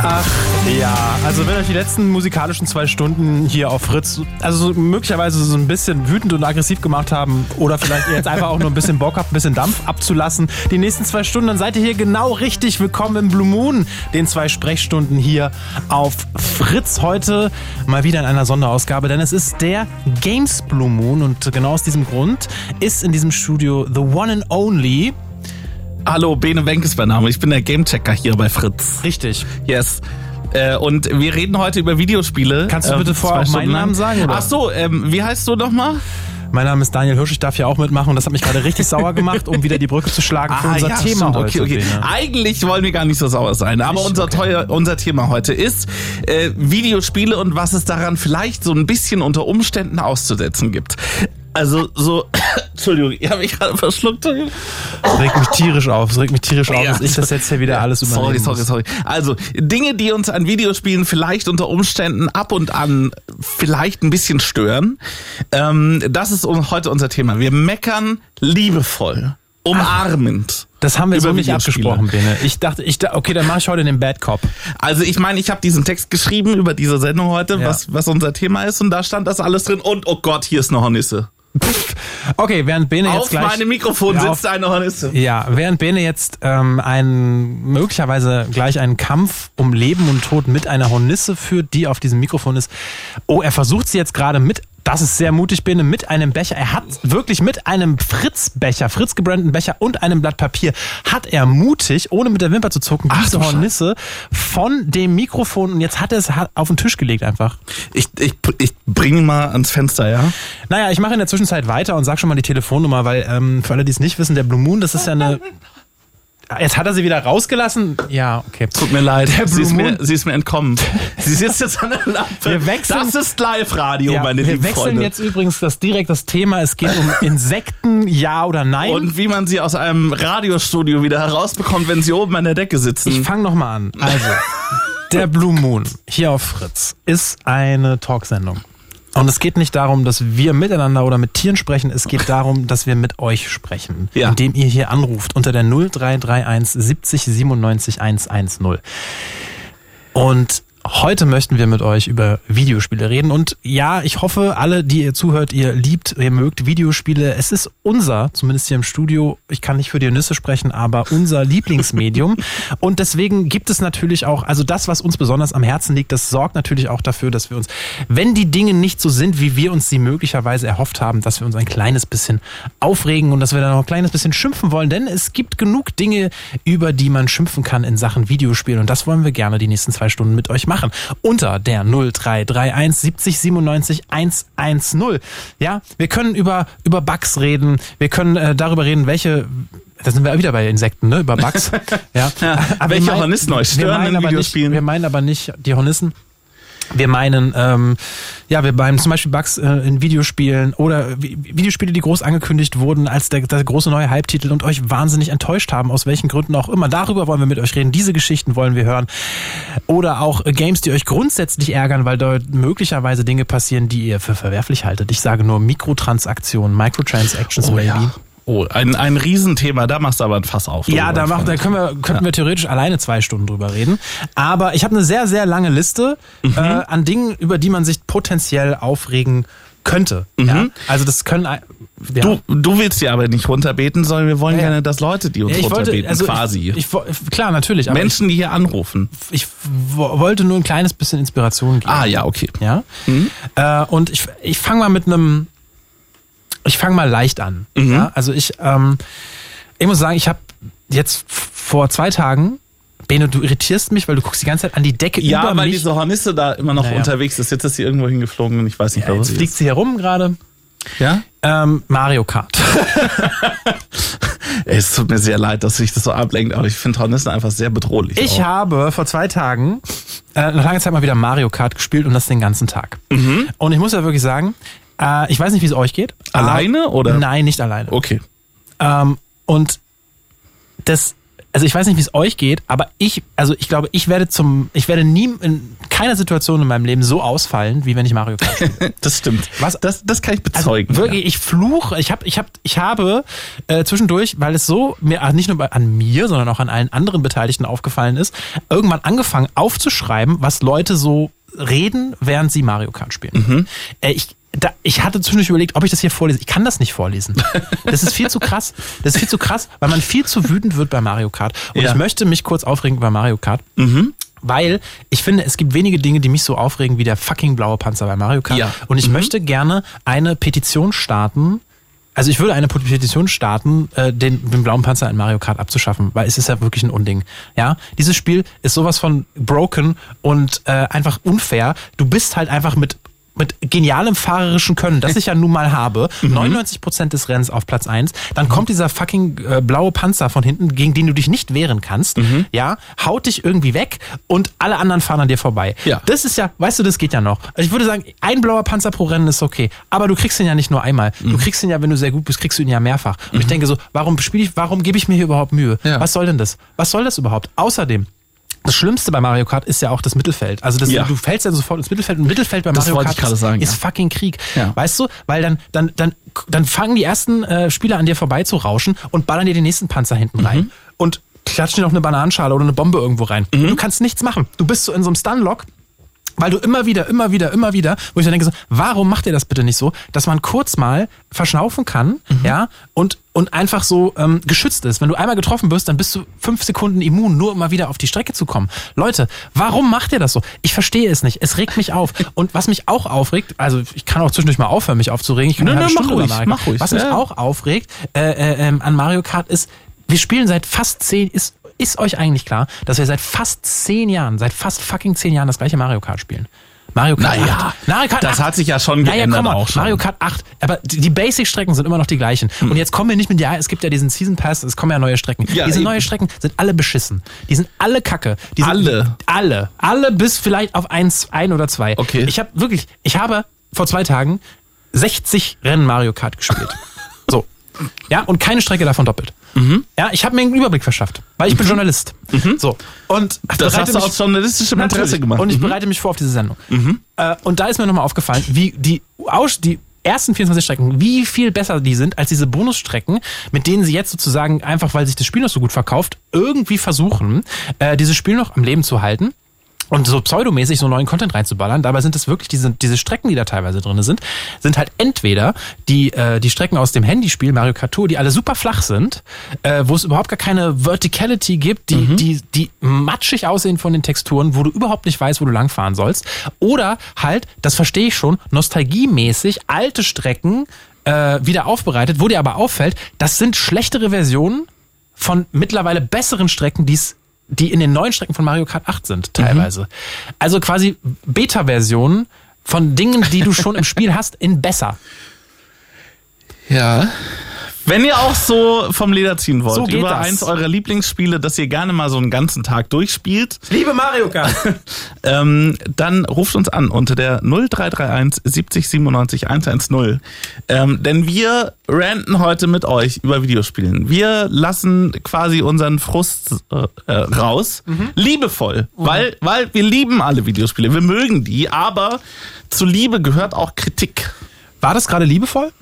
Ach ja, also wenn euch die letzten musikalischen zwei Stunden hier auf Fritz, also so möglicherweise so ein bisschen wütend und aggressiv gemacht haben oder vielleicht ihr jetzt einfach auch nur ein bisschen Bock habt, ein bisschen Dampf abzulassen, die nächsten zwei Stunden, dann seid ihr hier genau richtig willkommen im Blue Moon, den zwei Sprechstunden hier auf Fritz. Heute mal wieder in einer Sonderausgabe, denn es ist der Games Blue Moon und genau aus diesem Grund ist in diesem Studio The One and Only Hallo, Bene Wenk ist mein Name. Ich bin der Gamechecker hier bei Fritz. Richtig. Yes. Äh, und wir reden heute über Videospiele. Kannst du bitte Ähm, vorher auch meinen. Namen sagen, oder? Ach so, ähm, wie heißt du nochmal? Mein Name ist Daniel Hirsch, ich darf ja auch mitmachen und das hat mich gerade richtig sauer gemacht, um wieder die Brücke zu schlagen für unser Thema Ah, stimmt. heute. Okay, okay. Eigentlich wollen wir gar nicht so sauer sein, aber unser, Okay. teuer, unser Thema heute ist äh, Videospiele und was es daran vielleicht so ein bisschen unter Umständen auszusetzen gibt. Also so, Entschuldigung, ich habe mich gerade verschluckt. Es regt mich tierisch auf, es regt mich tierisch auf, Ja. dass ich das jetzt hier wieder alles Sorry, übernehmen sorry, muss. sorry. Also, Dinge, die uns an Videospielen vielleicht unter Umständen ab und an vielleicht ein bisschen stören. Ähm, das ist heute unser Thema. Wir meckern liebevoll, umarmend. Das haben wir so Über nicht Videospiele. abgesprochen, Bene. Ich dachte, ich da, okay, dann mache ich heute den Bad Cop. Also ich meine, ich habe diesen Text geschrieben über diese Sendung heute, Ja. was, was unser Thema ist und da stand das alles drin und oh Gott, hier ist eine Hornisse. Okay, während Bene jetzt Auf gleich... meinem Mikrofon Ja, sitzt eine Hornisse. Ja, während Bene jetzt ähm, ein, möglicherweise gleich einen Kampf um Leben und Tod mit einer Hornisse führt, die auf diesem Mikrofon ist. Oh, er versucht sie jetzt gerade mit, das ist sehr mutig, Bene, mit einem Becher. Er hat wirklich mit einem Fritz-Becher, Fritz gebrandeten Becher und einem Blatt Papier, hat er mutig, ohne mit der Wimper zu zucken, Ach, diese. Hornisse von dem Mikrofon und jetzt hat er es auf den Tisch gelegt einfach. Ich, ich, ich bringe mal ans Fenster, ja? Naja, ich mache in der Zwischenzeit weiter und sag schon mal die Telefonnummer, weil ähm, für alle, die es nicht wissen, der Blue Moon, das ist ja eine. Jetzt hat er sie wieder rausgelassen. Ja, okay. Tut mir leid, sie ist, mir, sie ist mir entkommen. Sie sitzt jetzt an der Lampe. Wir wechseln- das ist Live-Radio, Ja, meine wir lieben wechseln Freunde. jetzt übrigens das direkt das Thema. Es geht um Insekten, ja oder nein. Und wie man sie aus einem Radiostudio wieder herausbekommt, wenn sie oben an der Decke sitzen. ich fange nochmal an. Also, der Blue Moon hier auf Fritz ist eine Talksendung. Und es geht nicht darum, dass wir miteinander oder mit Tieren sprechen. Es geht darum, dass wir mit euch sprechen. Ja. Indem ihr hier anruft unter der 0331 70 97 110. Und heute möchten wir mit euch über Videospiele reden. Und ja, ich hoffe, alle, die ihr zuhört, ihr liebt, ihr mögt Videospiele. Es ist unser, zumindest hier im Studio, ich kann nicht für Dionisse sprechen, aber unser Lieblingsmedium. Und deswegen gibt es natürlich auch, also das, was uns besonders am Herzen liegt, das sorgt natürlich auch dafür, dass wir uns, wenn die Dinge nicht so sind, wie wir uns sie möglicherweise erhofft haben, dass wir uns ein kleines bisschen aufregen und dass wir dann noch ein kleines bisschen schimpfen wollen. Denn es gibt genug Dinge, über die man schimpfen kann in Sachen Videospielen. Und das wollen wir gerne die nächsten zwei Stunden mit euch machen. Unter der 0331 70 97 110. Ja, wir können über, über Bugs reden. Wir können äh, darüber reden, welche da sind wir wieder bei Insekten, ne? Über Bugs. Ja. Aber welche wir meinen- Hornissen euch wir stören meinen in aber Videospielen? Nicht, wir meinen aber nicht die Hornissen. Wir meinen, ähm, ja, wir meinen zum Beispiel Bugs äh, in Videospielen oder Vi- Videospiele, die groß angekündigt wurden als der, der große neue Hype-Titel und euch wahnsinnig enttäuscht haben, aus welchen Gründen auch immer. Darüber wollen wir mit euch reden. Diese Geschichten wollen wir hören. Oder auch äh, Games, die euch grundsätzlich ärgern, weil dort möglicherweise Dinge passieren, die ihr für verwerflich haltet. Ich sage nur Mikrotransaktionen, Microtransactions, oh, maybe. ja. Oh, ein, ein Riesenthema, da machst du aber ein Fass auf. Ja, da, machen, da können wir, könnten wir theoretisch alleine zwei Stunden drüber reden. Aber ich habe eine sehr, sehr lange Liste äh, an Dingen, über die man sich potenziell aufregen könnte. Ja? Also das können... Ja. Du, du willst sie aber nicht runterbeten, sondern wir wollen Ja, ja. gerne, dass Leute, die uns Ja, ich wollte, runterbeten, also quasi. Ich, ich, klar, natürlich. Menschen, die hier anrufen. ich, ich wo- wollte nur ein kleines bisschen Inspiration geben. Ah, ja, okay. Ja. Äh, und ich, ich fange mal mit einem, ich fange mal leicht an. Ja? Also ich, ähm, ich muss sagen, ich habe jetzt vor zwei Tagen, Bene, du irritierst mich, weil du guckst die ganze Zeit an die Decke Ja, über weil mich. diese Hornisse da immer noch Naja. unterwegs ist. Jetzt ist sie irgendwo hingeflogen und ich weiß nicht, ja, wo jetzt sie fliegt ist. sie herum gerade. Ja? Ähm, Mario Kart. Ey, es tut mir sehr leid, dass sich das so ablenkt, aber ich finde Hornissen einfach sehr bedrohlich. Ich auch. habe vor zwei Tagen äh, nach langer Zeit mal wieder Mario Kart gespielt und das den ganzen Tag. Und ich muss ja wirklich sagen, äh, ich weiß nicht, wie es euch geht. Alleine oder? Nein, nicht alleine. Okay. Ähm, und das, also ich weiß nicht, wie es euch geht, aber ich, also ich glaube, ich werde zum, ich werde nie in keine Situation in meinem Leben so ausfallen, wie wenn ich Mario Kart spiele. Das stimmt. Was- Das, das kann ich Also bezeugen. wirklich, ich fluche, ich habe, ich habe, ich habe äh, zwischendurch, weil es so mir ah, nicht nur bei, an mir, sondern auch an allen anderen Beteiligten aufgefallen ist, irgendwann angefangen aufzuschreiben, was Leute so reden, während sie Mario Kart spielen. Äh, ich da, ich hatte zwischendurch überlegt, ob ich das hier vorlese. Ich kann das nicht vorlesen. Das ist viel zu krass. Das ist viel zu krass, weil man viel zu wütend wird bei Mario Kart. Und Ja. ich möchte mich kurz aufregen über Mario Kart. Weil ich finde, es gibt wenige Dinge, die mich so aufregen wie der fucking blaue Panzer bei Mario Kart. Ja. Und ich möchte gerne eine Petition starten. Also ich würde eine Petition starten, äh, den, den blauen Panzer in Mario Kart abzuschaffen, weil es ist ja wirklich ein Unding. Ja, dieses Spiel ist sowas von broken und äh, einfach unfair. Du bist halt einfach mit mit genialem fahrerischen Können, das ich ja nun mal habe, 99 Prozent des Rennens auf Platz eins, dann kommt dieser fucking äh, blaue Panzer von hinten, gegen den du dich nicht wehren kannst, ja, haut dich irgendwie weg und alle anderen fahren an dir vorbei. Ja. Das ist ja, weißt du, das geht ja noch. Also ich würde sagen, ein blauer Panzer pro Rennen ist okay, aber du kriegst ihn ja nicht nur einmal. Du Mhm. kriegst ihn ja, wenn du sehr gut bist, kriegst du ihn ja mehrfach. Und ich denke so, warum spiele ich, warum gebe ich mir hier überhaupt Mühe? Ja. Was soll denn das? Was soll das überhaupt? Außerdem das Schlimmste bei Mario Kart ist ja auch das Mittelfeld. Also das, Ja. du fällst ja sofort ins Mittelfeld und Mittelfeld bei Mario Kart ist, sagen, ist ja. fucking Krieg. Ja. Weißt du? Weil dann, dann, dann, dann fangen die ersten äh, Spieler an dir vorbei zu rauschen und ballern dir den nächsten Panzer hinten rein. Mhm. Und klatschen dir noch eine Bananenschale oder eine Bombe irgendwo rein. Und du kannst nichts machen. Du bist so in so einem Stunlock. Weil du immer wieder, immer wieder, immer wieder, wo ich dann denke so, warum macht ihr das bitte nicht so, dass man kurz mal verschnaufen kann, ja, und, und einfach so ähm, geschützt ist. Wenn du einmal getroffen wirst, dann bist du fünf Sekunden immun, nur um mal wieder auf die Strecke zu kommen. Leute, warum macht ihr das so? Ich verstehe es nicht. Es regt mich auf. Und was mich auch aufregt, also ich kann auch zwischendurch mal aufhören, mich aufzuregen. Ich kann halbe nö, mach ruhig, mach ruhig. Was mich Ja. auch aufregt äh, äh, ähm, an Mario Kart ist, wir spielen seit fast zehn, ist, ist euch eigentlich klar, dass wir seit fast zehn Jahren, seit fast fucking zehn Jahren das gleiche Mario Kart spielen? Mario Kart Naja, 8. Mario Kart das 8. hat sich ja schon naja, geändert komm mal, auch schon. Mario Kart 8. Aber die Basic-Strecken sind immer noch die gleichen. Und jetzt kommen wir nicht mit, ja, es gibt ja diesen Season Pass, es kommen ja neue Strecken. Ja, Diese eben. neue Strecken sind alle beschissen. Die sind alle kacke. Die sind, Alle? Alle. Alle bis vielleicht auf eins, ein oder zwei. Okay. Ich habe wirklich, ich habe vor zwei Tagen 60 Rennen Mario Kart gespielt. so. Ja, und keine Strecke davon doppelt. Mhm. Ja, ich habe mir einen Überblick verschafft, weil ich bin Journalist. So. Und Das hast du aus journalistischem Interesse Natürlich. gemacht. Und ich Mhm. bereite mich vor auf diese Sendung. Äh, und da ist mir nochmal aufgefallen, wie die, Aus die ersten 24 Strecken, wie viel besser die sind als diese Bonusstrecken, mit denen sie jetzt sozusagen einfach, weil sich das Spiel noch so gut verkauft, irgendwie versuchen, äh, dieses Spiel noch am Leben zu halten. Und so pseudomäßig so neuen Content reinzuballern. Dabei sind es wirklich diese, diese Strecken, die da teilweise drin sind, sind halt entweder die, äh, die Strecken aus dem Handyspiel Mario Kart Tour, die alle super flach sind, äh, wo es überhaupt gar keine Verticality gibt, die, die, die matschig aussehen von den Texturen, wo du überhaupt nicht weißt, wo du langfahren sollst. Oder halt, das verstehe ich schon, nostalgiemäßig alte Strecken äh, wieder aufbereitet, wo dir aber auffällt, das sind schlechtere Versionen von mittlerweile besseren Strecken, die es die in den neuen Strecken von Mario Kart 8 sind, teilweise. Also quasi Beta-Versionen von Dingen, die du schon im Spiel hast, in besser. Ja. Wenn ihr auch so vom Leder ziehen wollt, So über das. eins eurer Lieblingsspiele, das ihr gerne mal so einen ganzen Tag durchspielt, Liebe Mario Kart! ähm, dann ruft uns an unter der 0331 70 97 110. Ähm, denn wir ranten heute mit euch über Videospielen. Wir lassen quasi unseren Frust äh, äh, raus. Liebevoll. Weil, weil wir lieben alle Videospiele. Wir mögen die, aber zu Liebe gehört auch Kritik. War das gerade liebevoll?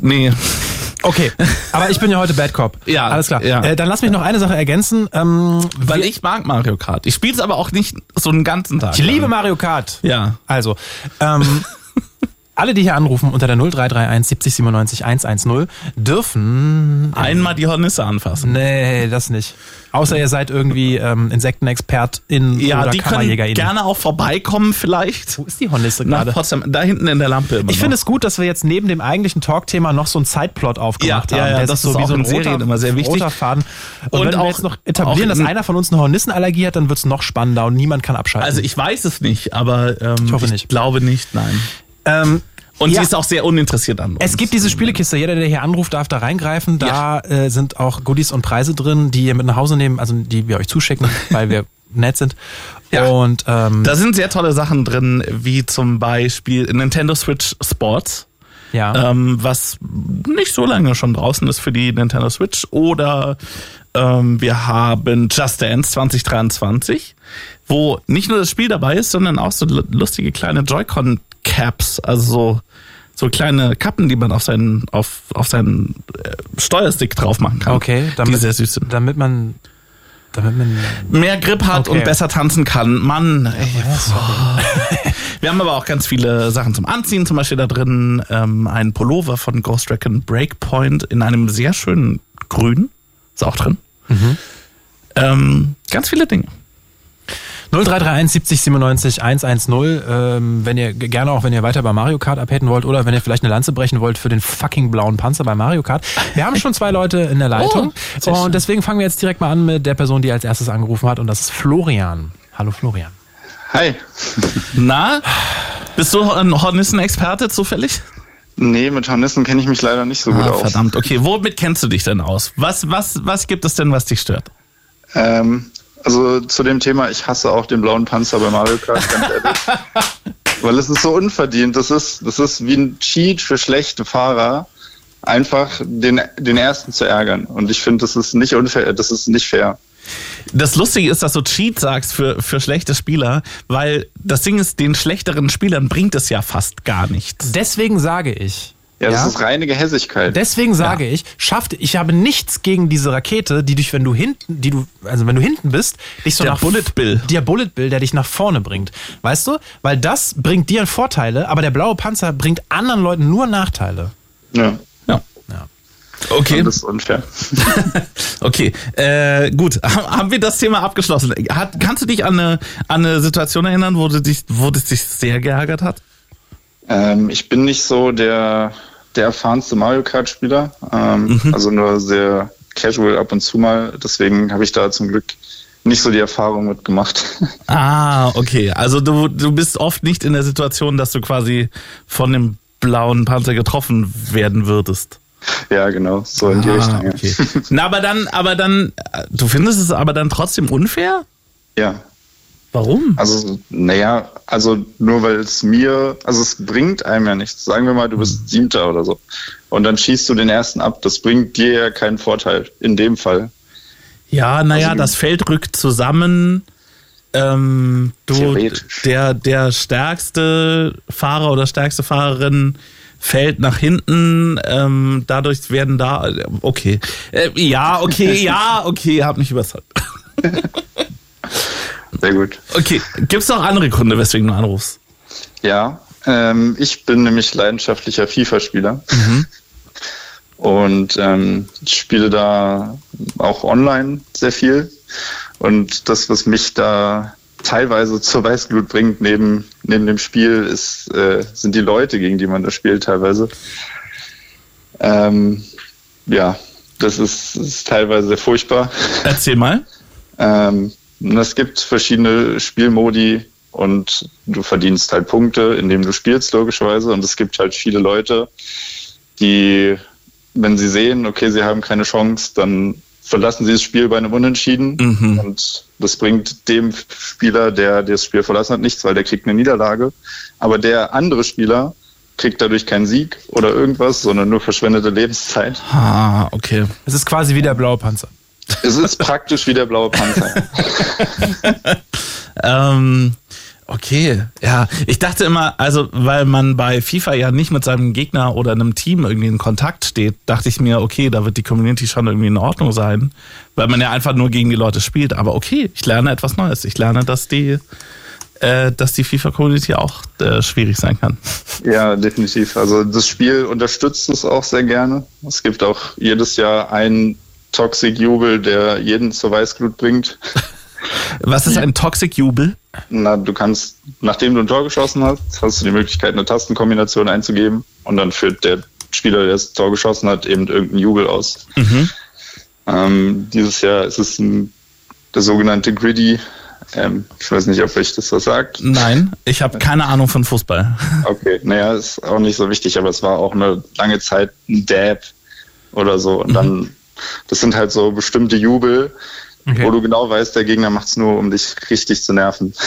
Nee. Okay, aber ich bin ja heute Bad Cop. Ja, Alles klar. ja. Äh, dann lass mich noch eine Sache ergänzen. Ähm, Weil ich mag Mario Kart. Ich spiele es aber auch nicht so einen ganzen Tag. ich liebe Mario Kart. Ja. Also, ähm, alle, die hier anrufen unter der 0331 70 97 110, dürfen Einmal die Hornisse anfassen. Nee, das nicht. Außer ihr seid irgendwie ähm, Insektenexpertin Ja, oder die Kammerjägerin. gerne auch vorbeikommen vielleicht. Wo ist die Hornisse gerade? Potsdam, da hinten in der Lampe immer Ich finde es gut, dass wir jetzt neben dem eigentlichen Talkthema noch so einen Zeitplot aufgemacht Ja, ja, haben. ja, das ist so wie so ein in Serien roter, immer sehr wichtig. roter Faden. Und, Und wenn wir auch- jetzt noch etablieren, dass in- einer von uns eine Hornissenallergie hat, dann wird's noch spannender und niemand kann abschalten. also ich weiß es nicht, aber ähm, Ich hoffe nicht. glaube nicht, nein. Ähm, Und Ja. sie ist auch sehr uninteressiert an uns. Es gibt diese Spielekiste. Jeder, der hier anruft, darf da reingreifen. Da äh, sind auch Goodies und Preise drin, die ihr mit nach Hause nehmen, also die wir euch zuschicken, weil wir nett sind. Ja. Und ähm, Da sind sehr tolle Sachen drin, wie zum Beispiel Nintendo Switch Sports. ja. ähm, was nicht so lange schon draußen ist für die Nintendo Switch. Oder ähm, wir haben Just Dance 2023. wo nicht nur das Spiel dabei ist, sondern auch so lu- lustige kleine Joy-Con-Caps, also so, so kleine Kappen, die man auf seinen, auf, auf seinen äh, Steuerstick drauf machen kann. Okay, die damit, sehr süß sind. damit man, damit man, Mehr Grip hat Okay. und besser tanzen kann. Mann, ey, sorry. Wir haben aber auch ganz viele Sachen zum Anziehen, zum Beispiel da drin ähm, ein Pullover von Ghost Recon Breakpoint in einem sehr schönen Grün. Ist auch drin. Mhm. Ähm, ganz viele Dinge. 0331 70 97 110, ähm, wenn ihr gerne auch, wenn ihr weiter bei Mario Kart abhätten wollt oder wenn ihr vielleicht eine Lanze brechen wollt für den fucking blauen Panzer bei Mario Kart. Wir haben schon zwei Leute in der Leitung Oh, sehr schön. und deswegen fangen wir jetzt direkt mal an mit der Person, die als erstes angerufen hat und das ist Florian. Hallo Florian. Hi. Na, bist du ein Hornissen-Experte zufällig? Nee, mit Hornissen kenne ich mich leider nicht so gut Ah, aus. verdammt. Okay, womit kennst du dich denn aus? Was, was, was gibt es denn, was dich stört? Ähm, also zu dem Thema, ich hasse auch den blauen Panzer bei Mario Kart, ganz ehrlich. Weil es ist so unverdient. Das ist, das ist wie ein Cheat für schlechte Fahrer, einfach den, den ersten zu ärgern. Und ich finde, das ist nicht unfair, das ist nicht fair. Das Lustige ist, dass du Cheat sagst für, für schlechte Spieler, weil das Ding ist, den schlechteren Spielern bringt es ja fast gar nichts. Deswegen sage ich. Ja, das ist reine Gehässigkeit. Deswegen sage ich, schafft, ich habe nichts gegen diese Rakete, die dich, wenn du hinten, die du, also wenn du hinten bist, dich so Der nach Bullet Bill. Der Bullet Bill, der dich nach vorne bringt. Weißt du? Weil das bringt dir Vorteile, aber der blaue Panzer bringt anderen Leuten nur Nachteile. ja, Ja. Ja. Okay. das ist unfair. Okay, äh, gut. Haben wir das Thema abgeschlossen? Hat, kannst du dich an eine, an eine Situation erinnern, wo, du dich, wo das dich sehr geärgert hat? Ähm, ich bin nicht so der, der erfahrenste Mario Kart-Spieler, ähm, also nur sehr casual ab und zu mal. Deswegen habe ich da zum Glück nicht so die Erfahrung mitgemacht. Ah, okay. Also du, du bist oft nicht in der Situation, dass du quasi von dem blauen Panzer getroffen werden würdest. ja, genau, so in die Richtung. ja. Ah, okay. Na, aber dann, aber dann, du findest es aber dann trotzdem unfair? Ja, Warum? also, naja, also nur weil es mir, also es bringt einem ja nichts. Sagen wir mal, du bist Siebter oder so. Und dann schießt du den ersten ab. Das bringt dir ja keinen Vorteil. In dem Fall. Ja, naja, Also- das Feld rückt zusammen. Ähm, du, der, der stärkste Fahrer oder stärkste Fahrerin fällt nach hinten. Ähm, dadurch werden da. Okay. Äh, ja, okay, ja, okay, hab mich überzeugt. Sehr gut. Okay, gibt's noch andere Gründe, weswegen du anrufst? Ja, ähm, ich bin nämlich leidenschaftlicher FIFA-Spieler. Und ähm, ich spiele da auch online sehr viel. Und das, was mich da teilweise zur Weißglut bringt, neben, neben dem Spiel, ist, äh, sind die Leute, gegen die man da spielt teilweise. Ähm, ja, das ist, ist teilweise sehr furchtbar. Erzähl mal. Ähm, es gibt verschiedene Spielmodi und du verdienst halt Punkte, indem du spielst, logischerweise. Und es gibt halt viele Leute, die, wenn sie sehen, okay, sie haben keine Chance, dann verlassen sie das Spiel bei einem Unentschieden. Mhm. Und das bringt dem Spieler, der das Spiel verlassen hat, nichts, weil der kriegt eine Niederlage. Aber der andere Spieler kriegt dadurch keinen Sieg oder irgendwas, sondern nur verschwendete Lebenszeit. Ah, okay. Es ist quasi wie der blaue Panzer. Es ist praktisch wie der blaue Panzer. Ähm, okay, ja. Ich dachte immer, also weil man bei FIFA ja nicht mit seinem Gegner oder einem Team irgendwie in Kontakt steht, dachte ich mir, okay, da wird die Community schon irgendwie in Ordnung sein, weil man ja einfach nur gegen die Leute spielt. Aber okay, ich lerne etwas Neues. Ich lerne, dass die, äh, dass die FIFA-Community auch äh, schwierig sein kann. Ja, definitiv. Also das Spiel unterstützt es auch sehr gerne. Es gibt auch jedes Jahr einen Toxic Jubel, der jeden zur Weißglut bringt. Was ist ein Toxic Jubel? Na, du kannst, nachdem du ein Tor geschossen hast, hast du die Möglichkeit, eine Tastenkombination einzugeben und dann führt der Spieler, der das Tor geschossen hat, eben irgendeinen Jubel aus. Ähm, dieses Jahr ist es ein, der sogenannte Griddy. Ähm, ich weiß nicht, ob euch das was sagt. Nein, ich habe keine Ahnung von Fußball. Okay, naja, ist auch nicht so wichtig, aber es war auch eine lange Zeit ein Dab oder so. Und dann, das sind halt so bestimmte Jubel, Okay. wo du genau weißt, der Gegner macht's nur, um dich richtig zu nerven.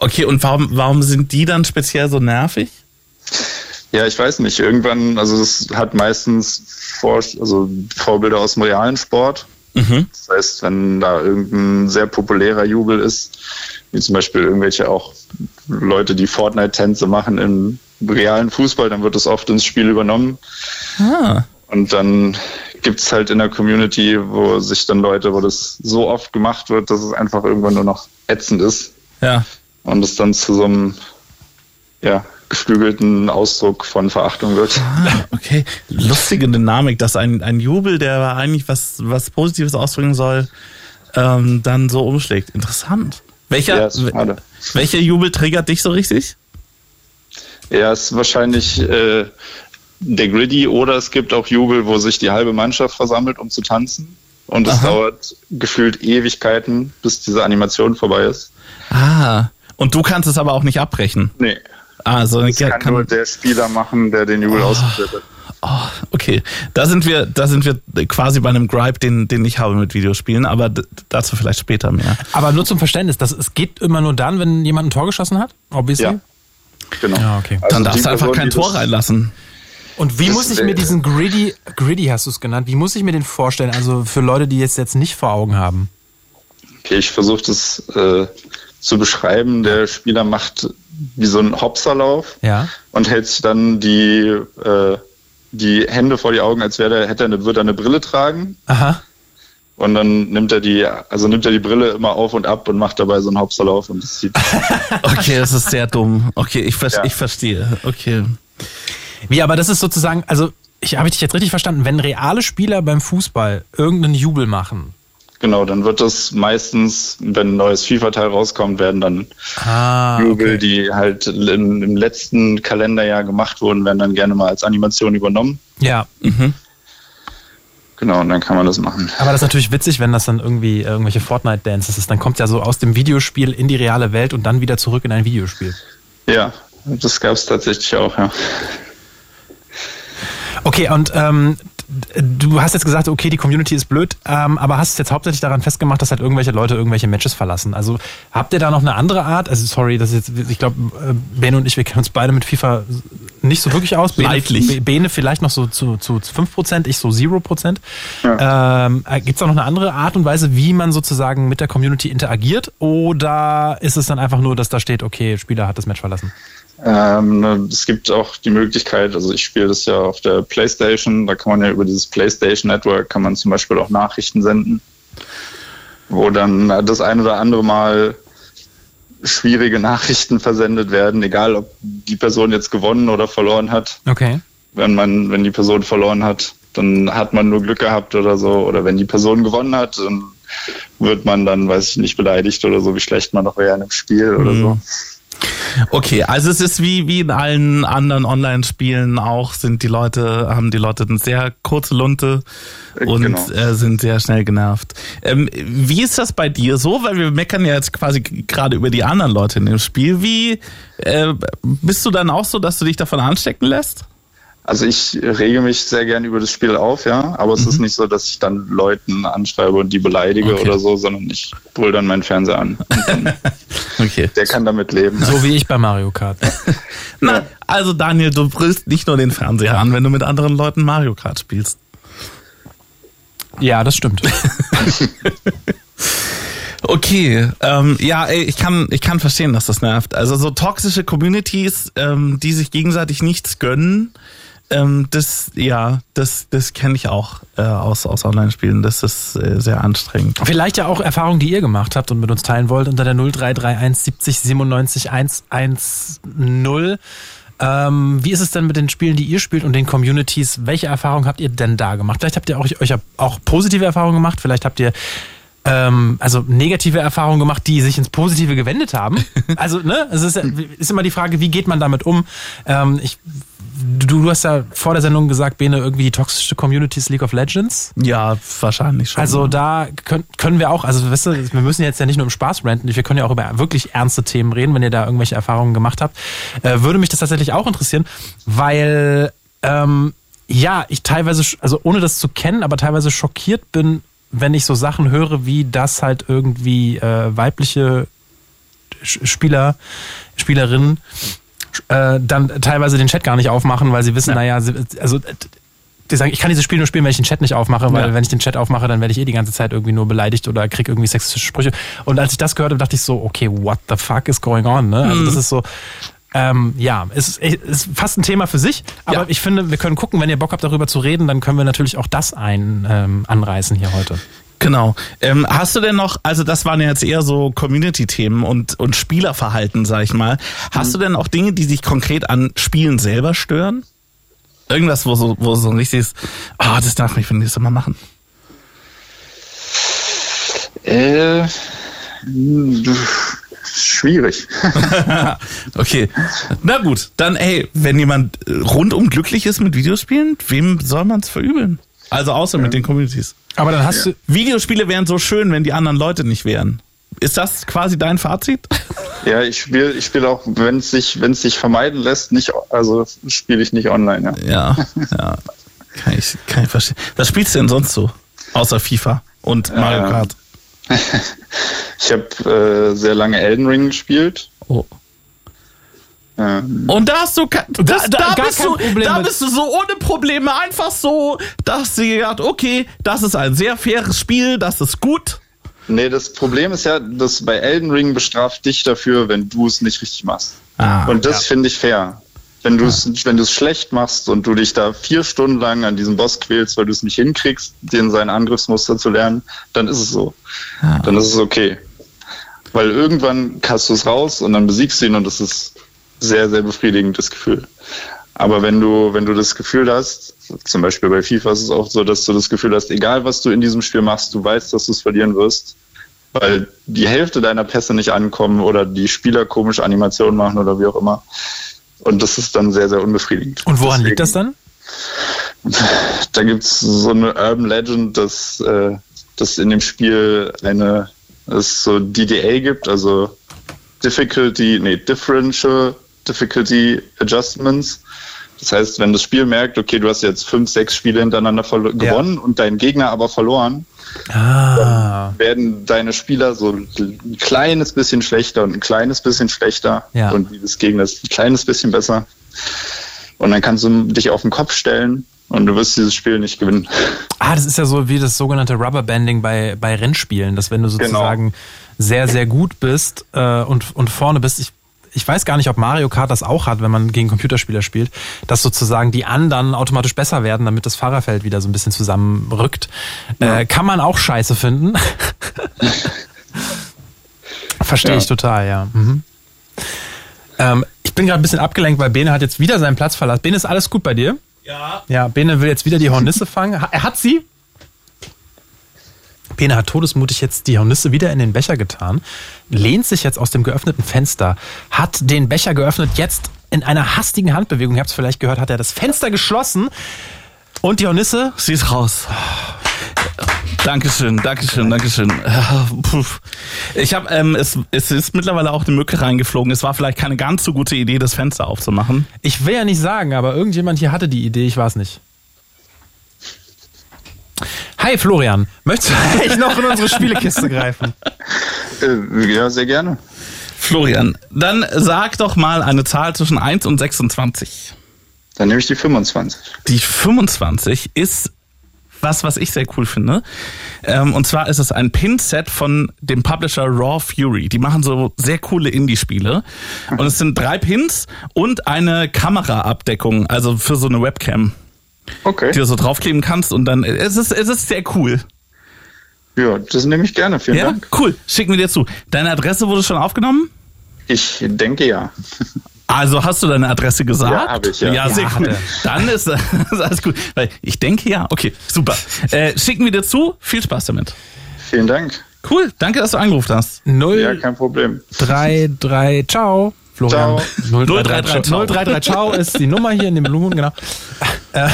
Okay, und warum, warum sind die dann speziell so nervig? Ja, ich weiß nicht. Irgendwann, also das hat meistens Vor also Vorbilder aus dem realen Sport. Das heißt, wenn da irgendein sehr populärer Jubel ist, wie zum Beispiel irgendwelche auch Leute, die Fortnite-Tänze machen im realen Fußball, dann wird das oft ins Spiel übernommen. Ah. Und dann gibt's halt in der Community, wo sich dann Leute, wo das so oft gemacht wird, dass es einfach irgendwann nur noch ätzend ist Ja. und es dann zu so einem ja, geflügelten Ausdruck von Verachtung wird. Okay, lustige Dynamik, dass ein, ein Jubel, der eigentlich was, was Positives ausdrücken soll, ähm, dann so umschlägt. Interessant. Welcher, Ja, welcher Jubel triggert dich so richtig? Ja, es ist wahrscheinlich äh, der Griddy oder es gibt auch Jubel, wo sich die halbe Mannschaft versammelt, um zu tanzen. Und es Aha. dauert gefühlt Ewigkeiten, bis diese Animation vorbei ist. Ah, und du kannst es aber auch nicht abbrechen. Nee, Also, das ja, kann, kann- nur der Spieler machen, der den Jubel ausgeführt hat. Oh, okay, da sind wir, da sind wir quasi bei einem Gripe, den, den ich habe mit Videospielen, aber dazu vielleicht später mehr. Aber nur zum Verständnis, das, es geht immer nur dann, wenn jemand ein Tor geschossen hat? Obviously? Ja, genau. Ja, okay. Also Dann darfst du einfach Person, kein Tor reinlassen. Und wie Das muss ich mir diesen Gritty, Gritty hast du es genannt, wie muss ich mir den vorstellen? Also für Leute, die jetzt jetzt nicht vor Augen haben. Okay, ich versuche das äh, zu beschreiben. Der Spieler macht wie so einen Hopserlauf Ja. und hält sich dann die, äh, die Hände vor die Augen, als wäre er, hätte er eine, würde er eine Brille tragen. Aha. Und dann nimmt er die, also nimmt er die Brille immer auf und ab und macht dabei so einen Hopserlauf und das sieht Okay, das ist sehr dumm. Okay, ich, ver Ja. ich verstehe. Okay. Wie, aber das ist sozusagen, also ich habe ich dich jetzt richtig verstanden, wenn reale Spieler beim Fußball irgendeinen Jubel machen. genau, dann wird das meistens, wenn ein neues FIFA-Teil rauskommt, werden dann Ah, Jubel, die halt im, im letzten Kalenderjahr gemacht wurden, werden dann gerne mal als Animation übernommen. Ja, Genau, und dann kann man das machen. aber das ist natürlich witzig, wenn das dann irgendwie irgendwelche Fortnite-Dances ist. Dann kommt ja so aus dem Videospiel in die reale Welt und dann wieder zurück in ein Videospiel. Ja, das gab es tatsächlich auch, ja. Okay, und ähm, du hast jetzt gesagt, okay, die Community ist blöd, ähm, aber hast es jetzt hauptsächlich daran festgemacht, dass halt irgendwelche Leute irgendwelche Matches verlassen. Also habt ihr da noch eine andere Art? Also sorry, das ist jetzt, ich glaube, Bene und ich, wir kennen uns beide mit FIFA nicht so wirklich aus. Bene, Bene vielleicht noch so zu, zu 5%, ich so 0%. Ähm, Gibt es da noch eine andere Art und Weise, wie man sozusagen mit der Community interagiert? Oder ist es dann einfach nur, dass da steht, okay, Spieler hat das Match verlassen? Ähm, ne, es gibt auch die Möglichkeit, also ich spiele das ja auf der Playstation, da kann man ja über dieses Playstation Network kann man zum Beispiel auch Nachrichten senden, wo dann das ein oder andere Mal schwierige Nachrichten versendet werden, egal ob die Person jetzt gewonnen oder verloren hat. Okay. Wenn man, wenn die Person verloren hat, dann hat man nur Glück gehabt oder so. Oder wenn die Person gewonnen hat, dann wird man dann, weiß ich nicht, beleidigt oder so, wie schlecht man doch wäre in einem Spiel oder so. Okay, also es ist wie, wie in allen anderen Online-Spielen auch, sind die Leute, haben die Leute eine sehr kurze Lunte Äh, und genau. äh, sind sehr schnell genervt. Ähm, wie ist das bei dir so? Weil wir meckern ja jetzt quasi gerade über die anderen Leute in dem Spiel. Wie äh, bist du dann auch so, dass du dich davon anstecken lässt? Also ich rege mich sehr gern über das Spiel auf, ja, aber es ist nicht so, dass ich dann Leuten anschreibe und die beleidige Okay. oder so, sondern ich brüll dann meinen Fernseher an. Okay. Der kann damit leben. So wie ich bei Mario Kart. Na, also Daniel, du brüllst nicht nur den Fernseher an, wenn du mit anderen Leuten Mario Kart spielst. Ja, das stimmt. Okay, ähm, ja, ey, ich kann, ich kann verstehen, dass das nervt. Also so toxische Communities, ähm, die sich gegenseitig nichts gönnen, ähm, das, ja, das, das kenne ich auch äh, aus, aus Online-Spielen. Das ist äh, sehr anstrengend. Vielleicht ja auch Erfahrungen, die ihr gemacht habt und mit uns teilen wollt unter der 0331 70 97 110. Ähm, wie ist es denn mit den Spielen, die ihr spielt und den Communities? Welche Erfahrungen habt ihr denn da gemacht? Vielleicht habt ihr auch, euch auch positive Erfahrungen gemacht. Vielleicht habt ihr ähm, also negative Erfahrungen gemacht, die sich ins Positive gewendet haben. Also, ne, es ist, ist immer die Frage, wie geht man damit um? Ähm, ich, du, du hast ja vor der Sendung gesagt, Bene, irgendwie die toxischste Community ist League of Legends. Ja, wahrscheinlich schon. Also da können, können wir auch, also weißt du, wir müssen jetzt ja nicht nur im Spaß ranten, wir können ja auch über wirklich ernste Themen reden, wenn ihr da irgendwelche Erfahrungen gemacht habt. Äh, würde mich das tatsächlich auch interessieren, weil ähm, ja, ich teilweise, also ohne das zu kennen, aber teilweise schockiert bin, wenn ich so Sachen höre, wie das halt irgendwie äh, weibliche Spieler, Spielerinnen äh, dann teilweise den Chat gar nicht aufmachen, weil sie wissen, naja, sie, also die sagen, ich kann dieses Spiel nur spielen, wenn ich den Chat nicht aufmache, weil Ja. wenn ich den Chat aufmache, dann werde ich eh die ganze Zeit irgendwie nur beleidigt oder krieg irgendwie sexistische Sprüche. Und als ich das gehört habe, dachte ich so, okay, what the fuck is going on? Ne? Mhm. Also das ist so, ähm, ja, es ist, ist fast ein Thema für sich, aber Ja. ich finde, wir können gucken, wenn ihr Bock habt, darüber zu reden, dann können wir natürlich auch das ein ähm, anreißen hier heute. Genau. Ähm, hast du denn noch, also das waren ja jetzt eher so Community-Themen und, und Spielerverhalten, sag ich mal. Hast du denn auch Dinge, die sich konkret an Spielen selber stören? Irgendwas, wo so, wo so ein richtiges, ah, das darf ich für nächstes Mal machen. Äh, schwierig. okay. Na gut, dann ey, wenn jemand rundum glücklich ist mit Videospielen, wem soll man es verübeln? Also außer mit den Communities. Aber dann hast du, Videospiele wären so schön, wenn die anderen Leute nicht wären. Ist das quasi dein Fazit? Ja, ich spiele ich spiel auch, wenn es sich, wenn es sich vermeiden lässt, nicht, also spiele ich nicht online, ja. Ja, ja. Kann ich, kann ich verstehen. Was spielst du denn sonst so? Außer FIFA und Mario Kart. Ich habe äh, sehr lange Elden Ring gespielt. Oh. Ähm, Und da hast du, das, da da, gar bist kein du, Problem da mit. bist du so ohne Probleme einfach so, dass sie gedacht, okay, das ist ein sehr faires Spiel, das ist gut. nee, das Problem ist ja, dass bei Elden Ring bestraft dich dafür, wenn du es nicht richtig machst. Ah, und das finde ich fair. Wenn du es wenn du es schlecht machst und du dich da vier Stunden lang an diesem Boss quälst, weil du es nicht hinkriegst, den sein Angriffsmuster zu lernen, dann ist es so. Dann ist es okay. Weil irgendwann hast du es raus und dann besiegst du ihn und das ist sehr, sehr befriedigendes Gefühl. Aber wenn du, wenn du das Gefühl hast, zum Beispiel bei FIFA ist es auch so, dass du das Gefühl hast, egal was du in diesem Spiel machst, du weißt, dass du es verlieren wirst, weil die Hälfte deiner Pässe nicht ankommen oder die Spieler komische Animationen machen oder wie auch immer. Und das ist dann sehr, sehr unbefriedigend. und woran Deswegen- liegt das dann? da gibt's so eine Urban Legend, dass äh, dass in dem Spiel eine es so DDA gibt, also Difficulty, nee, Differential Difficulty Adjustments. Das heißt, wenn das Spiel merkt, okay, du hast jetzt fünf, sechs Spiele hintereinander verlo- Ja. gewonnen und dein Gegner aber verloren, Ah, werden deine Spieler so ein kleines bisschen schlechter und ein kleines bisschen schlechter Ja. und die des Gegners ein kleines bisschen besser. Und dann kannst du dich auf den Kopf stellen und du wirst dieses Spiel nicht gewinnen. ah, das ist ja so wie das sogenannte Rubberbanding bei, bei Rennspielen, dass wenn du sozusagen sehr, sehr gut bist äh, und, und vorne bist, ich, ich weiß gar nicht, ob Mario Kart das auch hat, wenn man gegen Computerspieler spielt, dass sozusagen die anderen automatisch besser werden, damit das Fahrerfeld wieder so ein bisschen zusammenrückt. Äh, kann man auch scheiße finden. Verstehe Ja. ich total, ja. Mhm. Ähm, ich bin gerade ein bisschen abgelenkt, weil Bene hat jetzt wieder seinen Platz verlassen. Bene, ist alles gut bei dir? Ja. Ja, Bene will jetzt wieder die Hornisse fangen. Er hat sie. Bene hat todesmutig jetzt die Hornisse wieder in den Becher getan, lehnt sich jetzt aus dem geöffneten Fenster, hat den Becher geöffnet, jetzt in einer hastigen Handbewegung, ihr habt es vielleicht gehört, hat er das Fenster geschlossen und die Hornisse, Sie ist raus. Dankeschön, Dankeschön, Dankeschön. Ich habe, ähm, es, es ist mittlerweile auch eine Mücke reingeflogen. Es war vielleicht keine ganz so gute Idee, das Fenster aufzumachen. ich will ja nicht sagen, aber irgendjemand hier hatte die Idee, ich weiß nicht. Hi Florian, möchtest du eigentlich noch in unsere Spielekiste greifen? Äh, ja, sehr gerne. Florian, dann sag doch mal eine Zahl zwischen 1 und 26. Dann nehme ich die 25. Die 25 ist was, was ich sehr cool finde. Ähm, und zwar ist es ein Pin-Set von dem Publisher Raw Fury. Die machen so sehr coole Indie-Spiele. Und es sind drei Pins und eine Kameraabdeckung, also für so eine Webcam, Okay. die du so draufkleben kannst. Und dann, es ist, es ist sehr cool. Ja, das nehme ich gerne. Vielen Ja, Dank. cool. Schicken wir dir zu. Deine Adresse wurde schon aufgenommen? Ich denke ja. Also hast du deine Adresse gesagt? Ja, hab ich, ja. Ja, sehr Ja, cool. Dann ist, ist alles gut. Weil ich denke ja. Okay, super. Äh, schicken wir dir zu. Viel Spaß damit. Vielen Dank. Cool. Danke, dass du angerufen hast. Null Ja, kein Problem. 3, 3, ciao. Florian. Ciao. 033 ciao. 033 ciao ist die Nummer hier in dem Blumen, genau. Äh,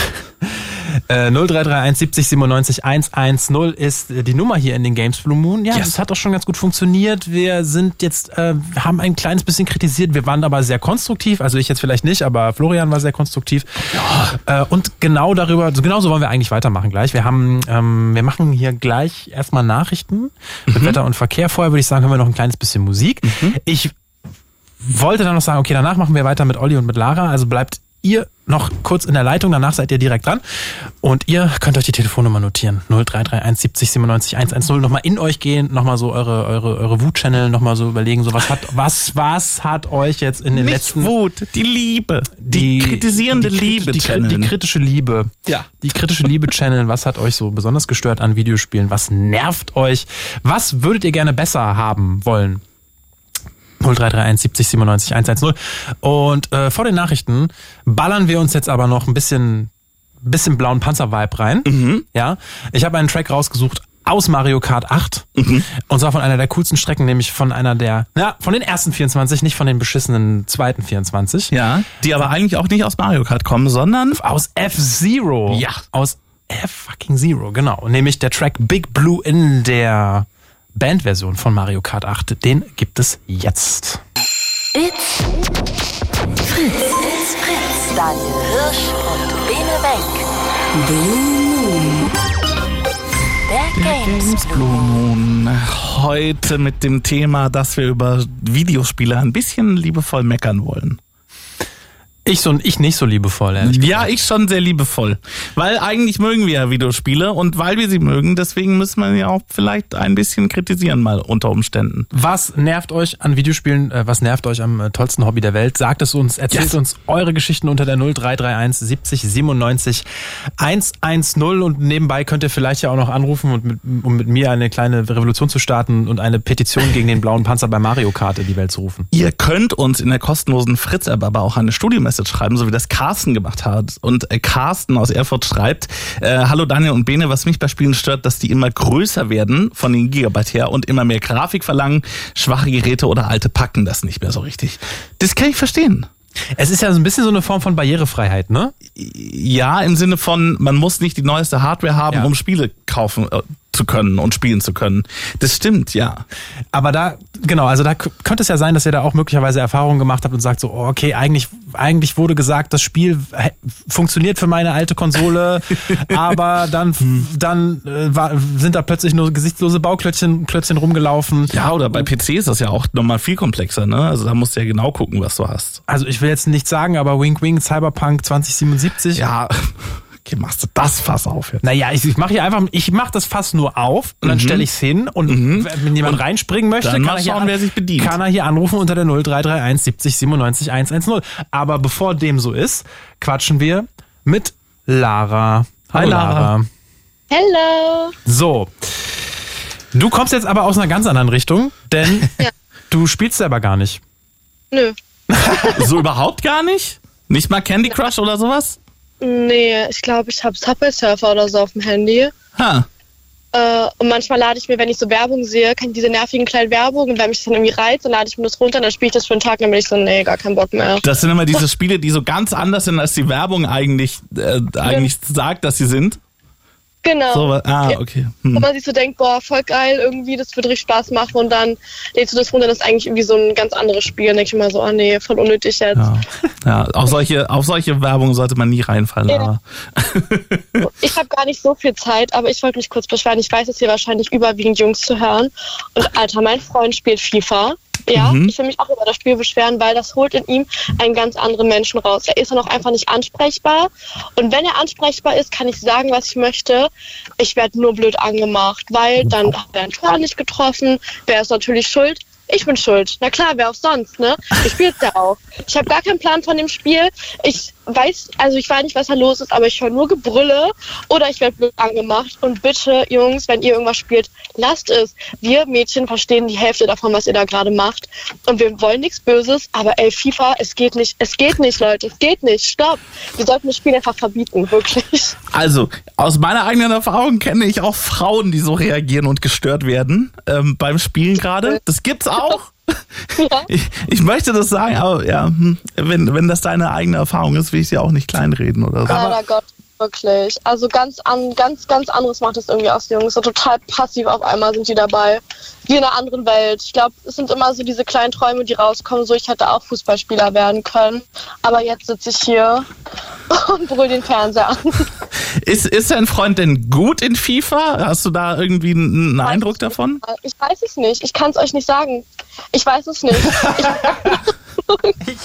äh, 0331 70 97 110 ist äh, die Nummer hier in den Games Blue Moon. Ja, Yes. das hat doch schon ganz gut funktioniert. Wir sind jetzt, äh, haben ein kleines bisschen kritisiert. Wir waren aber sehr konstruktiv. Also ich jetzt vielleicht nicht, aber Florian war sehr konstruktiv. Äh, und genau darüber, also genauso wollen wir eigentlich weitermachen gleich. Wir haben, ähm, wir machen hier gleich erstmal Nachrichten mit Wetter und Verkehr. Vorher würde ich sagen, hören wir noch ein kleines bisschen Musik. Ich wollte dann noch sagen, okay, danach machen wir weiter mit Olli und mit Lara, also bleibt ihr noch kurz in der Leitung, danach seid ihr direkt dran. Und ihr könnt euch die Telefonnummer notieren. 0331 70 97 110. Nochmal in euch gehen, nochmal so eure, eure, eure Wut-Channel nochmal so überlegen, so was hat, was, was hat euch jetzt in den Nicht letzten Wut, die Liebe. Die, kritisierende die, Liebe. die, die, die kritische Liebe. Ja. Die kritische Liebe-Channel, was hat euch so besonders gestört an Videospielen? Was nervt euch? Was würdet ihr gerne besser haben wollen? 0331 70 97 110. Und äh, vor den Nachrichten ballern wir uns jetzt aber noch ein bisschen, bisschen blauen Panzer-Vibe rein. Mhm. Ja, ich habe einen Track rausgesucht aus Mario Kart 8. Mhm. Und zwar von einer der coolsten Strecken, nämlich von einer der, ja, von den ersten 24, nicht von den beschissenen zweiten 24. Ja, die aber eigentlich auch nicht aus Mario Kart kommen, sondern Aus F-Zero. Ja. Aus F-Fucking-Zero, genau. Nämlich der Track Big Blue in der Bandversion von Mario Kart 8. Den gibt es jetzt. It's Fritz. It's Fritz. Daniel Hirsch und Bene Wenk. Blue Moon. Der, Games, Games Blue Moon. Heute mit dem Thema, dass wir über Videospiele ein bisschen liebevoll meckern wollen. Ich so ich nicht so liebevoll, ehrlich Ja, ich schon sehr liebevoll. Weil eigentlich mögen wir ja Videospiele und weil wir sie mögen, deswegen müssen wir ja auch vielleicht ein bisschen kritisieren mal unter Umständen. Was nervt euch an Videospielen? Äh, was nervt euch am äh, tollsten Hobby der Welt? Sagt es uns, erzählt Yes. uns eure Geschichten unter der 0331 70 97 110 und nebenbei könnt ihr vielleicht ja auch noch anrufen und mit, um mit mir eine kleine Revolution zu starten und eine Petition gegen den blauen Panzer bei Mario Kart in die Welt zu rufen. Ihr könnt uns in der kostenlosen Fritz-App aber auch eine Studio-Message schreiben, so wie das Carsten gemacht hat. Und äh, Carsten aus Erfurt schreibt, äh, Hallo Daniel und Bene, was mich bei Spielen stört, dass die immer größer werden von den Gigabyte her und immer mehr Grafik verlangen. Schwache Geräte oder alte packen das nicht mehr so richtig. Das kann ich verstehen. Es ist ja so ein bisschen so eine Form von Barrierefreiheit, ne? Ja, im Sinne von, man muss nicht die neueste Hardware haben, Ja. um Spiele kaufen äh, zu können und spielen zu können. Das stimmt, ja. Aber da, genau, also da könnte es ja sein, dass ihr da auch möglicherweise Erfahrungen gemacht habt und sagt so, oh, okay, eigentlich, eigentlich wurde gesagt, das Spiel funktioniert für meine alte Konsole, aber dann, dann äh, war, sind da plötzlich nur gesichtslose Bauklötzchen Klötzchen rumgelaufen. Ja, oder bei PC ist das ja auch nochmal viel komplexer, ne? Also da musst du ja genau gucken, was du hast. Also ich will jetzt nichts sagen, aber Wink Wink Cyberpunk 2077. Ja, okay, machst du das Fass auf jetzt. Naja, ich, ich mache hier einfach, ich mache das Fass nur auf und dann stelle ich es hin und wenn jemand reinspringen möchte, dann kann er, hier schauen, an- wer sich bedient. kann er hier anrufen unter der 0331 70 97 110. Aber bevor dem so ist, quatschen wir mit Lara. Hi Hallo, Lara. Lara. Hello. So. Du kommst jetzt aber aus einer ganz anderen Richtung, denn Ja. du spielst selber gar nicht. Nö. So überhaupt gar nicht? Nicht mal Candy Crush oder sowas? Nee, ich glaube, ich habe Subway Surfer oder so auf dem Handy. Ha. Äh, und manchmal lade ich mir, wenn ich so Werbung sehe, kann ich diese nervigen kleinen Werbungen, und wenn mich das dann irgendwie reizt, dann lade ich mir das runter, dann spiele ich das für einen Tag, dann bin ich so, nee, gar keinen Bock mehr. Das sind immer diese Spiele, die so ganz anders sind, als die Werbung eigentlich, äh, eigentlich sagt, dass sie sind. Genau. So, ah, okay. Wo Hm. man sich so denkt, boah, voll geil, irgendwie, das wird richtig Spaß machen und dann lädst du das runter, das ist eigentlich irgendwie so ein ganz anderes Spiel. Dann denke ich immer so, oh nee, voll unnötig jetzt. Ja, ja auf, solche, auf solche Werbung sollte man nie reinfallen, Ja. Ich habe gar nicht so viel Zeit, aber ich wollte mich kurz beschweren. Ich weiß, dass hier wahrscheinlich überwiegend Jungs zu hören. Und Alter, mein Freund spielt FIFA. Ja, Mhm. ich will mich auch über das Spiel beschweren, weil das holt in ihm einen ganz anderen Menschen raus. Er ist dann auch einfach nicht ansprechbar. Und wenn er ansprechbar ist, kann ich sagen, was ich möchte. Ich werde nur blöd angemacht, weil dann hat er ein Tor nicht getroffen. Wer ist natürlich schuld? Ich bin schuld. Na klar, wer auch sonst, ne? Ich spiele ja auch. Ich habe gar keinen Plan von dem Spiel. Ich weiß, also ich weiß nicht, was da los ist, aber ich höre nur Gebrülle oder ich werde blöd angemacht. Und bitte, Jungs, wenn ihr irgendwas spielt, lasst es. Wir Mädchen verstehen die Hälfte davon, was ihr da gerade macht. Und wir wollen nichts Böses, aber ey, FIFA, es geht nicht. Es geht nicht, Leute. Es geht nicht. Stopp. Wir sollten das Spiel einfach verbieten, wirklich. Also, aus meiner eigenen Erfahrung kenne ich auch Frauen, die so reagieren und gestört werden ähm, beim Spielen gerade. Das gibt's auch. Ja. Ich, ich möchte das sagen, aber ja, hm, wenn, wenn das deine eigene Erfahrung ist, will ich sie auch nicht kleinreden oder so. Leider Gott, wirklich. Also ganz an, ganz, ganz anderes macht es irgendwie aus, die Jungs. So total passiv auf einmal sind die dabei. Wie in einer anderen Welt. Ich glaube, es sind immer so diese kleinen Träume, die rauskommen. So, ich hätte auch Fußballspieler werden können. Aber jetzt sitze ich hier und brüll den Fernseher an. Ist, ist dein Freund denn gut in FIFA? Hast du da irgendwie einen einen Eindruck davon? Ich weiß es nicht. Ich kann es euch nicht sagen. Ich weiß es nicht. Ich,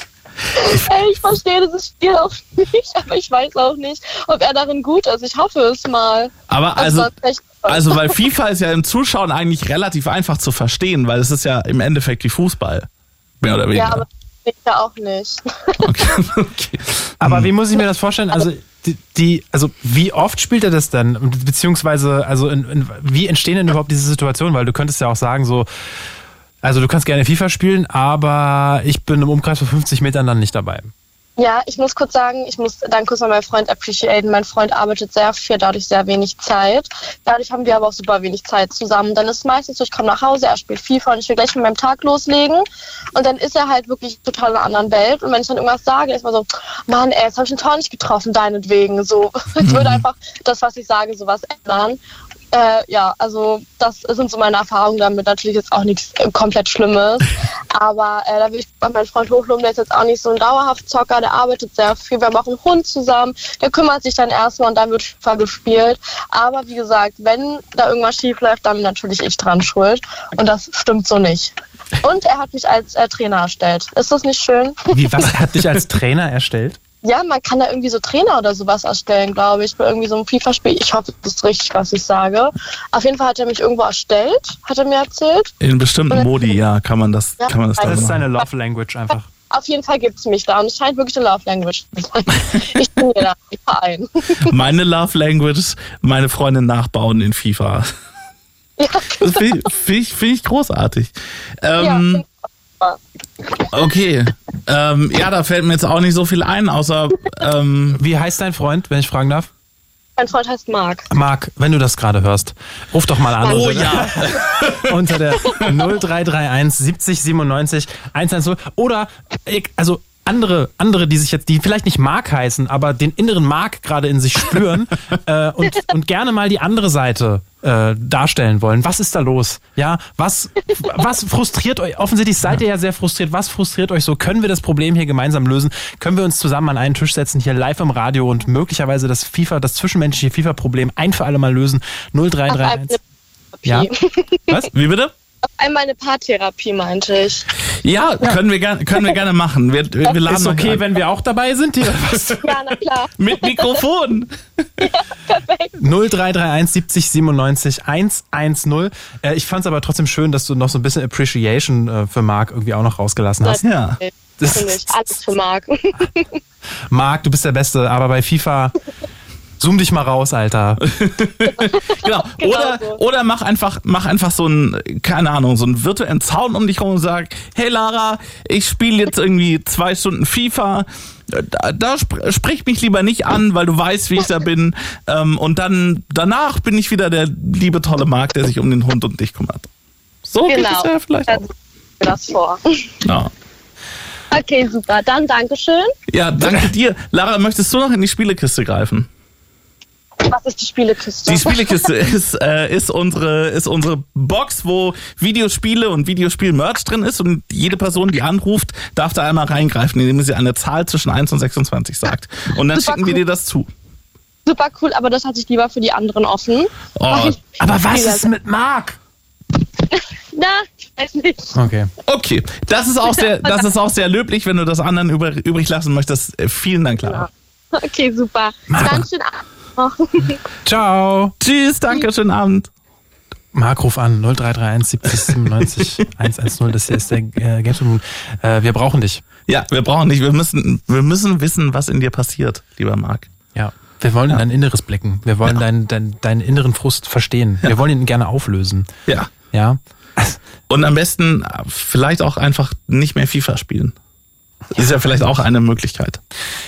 Ey, ich verstehe dieses Spiel auch nicht, aber ich weiß auch nicht, ob er darin gut ist. Ich hoffe es mal. Aber also, also weil FIFA ist ja im Zuschauen eigentlich relativ einfach zu verstehen, weil es ist ja im Endeffekt wie Fußball. Mehr oder weniger. ja, aber ich ja auch nicht. okay. okay. Aber wie muss ich mir das vorstellen? Also die, also wie oft spielt er das dann? Und Beziehungsweise, also in, in, wie entstehen denn überhaupt diese Situationen? Weil du könntest ja auch sagen, so, also du kannst gerne FIFA spielen, aber ich bin im Umkreis von 50 Metern dann nicht dabei. Ja, ich muss kurz sagen, ich muss dann kurz mal meinen Freund appreciaten. Mein Freund arbeitet sehr viel, dadurch sehr wenig Zeit. Dadurch haben wir aber auch super wenig Zeit zusammen. Dann ist es meistens so, ich komme nach Hause, er spielt FIFA und ich will gleich mit meinem Tag loslegen. Und dann ist er halt wirklich total in einer anderen Welt. Und wenn ich dann irgendwas sage, ist man so, Mann, ey, jetzt habe ich den Tor nicht getroffen, deinetwegen. So, ich würde einfach das, was ich sage, sowas ändern. Äh, ja, also das sind so meine Erfahrungen damit. Natürlich ist auch nichts äh, komplett Schlimmes. Aber äh, da will ich bei meinem Freund hochloben, der ist jetzt auch nicht so ein dauerhaft Zocker, der arbeitet sehr viel. Wir haben auch einen Hund zusammen, der kümmert sich dann erstmal und dann wird FIFA gespielt. Aber wie gesagt, wenn da irgendwas schief läuft, dann bin natürlich ich dran schuld. Und das stimmt so nicht. Und er hat mich als äh, Trainer erstellt. Ist das nicht schön? Wie, was hat dich als Trainer erstellt? Ja, man kann da irgendwie so Trainer oder sowas erstellen, glaube ich, bei irgendwie so einem FIFA-Spiel. Ich hoffe, das ist richtig, was ich sage. Auf jeden Fall hat er mich irgendwo erstellt, hat er mir erzählt. In bestimmten Modi, ja, kann man das, Ja, kann man das Das ist seine Love Language einfach. Auf jeden Fall gibt es mich da und es scheint wirklich eine Love Language zu sein. Ich bin hier da im Verein. Meine Love Language, meine Freundin nachbauen in FIFA. ja, Das finde ich, find ich, find ich großartig. ja, Ähm, super. Okay. Ähm, ja, da fällt mir jetzt auch nicht so viel ein, außer ähm, Wie heißt dein Freund, wenn ich fragen darf? Mein Freund heißt Marc. Marc, wenn du das gerade hörst, ruf doch mal an. Oh unter, ja. unter der 0331 70 97 110. Oder, ich- also andere, andere, die sich jetzt, die vielleicht nicht Mark heißen, aber den inneren Mark gerade in sich spüren äh, und, und gerne mal die andere Seite äh, darstellen wollen. Was ist da los? Ja, was, was frustriert euch? Offensichtlich seid ihr ja sehr frustriert. Was frustriert euch so? Können wir das Problem hier gemeinsam lösen? Können wir uns zusammen an einen Tisch setzen, hier live im Radio und möglicherweise das FIFA, das zwischenmenschliche FIFA-Problem ein für alle Mal lösen? Auf einmal 0331. Ja? Was? wie bitte? Auf einmal eine Paartherapie, meinte ich. Ja, können wir gerne, können wir gerne machen. Wir, wir, laden Ist okay, wenn wir auch dabei sind? Hier? Was? Ja, na klar. mit Mikrofon. 0331 70 97 110. Äh, ich fand es aber trotzdem schön, dass du noch so ein bisschen Appreciation äh, für Marc irgendwie auch noch rausgelassen hast. Ja. Das- Finde ich. Alles für Marc. Marc, du bist der Beste, aber bei FIFA zoom dich mal raus, Alter. Genau. Genau Oder, so. oder mach einfach, mach einfach so einen, keine Ahnung, so einen virtuellen Zaun um dich rum und sag, hey Lara, ich spiele jetzt irgendwie zwei Stunden FIFA. Da, da sp sprich mich lieber nicht an, weil du weißt, wie ich da bin. Ähm, und dann danach bin ich wieder der liebe tolle Marc, der sich um den Hund und dich kümmert. So geht Genau. es ja vielleicht auch. mir das vor. Ja. Okay, super. Dann Dankeschön. ja, danke dir. Lara, möchtest du noch in die Spielekiste greifen? Was ist die Spielekiste? Die Spielekiste ist, äh, ist, unsere, ist unsere Box, wo Videospiele und Videospiel-Merch drin ist und jede Person, die anruft, darf da einmal reingreifen, indem sie eine Zahl zwischen 1 und 26 sagt. Und dann Super schicken wir cool. dir das zu. Super cool, aber das hatte ich lieber für die anderen offen. Oh, Aber was Ja, ist mit Marc? Na, ich weiß nicht. Okay. okay, das ist auch sehr, das ist auch sehr löblich, wenn du das anderen über, übrig lassen möchtest. Äh, Vielen Dank, Clara. Okay, super. Marc. Dann schönen Abend noch. Ciao. Tschüss, danke, schönen Abend. Marc, ruf an 0331 70 97 110. Das hier ist der äh, Games Moon. Äh, wir brauchen dich. Ja, wir brauchen nicht, wir müssen, wir müssen wissen, was in dir passiert, lieber Marc. Ja. Wir wollen in dein Inneres blicken. Wir wollen deinen dein, deinen inneren Frust verstehen. Wir wollen ihn gerne auflösen. Ja. Ja. Und am besten äh, vielleicht auch einfach nicht mehr FIFA spielen. Ist ja vielleicht auch eine Möglichkeit.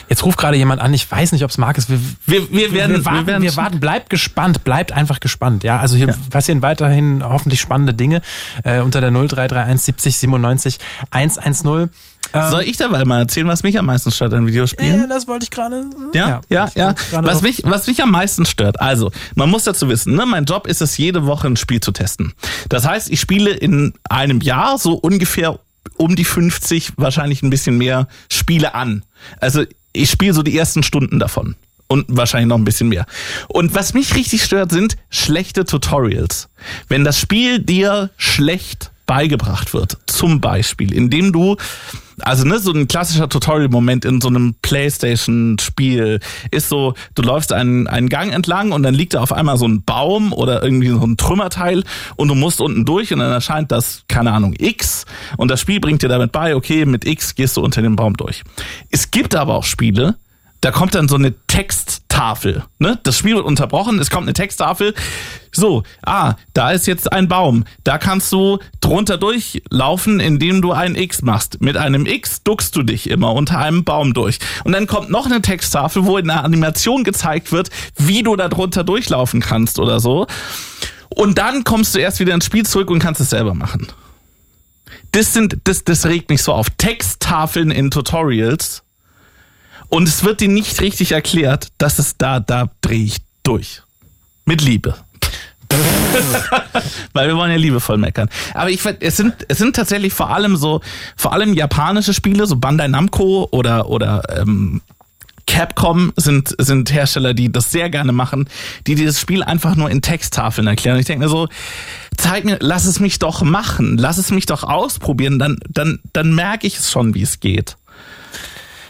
Jetzt ruft gerade jemand an. Ich weiß nicht, ob es Marc ist. Wir, Wir, wir werden, wir warten, wir werden wir warten. Bleibt gespannt, bleibt einfach gespannt. Ja, also hier Ja. passieren weiterhin hoffentlich spannende Dinge äh, unter der 0331 70 97 110. Ähm, Soll ich dabei mal erzählen, was mich am meisten stört an äh, Videospielen? das wollte ich gerade. Ja, ja, ja. Was mich, was mich am meisten stört. Also, man muss dazu wissen, ne, mein Job ist es, jede Woche ein Spiel zu testen. Das heißt, ich spiele in einem Jahr so ungefähr um die 50, wahrscheinlich ein bisschen mehr Spiele an. Also, ich spiele so die ersten Stunden davon. Und wahrscheinlich noch ein bisschen mehr. Und was mich richtig stört, sind schlechte Tutorials. Wenn das Spiel dir schlecht beigebracht wird, zum Beispiel, indem du Also ne, so ein klassischer Tutorial-Moment in so einem Playstation-Spiel ist so, du läufst einen, einen Gang entlang und dann liegt da auf einmal so ein Baum oder irgendwie so ein Trümmerteil und du musst unten durch und dann erscheint das, keine Ahnung, X und das Spiel bringt dir damit bei, okay, mit X gehst du unter den Baum durch. Es gibt aber auch Spiele, da kommt dann so eine Texttafel. Ne? Das Spiel wird unterbrochen, es kommt eine Texttafel. So, ah, da ist jetzt ein Baum. Da kannst du drunter durchlaufen, indem du ein X machst. Mit einem X duckst du dich immer unter einem Baum durch. Und dann kommt noch eine Texttafel, wo in einer Animation gezeigt wird, wie du da drunter durchlaufen kannst oder so. Und dann kommst du erst wieder ins Spiel zurück und kannst es selber machen. Das sind, das, das regt mich so auf. Texttafeln in Tutorials und es wird dir nicht richtig erklärt, dass es da, da drehe ich durch. Mit Liebe. Weil wir wollen ja liebevoll meckern. Aber ich es sind es sind tatsächlich vor allem so vor allem japanische Spiele, so Bandai Namco oder oder ähm, Capcom sind sind Hersteller, die das sehr gerne machen, die dieses Spiel einfach nur in Texttafeln erklären. Und ich denke mir so, zeig mir, lass es mich doch machen, lass es mich doch ausprobieren, dann dann dann merke ich es schon, wie es geht.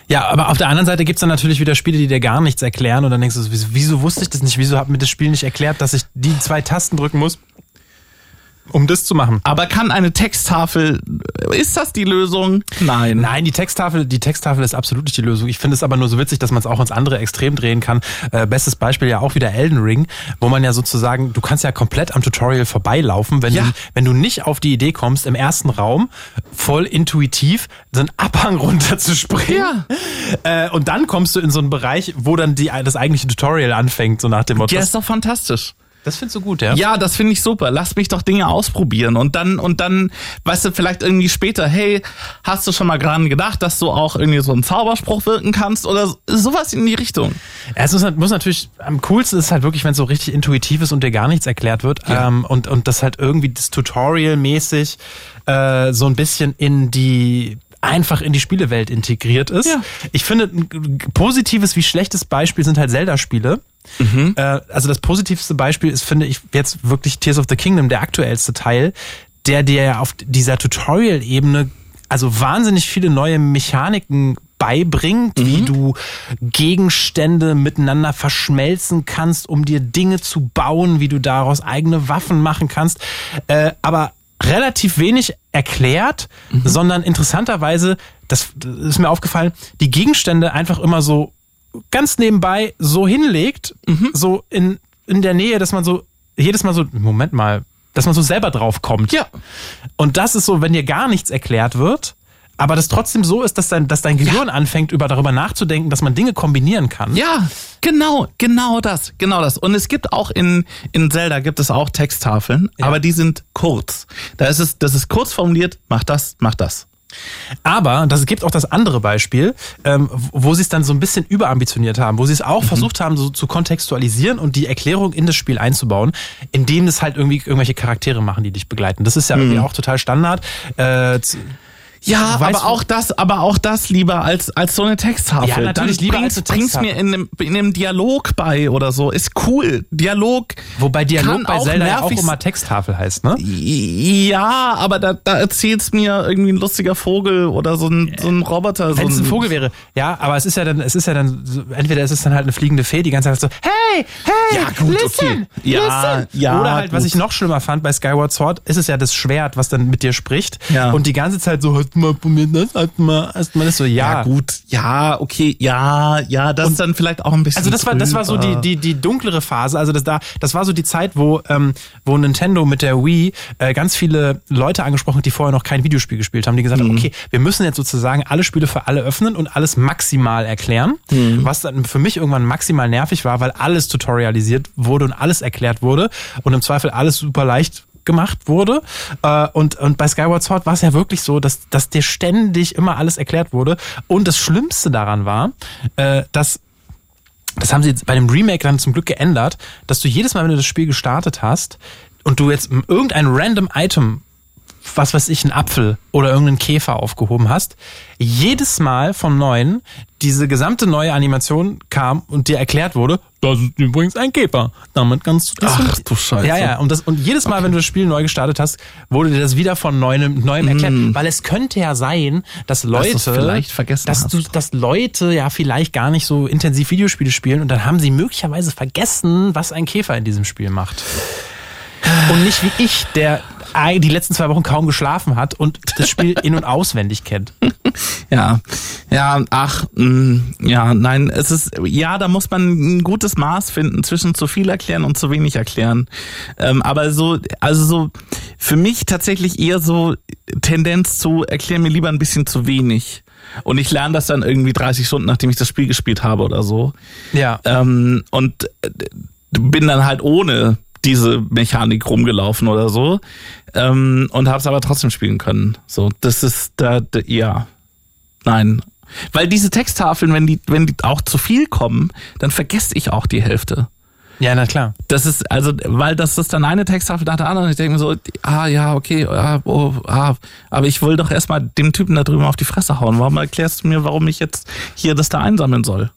Ja, aber auf der anderen Seite gibt's dann natürlich wieder Spiele, die dir gar nichts erklären und dann denkst du, wieso, wieso wusste ich das nicht? Wieso hat mir das Spiel nicht erklärt, dass ich die zwei Tasten drücken muss? Um das zu machen. Aber kann eine Texttafel, ist das die Lösung? Nein. Nein, die Texttafel, die Texttafel ist absolut nicht die Lösung. Ich finde es aber nur so witzig, dass man es auch ins andere Extrem drehen kann. Äh, bestes Beispiel ja auch wieder Elden Ring, wo man ja sozusagen, du kannst ja komplett am Tutorial vorbeilaufen, wenn, ja. du, wenn du nicht auf die Idee kommst, im ersten Raum voll intuitiv so einen Abhang runter zu springen. Ja. Äh, und dann kommst du in so einen Bereich, wo dann die, das eigentliche Tutorial anfängt, so nach dem Motto. Ja, ist doch fantastisch. Das findest du gut, ja? Ja, das finde ich super. Lass mich doch Dinge ausprobieren und dann und dann, weißt du, vielleicht irgendwie später, hey, hast du schon mal dran gedacht, dass du auch irgendwie so einen Zauberspruch wirken kannst oder sowas in die Richtung? Ja, es muss, muss natürlich, am coolsten ist halt wirklich, wenn es so richtig intuitiv ist und dir gar nichts erklärt wird ja. ähm, und und das halt irgendwie das Tutorial mäßig äh, so ein bisschen in die einfach in die Spielewelt integriert ist. Ja. Ich finde, ein positives wie schlechtes Beispiel sind halt Zelda-Spiele. Mhm. Äh, also das positivste Beispiel ist, finde ich, jetzt wirklich Tears of the Kingdom, der aktuellste Teil, der dir ja auf dieser Tutorial-Ebene also wahnsinnig viele neue Mechaniken beibringt, mhm. wie du Gegenstände miteinander verschmelzen kannst, um dir Dinge zu bauen, wie du daraus eigene Waffen machen kannst. Äh, aber relativ wenig erklärt, mhm. sondern interessanterweise, das, das ist mir aufgefallen, die Gegenstände einfach immer so ganz nebenbei so hinlegt, mhm. so in, in der Nähe, dass man so jedes Mal so, Moment mal, dass man so selber drauf kommt. Ja. Und das ist so, wenn dir gar nichts erklärt wird, aber das trotzdem so ist, dass dein, dass dein Gehirn ja. anfängt, über darüber nachzudenken, dass man Dinge kombinieren kann. Ja, genau, genau das, genau das. Und es gibt auch in, in Zelda gibt es auch Texttafeln, ja. aber die sind kurz. Da ist es, das ist kurz formuliert, mach das, mach das. Aber das gibt auch das andere Beispiel, ähm, wo sie es dann so ein bisschen überambitioniert haben, wo sie es auch mhm. versucht haben, so zu kontextualisieren und die Erklärung in das Spiel einzubauen, indem es halt irgendwie irgendwelche Charaktere machen, die dich begleiten. Das ist ja mhm. irgendwie auch total Standard. Äh, ja, weißt aber auch das, aber auch das lieber als als so eine Texttafel. Ja, natürlich Dann lieber bring's, als eine Texttafel. mir in einem, in einem Dialog bei oder so. Ist cool. Dialog. Wobei Dialog bei Zelda ja auch immer Texttafel heißt, ne? Ja, aber da, da erzählt's mir irgendwie ein lustiger Vogel oder so ein, so ein Roboter. Wenn so es ein Vogel wäre, ja, aber es ist ja dann, es ist ja dann, entweder ist es dann halt eine fliegende Fee, die ganze Zeit so, hey, hey, ja, gut, listen, okay. ja, listen. Ja, oder halt, gut. was ich noch schlimmer fand bei Skyward Sword, ist es ja das Schwert, was dann mit dir spricht ja. und die ganze Zeit so, mal probiert das erstmal, erstmal ist so, ja. ja. gut, ja, okay, ja, ja, das und, ist dann vielleicht auch ein bisschen. Also das war, das war so die, die, die dunklere Phase. Also das da, das war so die Zeit, wo, ähm, wo Nintendo mit der Wii äh, ganz viele Leute angesprochen hat, die vorher noch kein Videospiel gespielt haben, die gesagt mhm. haben, okay, wir müssen jetzt sozusagen alle Spiele für alle öffnen und alles maximal erklären. Mhm. Was dann für mich irgendwann maximal nervig war, weil alles tutorialisiert wurde und alles erklärt wurde und im Zweifel alles super leicht gemacht wurde. Äh, und, und bei Skyward Sword war es ja wirklich so, dass, dass dir ständig immer alles erklärt wurde. Und das Schlimmste daran war, äh, dass das haben sie bei dem Remake dann zum Glück geändert, dass du jedes Mal, wenn du das Spiel gestartet hast und du jetzt irgendein random Item was weiß ich, einen Apfel oder irgendeinen Käfer aufgehoben hast, jedes Mal vom Neuen diese gesamte neue Animation kam und dir erklärt wurde, das ist übrigens ein Käfer. Damit kannst du das. Ach, du Scheiße. Ja, ja. Und, das, und jedes Mal, wenn du das Spiel neu gestartet hast, wurde dir das wieder von neuem, neuem erklärt. Weil es könnte ja sein, dass Leute, du's vielleicht vergessen dass, du, dass Leute ja vielleicht gar nicht so intensiv Videospiele spielen und dann haben sie möglicherweise vergessen, was ein Käfer in diesem Spiel macht. Und nicht wie ich, der die letzten zwei Wochen kaum geschlafen hat und das Spiel in- und auswendig kennt. Ja, ja, ach, mh, ja, nein, es ist, ja, da muss man ein gutes Maß finden zwischen zu viel erklären und zu wenig erklären. Ähm, aber so, also so, für mich tatsächlich eher so Tendenz zu, erklär mir lieber ein bisschen zu wenig. Und ich lerne das dann irgendwie 30 Stunden, nachdem ich das Spiel gespielt habe oder so. Ja. Ähm, und äh, bin dann halt ohne diese Mechanik rumgelaufen oder so ähm, und habe es aber trotzdem spielen können. So, das ist da, da ja, nein, weil diese Texttafeln, wenn die wenn die auch zu viel kommen, dann vergesse ich auch die Hälfte. Ja, na klar. Das ist also, weil das ist dann eine Texttafel nach der anderen. Ich denke mir so, ah ja, okay, ah, oh, ah, aber ich will doch erstmal dem Typen da drüben auf die Fresse hauen. Warum erklärst du mir, warum ich jetzt hier das da einsammeln soll?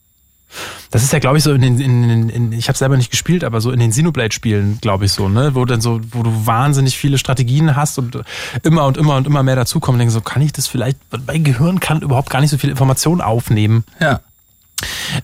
Das ist ja, glaube ich, so in den, in, in, in ich habe selber nicht gespielt, aber so in den Xenoblade-Spielen, glaube ich so, ne, wo dann so, wo du wahnsinnig viele Strategien hast und immer und immer und immer mehr dazukommen. Denke so, kann ich das vielleicht? Mein Gehirn kann überhaupt gar nicht so viel Information aufnehmen. Ja.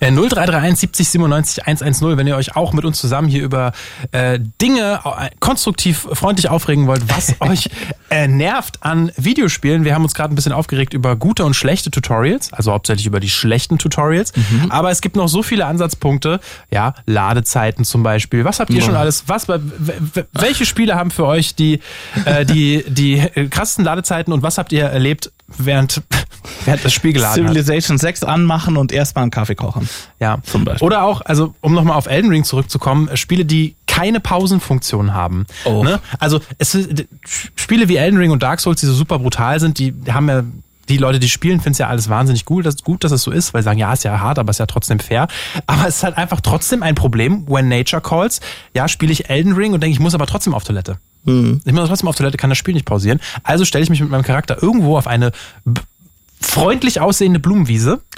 Äh, 0331 70 97 110, wenn ihr euch auch mit uns zusammen hier über äh, Dinge äh, konstruktiv freundlich aufregen wollt, was euch äh, nervt an Videospielen. Wir haben uns gerade ein bisschen aufgeregt über gute und schlechte Tutorials, also hauptsächlich über die schlechten Tutorials. Aber es gibt noch so viele Ansatzpunkte, ja, Ladezeiten zum Beispiel. Was habt ihr schon alles? Was, welche Spiele haben für euch die, äh, die, die äh, krassesten Ladezeiten und was habt ihr erlebt, während, während das Spiel geladen hat? Civilization 6 anmachen und erstmal einen Kaffee kochen. Ja, Zum Beispiel. Oder auch, also um nochmal auf Elden Ring zurückzukommen, äh, Spiele, die keine Pausenfunktion haben. Oh. Ne? Also es Spiele wie Elden Ring und Dark Souls, die so super brutal sind, die haben ja die Leute, die spielen, finden es ja alles wahnsinnig gut, das, gut, dass es so ist, weil sie sagen, ja, ist ja hart, aber ist ja trotzdem fair. Aber es ist halt einfach trotzdem ein Problem, when nature calls. Ja, spiele ich Elden Ring und denke, ich muss aber trotzdem auf Toilette. Ich muss trotzdem auf Toilette, kann das Spiel nicht pausieren. Also stelle ich mich mit meinem Charakter irgendwo auf eine freundlich aussehende Blumenwiese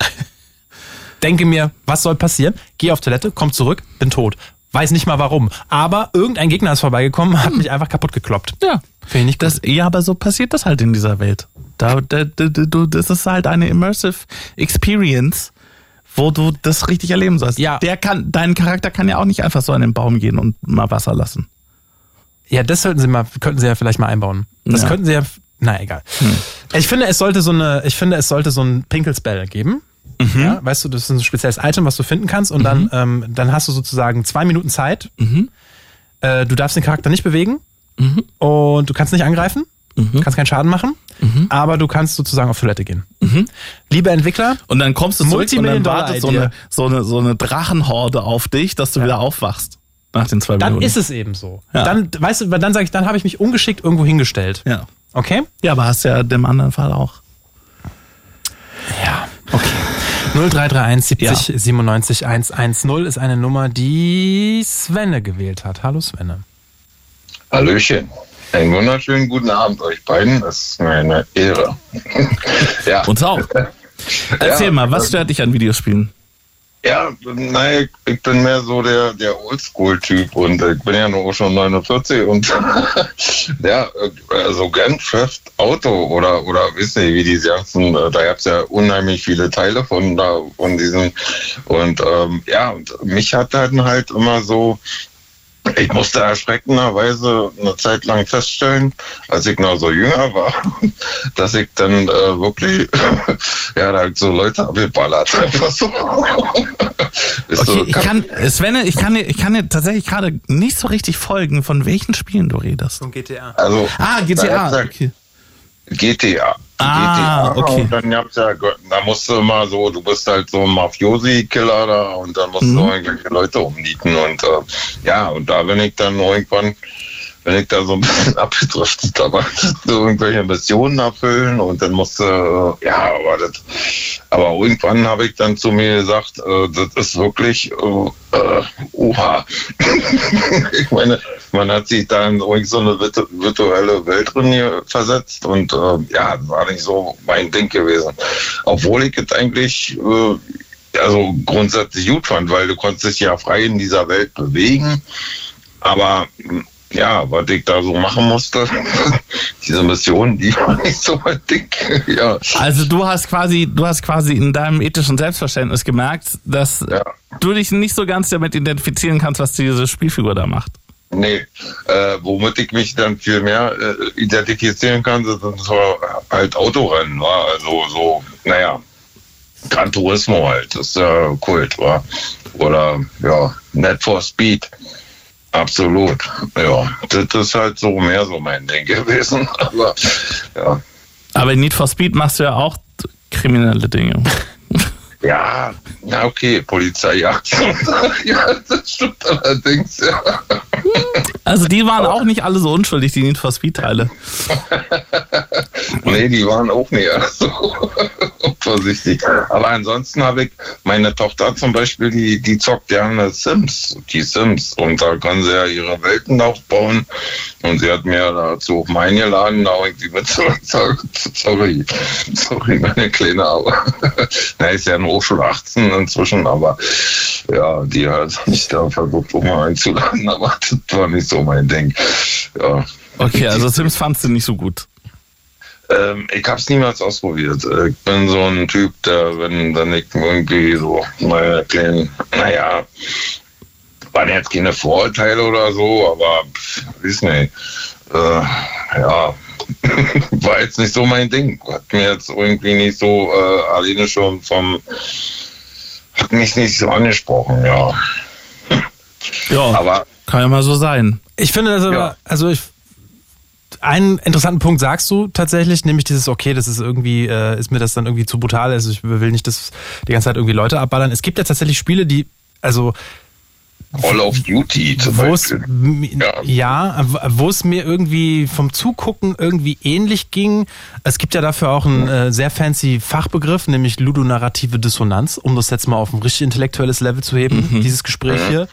denke mir, was soll passieren? Gehe auf Toilette, komm zurück, bin tot. Weiß nicht mal warum. Aber irgendein Gegner ist vorbeigekommen, hat mich einfach kaputt gekloppt. Ja. Finde ich nicht Das, ja, aber so passiert das halt in dieser Welt. Da, da, da, da, das ist halt eine immersive Experience, wo du das richtig erleben sollst. Ja. Der kann, dein Charakter kann ja auch nicht einfach so an den Baum gehen und mal Wasser lassen. Ja, das sollten sie mal, könnten sie ja vielleicht mal einbauen. Das Ja. könnten sie ja, na egal. Ich finde, es sollte so eine, ich finde, es sollte so ein Pinkelspell geben. Ja, weißt du, das ist ein spezielles Item, was du finden kannst und dann, ähm, dann hast du sozusagen zwei Minuten Zeit. Äh, du darfst den Charakter nicht bewegen und du kannst nicht angreifen, kannst keinen Schaden machen, aber du kannst sozusagen auf Toilette gehen. Liebe Entwickler, Und dann kommst du zurück und dann wartet so eine, so, eine, so eine Drachenhorde auf dich, dass du wieder aufwachst. Nach den zwei dann Minuten. ist es eben so. Ja. Dann, weißt du, weil dann sage ich, dann habe ich mich ungeschickt irgendwo hingestellt. ja. Okay? Ja, aber hast ja dem anderen Fall auch. Ja, okay. 0331 70 Ja. 97 110 ist eine Nummer, die Svenne gewählt hat. Hallo Svenne. Hallöchen. Einen wunderschönen guten Abend euch beiden. Das ist mir eine Ehre. ja. Uns auch. Erzähl Ja, mal, was ähm, stört dich an Videospielen? Ja, nein, ich bin mehr so der, der Oldschool-Typ und ich bin ja nur schon 49 und ja, also Grand Auto oder, oder wisst ihr, wie diese ganzen, äh, da gab's ja unheimlich viele Teile von da, von diesen und ähm, ja, und mich hat dann halt immer so, ich musste erschreckenderweise eine Zeit lang feststellen, als ich noch so jünger war, dass ich dann äh, wirklich, ja, da ich so Leute abgeballert. Einfach so. Ist Okay, so, ich kann, Svenne, ich kann dir, ich kann dir tatsächlich gerade nicht so richtig folgen, von welchen Spielen du redest. Und GTA. also, Ah, GTA. Okay. GTA. Ah, GTA. okay. Und dann gab's ja, da musst du immer so, du bist halt so ein Mafiosi-Killer da und dann musst Mhm. du irgendwelche Leute umnieten und äh, ja, und da bin ich dann irgendwann, wenn ich da so ein bisschen abgedriftet, war so irgendwelche Missionen erfüllen und dann musste, äh, ja, aber das, aber irgendwann habe ich dann zu mir gesagt, äh, das ist wirklich, äh, äh, oha. ich meine, man hat sich da in so eine virtuelle Welt drin versetzt und äh, ja, war nicht so mein Ding gewesen. Obwohl ich es eigentlich äh, also grundsätzlich gut fand, weil du konntest dich ja frei in dieser Welt bewegen. Aber ja, was ich da so machen musste, diese Mission, die war nicht so mein Ding. ja. Also du hast quasi, du hast quasi in deinem ethischen Selbstverständnis gemerkt, dass ja. du dich nicht so ganz damit identifizieren kannst, was diese Spielfigur da macht. Nee, äh, womit ich mich dann viel mehr äh, identifizieren kann, sind so halt Autorennen, war also so, naja, Gran Turismo halt, das ist ja Kult, war. Oder ja, Net for Speed. Absolut, ja. Das ist halt so mehr so mein Ding gewesen. Aber ja. Aber in Need for Speed machst du ja auch kriminelle Dinge. Ja, na okay, Polizeijagd. ja, das stimmt allerdings, ja. Also die waren auch nicht alle so unschuldig, die Need for Speed-Teile. nee, die waren auch nicht so vorsichtig. Aber ansonsten habe ich, meine Tochter zum Beispiel, die, die zockt gerne Sims, die Sims. Und da kann sie ja ihre Welten aufbauen. Und sie hat mir dazu auch meine geladen, da irgendwie mit sorry, sorry, meine Kleine, aber na, ist ja nur 18 inzwischen, aber ja, die hat sich da versucht, um mal einzuladen, aber das war nicht so mein Ding. Ja. Okay, also Sims fandst du nicht so gut. Ähm, ich habe es niemals ausprobiert. Ich bin so ein Typ, der, wenn dann ich irgendwie so meine kleinen, naja, waren jetzt keine Vorurteile oder so, aber weiß nicht. Äh, ja, war jetzt nicht so mein Ding. Hat mir jetzt irgendwie nicht so äh, alleine schon vom hat mich nicht so angesprochen, ja. Ja, aber kann ja mal so sein. Ich finde das aber, ja. also ich einen interessanten Punkt sagst du tatsächlich, nämlich dieses, okay, das ist irgendwie, äh, ist mir das dann irgendwie zu brutal, also ich will nicht das die ganze Zeit irgendwie Leute abballern. Es gibt ja tatsächlich Spiele, die, also Call of Duty zum Beispiel. Ja, ja wo es mir irgendwie vom Zugucken irgendwie ähnlich ging. Es gibt ja dafür auch einen äh, sehr fancy Fachbegriff, nämlich ludonarrative Dissonanz, um das jetzt mal auf ein richtig intellektuelles Level zu heben, mhm. dieses Gespräch mhm. hier.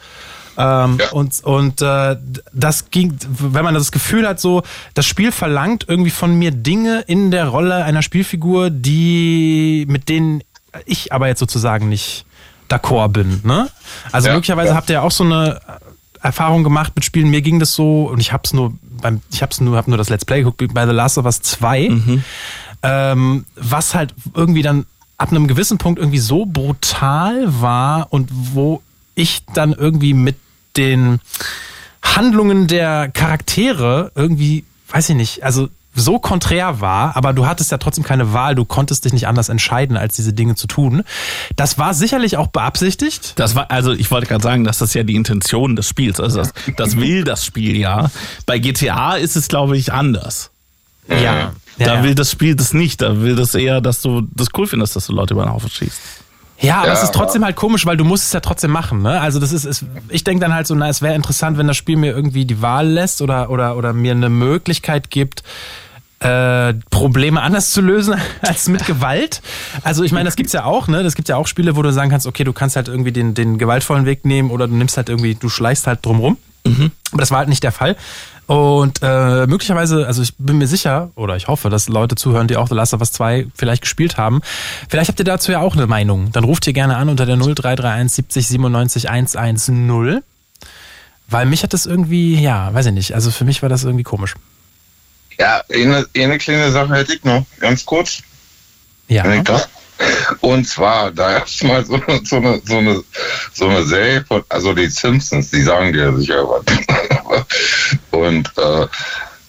Ähm, ja. Und, und äh, das ging, wenn man das Gefühl hat, so, das Spiel verlangt irgendwie von mir Dinge in der Rolle einer Spielfigur, die, mit denen ich aber jetzt sozusagen nicht d'accord bin. Ne? Also ja, möglicherweise ja. habt ihr auch so eine Erfahrung gemacht mit Spielen. Mir ging das so und ich hab's nur beim, ich hab's nur, hab nur das Let's Play geguckt bei The Last of Us 2, mhm. ähm, was halt irgendwie dann ab einem gewissen Punkt irgendwie so brutal war und wo ich dann irgendwie mit den Handlungen der Charaktere irgendwie, weiß ich nicht, also so konträr war, aber du hattest ja trotzdem keine Wahl, du konntest dich nicht anders entscheiden, als diese Dinge zu tun. Das war sicherlich auch beabsichtigt. Das war, also ich wollte gerade sagen, dass das ja die Intention des Spiels, also das, das will das Spiel ja. Bei GTA ist es, glaube ich, anders. Ja. Da ja, will das Spiel das nicht, da will das eher, dass du das cool findest, dass du Leute über den Haufen schießt. Ja, aber ja, es ist trotzdem halt komisch, weil du musst es ja trotzdem machen. Ne? Also das ist, ist ich denke dann halt so, na, es wäre interessant, wenn das Spiel mir irgendwie die Wahl lässt oder oder oder mir eine Möglichkeit gibt, äh, Probleme anders zu lösen als mit Gewalt. Also ich meine, das gibt's ja auch, ne? Das gibt ja auch Spiele, wo du sagen kannst, okay, du kannst halt irgendwie den, den gewaltvollen Weg nehmen oder du nimmst halt irgendwie, du schleichst halt drumrum. Mhm. Aber das war halt nicht der Fall. Und äh, möglicherweise, also ich bin mir sicher, oder ich hoffe, dass Leute zuhören, die auch The Last of Us 2 vielleicht gespielt haben. Vielleicht habt ihr dazu ja auch eine Meinung. Dann ruft ihr gerne an unter der 0331 70 97 110. Weil mich hat das irgendwie, ja, weiß ich nicht. Also für mich war das irgendwie komisch. Ja, eine, eine kleine Sache hätte ich noch, ganz kurz. Ja. Und zwar, da gab es mal so, so, eine, so, eine, so eine Serie von, also die Simpsons, die sagen dir sicher was. Und äh,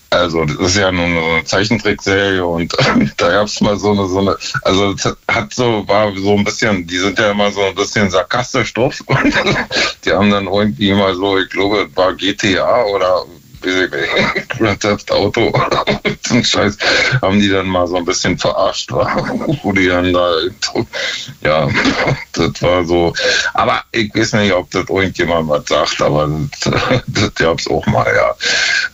also das ist ja nur eine Zeichentrickserie und äh, da gab es mal so eine, so eine, also hat so, war so ein bisschen, die sind ja immer so ein bisschen sarkastisch drauf und die haben dann irgendwie mal so, ich glaube, war GTA oder Grand Theft Auto ein Scheiß haben die dann mal so ein bisschen verarscht, wo die dann da, ja, das war so, aber ich weiß nicht, ob das irgendjemand was sagt, aber das, das gab's auch mal, ja.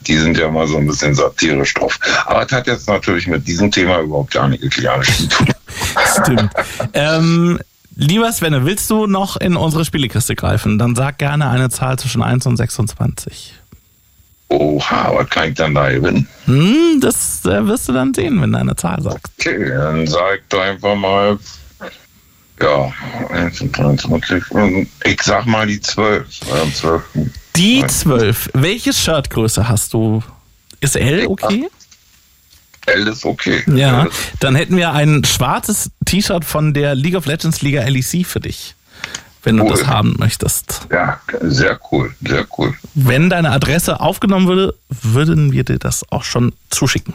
Die sind ja mal so ein bisschen satirisch drauf. Aber es hat jetzt natürlich mit diesem Thema überhaupt gar nichts zu tun. Stimmt. ähm, Lieber Svenne, willst du noch in unsere Spielekiste greifen? Dann sag gerne eine Zahl zwischen 1 und 26. Oha, was kann ich dann da gewinnen? Hm, das äh, wirst du dann sehen, wenn du eine Zahl sagst. Okay, dann sag doch einfach mal, ja, 23, ich sag mal die 12. Am 12. Die Nein. 12. Welche Shirtgröße hast du? Ist L okay? L ist okay. Ja. Dann hätten wir ein schwarzes T-Shirt von der League of Legends Liga LEC für dich. Wenn du Cool. das haben möchtest. Ja, sehr cool, sehr cool. Wenn deine Adresse aufgenommen würde, würden wir dir das auch schon zuschicken.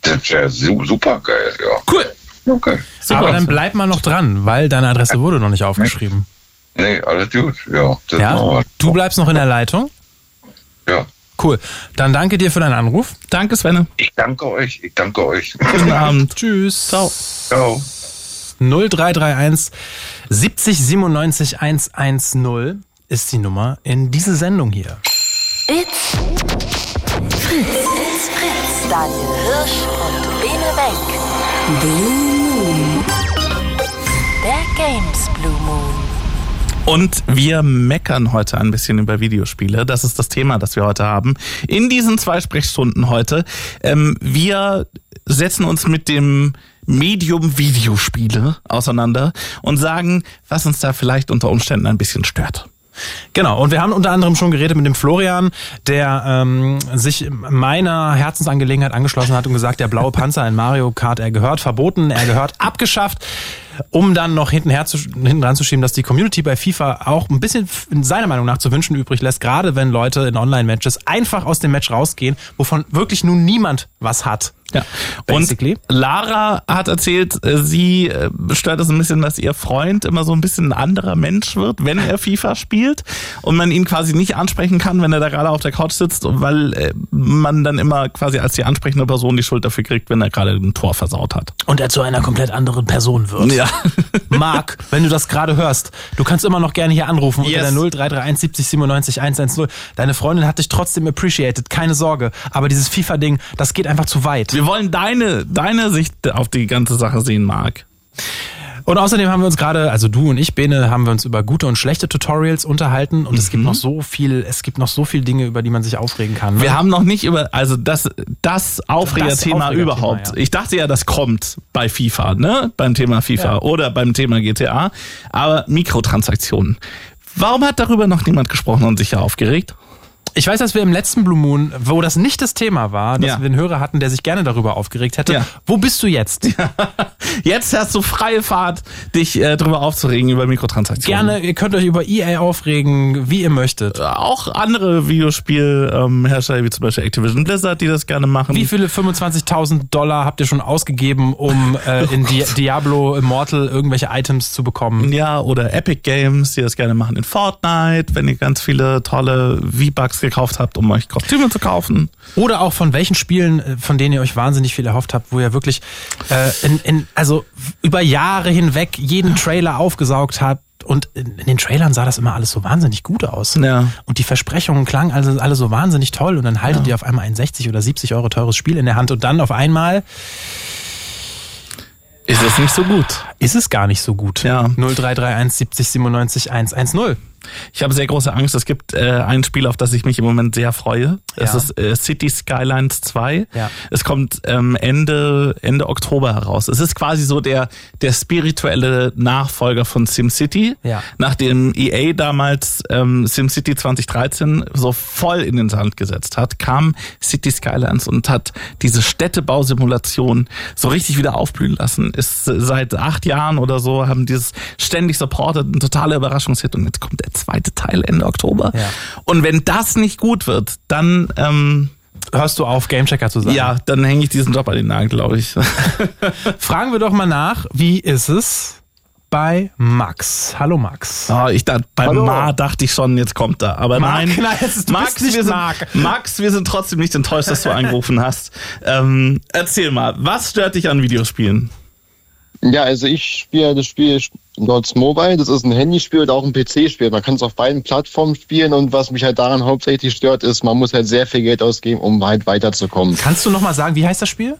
Das wäre su super geil, ja. Cool. Okay. Super. Aber dann bleib mal noch dran, weil deine Adresse wurde noch nicht aufgeschrieben. Nee, alles gut, ja. Ja? Du bleibst noch in der Leitung? Ja. Cool. Dann danke dir für deinen Anruf. Danke, Svenne. Ich danke euch, ich danke euch. Guten Abend. Tschüss. Ciao. Ciao. 0331 70 97 110 ist die Nummer in diese Sendung hier. It's Fritz. It's Fritz. Daniel Hirsch und Bene Wenk. Blue Moon. Der Games Blue Moon. Und wir meckern heute ein bisschen über Videospiele. Das ist das Thema, das wir heute haben. In diesen zwei Sprechstunden heute. Ähm, wir setzen uns mit dem Medium Videospiele auseinander und sagen, was uns da vielleicht unter Umständen ein bisschen stört. Genau, und wir haben unter anderem schon geredet mit dem Florian, der ähm, sich meiner Herzensangelegenheit angeschlossen hat und gesagt, der blaue Panzer in Mario Kart, er gehört verboten, er gehört abgeschafft, um dann noch hinten, her zu, hinten dran zu schieben, dass die Community bei FIFA auch ein bisschen in seiner Meinung nach zu wünschen übrig lässt, gerade wenn Leute in Online-Matches einfach aus dem Match rausgehen, wovon wirklich nun niemand was hat. Ja. Basically. Und Lara hat erzählt, äh, sie äh, stört es ein bisschen, dass ihr Freund immer so ein bisschen ein anderer Mensch wird, wenn er FIFA spielt und man ihn quasi nicht ansprechen kann, wenn er da gerade auf der Couch sitzt, weil äh, man dann immer quasi als die ansprechende Person die Schuld dafür kriegt, wenn er gerade ein Tor versaut hat. Und er zu einer komplett anderen Person wird. Ja. Marc, wenn du das gerade hörst, du kannst immer noch gerne hier anrufen Yes. unter der 0331 70 97 110. Deine Freundin hat dich trotzdem appreciated, keine Sorge. Aber dieses FIFA-Ding, das geht einfach zu weit. Wir wollen deine, deine Sicht auf die ganze Sache sehen, Marc. Und außerdem haben wir uns gerade, also du und ich, Bene, haben wir uns über gute und schlechte Tutorials unterhalten. Und es gibt noch so viel, es gibt noch so viel Dinge, über die man sich aufregen kann. Ne? Wir haben noch nicht über, also das, das Aufregerthema Aufregerthema, überhaupt. ja. Ich dachte ja, das kommt bei FIFA, ne? Beim Thema FIFA Ja. oder beim Thema GTA. Aber Mikrotransaktionen. Warum hat darüber noch niemand gesprochen und sich ja aufgeregt? Ich weiß, dass wir im letzten Blue Moon, wo das nicht das Thema war, dass Ja. wir einen Hörer hatten, der sich gerne darüber aufgeregt hätte. Ja. Wo bist du jetzt? Jetzt hast du freie Fahrt, dich äh, darüber aufzuregen über Mikrotransaktionen. Gerne, ihr könnt euch über EA aufregen, wie ihr möchtet. Auch andere Videospielhersteller wie zum Beispiel Activision Blizzard, die das gerne machen. Wie viele 25.000 Dollar habt ihr schon ausgegeben, um äh, in Di Diablo Immortal irgendwelche Items zu bekommen? Ja, oder Epic Games, die das gerne machen in Fortnite, wenn ihr ganz viele tolle V-Bucks gekauft habt, um euch Kostüme zu kaufen. Oder auch von welchen Spielen, äh, von denen ihr euch wahnsinnig viel erhofft habt, wo ihr wirklich äh, in, in, also über Jahre hinweg jeden Trailer aufgesaugt habt. Und in, in den Trailern sah das immer alles so wahnsinnig gut aus. Ja. Und die Versprechungen klangen also alle so wahnsinnig toll. Und dann haltet ihr auf einmal ein 60 oder 70 Euro teures Spiel in der Hand und dann auf einmal Ist es nicht so gut. ist es gar nicht so gut. Ja. 0331 70 97 110. Ich habe sehr große Angst. Es gibt äh, ein Spiel, auf das ich mich im Moment sehr freue. Es Ja. ist äh, City Skylines 2. Ja. Es kommt ähm, Ende, Ende Oktober heraus. Es ist quasi so der, der spirituelle Nachfolger von SimCity. Ja. Nachdem EA damals ähm, SimCity 2013 so voll in den Sand gesetzt hat, kam City Skylines und hat diese Städtebausimulation so richtig wieder aufblühen lassen. Ist äh, seit acht Jahren oder so, haben dieses ständig supported, ein totaler Überraschungshit und jetzt kommt der zweite Teil Ende Oktober. Ja. Und wenn das nicht gut wird, dann ähm, Hörst du auf, Gamechecker zu sein? ja, dann hänge ich diesen Job an den Nagel, glaube ich. Fragen wir doch mal nach, wie ist es bei Max? Hallo Max. Oh, ich dachte, bei Hallo. Ma dachte ich schon, jetzt kommt er. Aber Marc, nein, nein, ist- Max, wir sind. Max, wir sind trotzdem nicht enttäuscht, dass du angerufen hast. Ähm, erzähl mal, was stört dich an Videospielen? Ja, also ich spiele das Spiel Lords Mobile. Das ist ein Handyspiel und auch ein PC-Spiel. Man kann es auf beiden Plattformen spielen und was mich halt daran hauptsächlich stört, ist, man muss halt sehr viel Geld ausgeben, um halt weiterzukommen. Kannst du noch mal sagen, wie heißt das Spiel?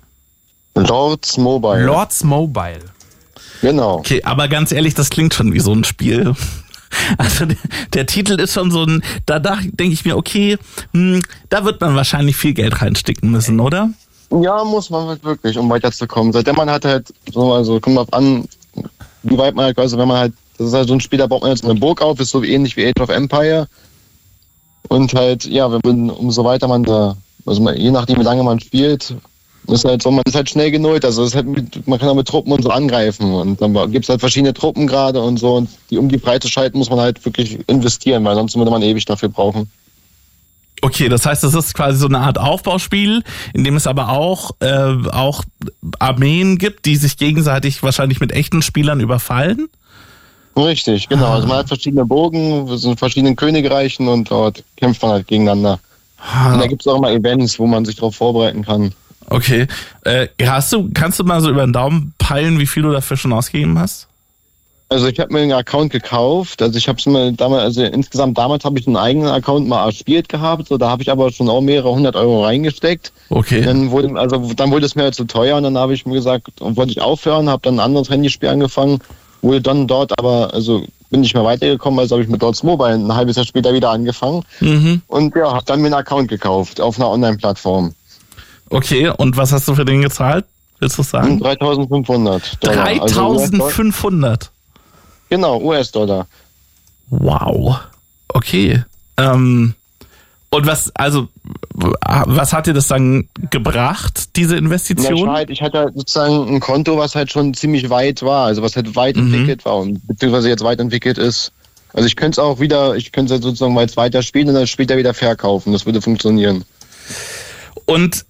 Lords Mobile. Lords Mobile. Genau. Okay, aber ganz ehrlich, das klingt schon wie so ein Spiel. Also der, der Titel ist schon so ein, da, da denke ich mir, okay, hm, da wird man wahrscheinlich viel Geld reinstecken müssen, oder? Ja, muss man halt wirklich, um weiterzukommen. Seitdem man hat halt so, also kommt auf an, wie weit man halt, also wenn man halt, das ist halt so ein Spiel, da baut man jetzt eine Burg auf, ist so ähnlich wie Age of Empire. Und halt, ja, wenn umso weiter man da, also man, je nachdem, wie lange man spielt, ist halt so, man ist halt schnell genullt. Also es halt mit, man kann auch mit Truppen und so angreifen. Und dann gibt es halt verschiedene Truppen gerade und so. Und die, um die freizuschalten, muss man halt wirklich investieren, weil sonst würde man ewig dafür brauchen. Okay, das heißt, das ist quasi so eine Art Aufbauspiel, in dem es aber auch, äh, auch Armeen gibt, die sich gegenseitig wahrscheinlich mit echten Spielern überfallen. Richtig, genau. Also man hat verschiedene Bogen, wir sind verschiedenen Königreichen und dort kämpft man halt gegeneinander. Und da gibt es auch immer Events, wo man sich darauf vorbereiten kann. Okay. Äh, hast du, kannst du mal so über den Daumen peilen, wie viel du dafür schon ausgegeben hast? Also ich habe mir einen Account gekauft. Also ich habe es mir damals, also insgesamt damals habe ich einen eigenen Account mal erspielt gehabt. So, da habe ich aber schon auch mehrere hundert Euro reingesteckt. Okay. Dann wurde, also dann wurde es mir halt zu teuer und dann habe ich mir gesagt, wollte ich aufhören, habe dann ein anderes Handyspiel angefangen, wurde dann dort aber, also bin nicht mehr weitergekommen, also habe ich mit Dots Mobile ein halbes Jahr später wieder angefangen Mhm. und ja, habe dann mir einen Account gekauft auf einer Online-Plattform. Okay, und was hast du für den gezahlt? Willst du sagen? 3500 Dollar. Also US-Dollar. 3500. genau, US-Dollar. Wow. Okay. Ähm, und was, also, was hat dir das dann gebracht, diese Ja, Investition? war halt, ich hatte sozusagen ein Konto, was halt schon ziemlich weit war, also was halt weit Mhm. entwickelt war und beziehungsweise jetzt weit entwickelt ist. Also ich könnte es auch wieder, ich könnte es halt sozusagen mal jetzt weiter spielen und dann später wieder verkaufen. Das würde funktionieren. Und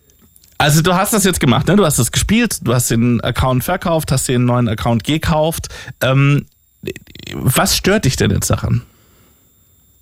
also du hast das jetzt gemacht, ne? Du hast das gespielt, du hast den Account verkauft, hast den neuen Account gekauft. Ähm, was stört dich denn jetzt daran?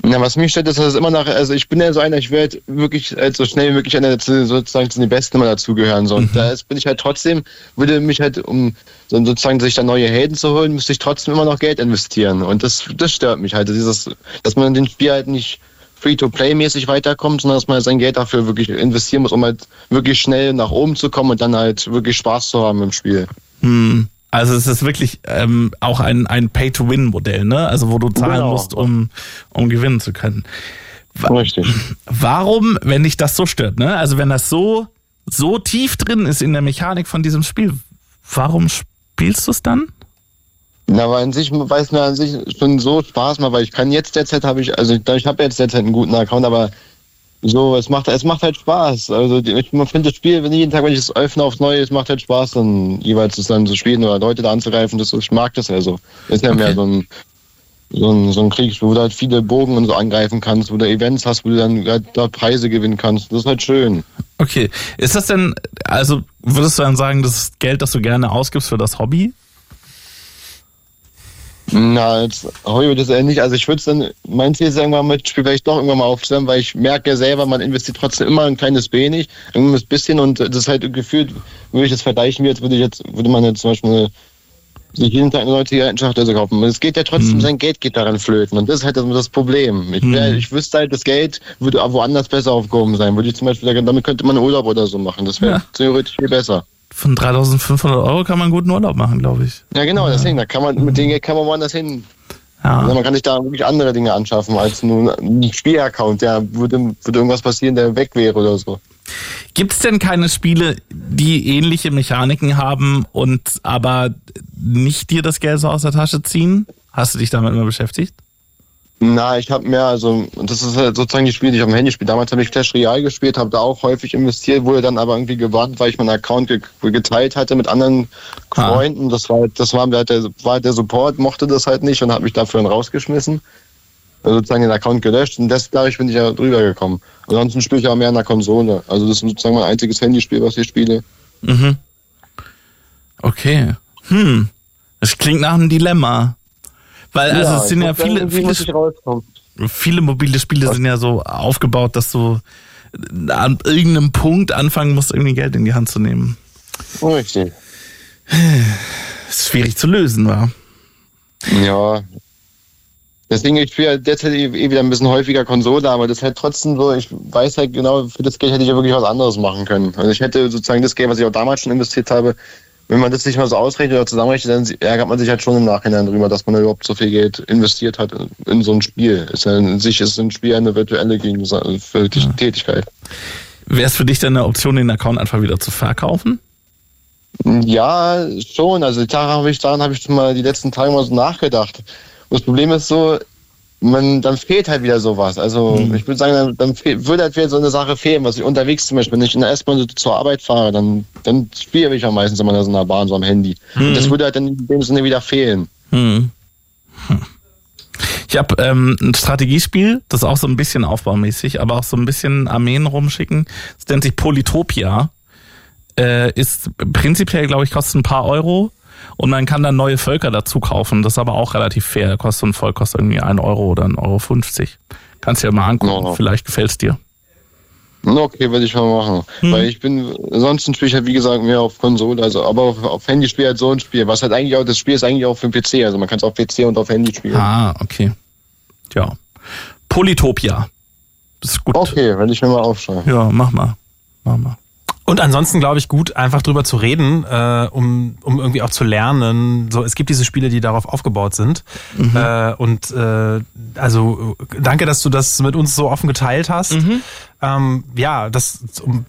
Ja, was mich stört, ist, dass es immer nach, also ich bin ja so einer, ich werde wirklich halt so schnell wie möglich einer zu, sozusagen zu den Besten immer dazugehören. So. Und da ist, bin ich halt trotzdem, würde mich halt, um so sozusagen sich da neue Helden zu holen, müsste ich trotzdem immer noch Geld investieren. Und das, das stört mich halt. Dieses, dass man in den Spiel halt nicht Free-to-Play-mäßig weiterkommt, sondern dass man sein Geld dafür wirklich investieren muss, um halt wirklich schnell nach oben zu kommen und dann halt wirklich Spaß zu haben im Spiel. Hm. Also es ist wirklich ähm, auch ein, ein Pay-to-Win-Modell, ne? Also wo du zahlen Genau. musst, um, um gewinnen zu können. Richtig. Warum, wenn dich das so stört, ne? Also wenn das so, so tief drin ist in der Mechanik von diesem Spiel, warum spielst du es dann? Na, aber an sich weiß mir an sich schon so Spaß mal, weil ich kann jetzt derzeit habe ich, also ich, ich habe jetzt derzeit einen guten Account, aber so, es macht, es macht halt Spaß. Also ich man finde das Spiel, wenn jeden Tag, wenn ich es öffne aufs Neue, es macht halt Spaß, dann jeweils das dann zu spielen oder Leute da anzugreifen. Das, ich mag das also. Ist ja mehr Okay. so ein, so ein, so ein Krieg, wo du halt viele Bogen und so angreifen kannst, wo du Events hast, wo du dann halt da Preise gewinnen kannst. Das ist halt schön. Okay. Ist das denn, also würdest du dann sagen, das ist Geld, das du gerne ausgibst für das Hobby? Na, jetzt Hobby das eher nicht. Also ich würde es dann, mein Ziel ist irgendwann mit Spiel vielleicht doch irgendwann mal aufzuhören, weil ich merke ja selber, man investiert trotzdem immer ein kleines wenig, ein bisschen und das ist halt gefühlt, würde ich das vergleichen, wie jetzt würde ich jetzt, würde man jetzt zum Beispiel sich jeden Tag eine neue Zigarettenschachtel kaufen. Es geht ja trotzdem, sein Geld geht daran flöten und das ist halt das, Problem. Ich, wär, ich wüsste halt, das Geld würde woanders besser aufgehoben sein. Würde ich zum Beispiel sagen, damit könnte man Urlaub oder so machen. Das wäre Ja. theoretisch viel besser. Von 3500 Euro kann man einen guten Urlaub machen, glaube ich. Ja genau, deswegen, da kann man, mit dem Geld kann man woanders hin. Also Ja. man kann sich da wirklich andere Dinge anschaffen als nur ein Spielaccount. Der würde, würde irgendwas passieren, der weg wäre oder so. Gibt es denn keine Spiele, die ähnliche Mechaniken haben und aber nicht dir das Geld so aus der Tasche ziehen? Hast du dich damit mal beschäftigt? Na, ich habe mehr, also das ist halt sozusagen die Spiele, die ich auf dem Handy spiele. Damals habe ich Clash Royale gespielt, habe da auch häufig investiert, wurde dann aber irgendwie gewartet, weil ich meinen Account ge geteilt hatte mit anderen Ah. Freunden. Das war, das war, halt der, war halt der Support, mochte das halt nicht und hat mich dafür dann rausgeschmissen. Also sozusagen den Account gelöscht und das, dadurch bin ich ja drüber gekommen. Ansonsten spiele ich ja mehr an der Konsole. Also das ist sozusagen mein einziges Handyspiel, was ich spiele. Mhm. Okay. Hm. Das klingt nach einem Dilemma. Weil, also es sind ja viele, viele, viele mobile Spiele sind ja so aufgebaut, dass du an irgendeinem Punkt anfangen musst, irgendwie Geld in die Hand zu nehmen. Richtig. Das ist schwierig zu lösen, war. Ja. Deswegen, ich spiele derzeit eh eh wieder ein bisschen häufiger Konsole, aber das ist halt trotzdem so, ich weiß halt genau, für das Geld hätte ich ja wirklich was anderes machen können. Also ich hätte sozusagen das Geld, was ich auch damals schon investiert habe, wenn man das nicht mal so ausrechnet oder zusammenrechnet, dann ärgert man sich halt schon im Nachhinein drüber, dass man überhaupt so viel Geld investiert hat in so ein Spiel. Ist ja in sich ist ein Spiel eine virtuelle die Tätigkeit. Wäre es für dich denn eine Option, den Account einfach wieder zu verkaufen? Ja, schon. Also die Tage habe ich daran habe ich schon mal die letzten Tage mal so nachgedacht. Und das Problem ist so, man, dann fehlt halt wieder sowas. Also Mhm. ich würde sagen, dann, dann würde halt wieder so eine Sache fehlen, was ich unterwegs zum Beispiel, wenn ich in der S-Bahn zur Arbeit fahre, dann, dann spiele ich ja meistens immer in so einer Bahn, so am Handy. Und das würde halt dann in dem Sinne wieder fehlen. Hm. Hm. Ich habe ähm, ein Strategiespiel, das ist auch so ein bisschen aufbaumäßig, aber auch so ein bisschen Armeen rumschicken. Das nennt sich Polytopia. Äh, ist prinzipiell, glaube ich, kostet ein paar Euro und man kann dann neue Völker dazu kaufen. Das ist aber auch relativ fair. Kostet so ein Volk kostet irgendwie ein Euro oder ein Euro 50. Kannst du ja mal angucken, Ja. vielleicht gefällt's dir. Na, Okay, würde ich mal machen. Hm. Weil ich bin, ansonsten spiele ich halt, wie gesagt, mehr auf Konsole, also, aber auf, auf Handy spiele ich halt so ein Spiel, was halt eigentlich auch, das Spiel ist eigentlich auch für den PC, also man kann es auf PC und auf Handy spielen. Ah, okay. Ja. Polytopia. Das ist gut. Okay, werde ich mir mal aufschreiben. Ja, mach mal. Mach mal. Und ansonsten glaube ich gut, einfach drüber zu reden, äh, um, um irgendwie auch zu lernen. So, es gibt diese Spiele, die darauf aufgebaut sind. Äh, und äh, also danke, dass du das mit uns so offen geteilt hast. Ähm, ja, das um,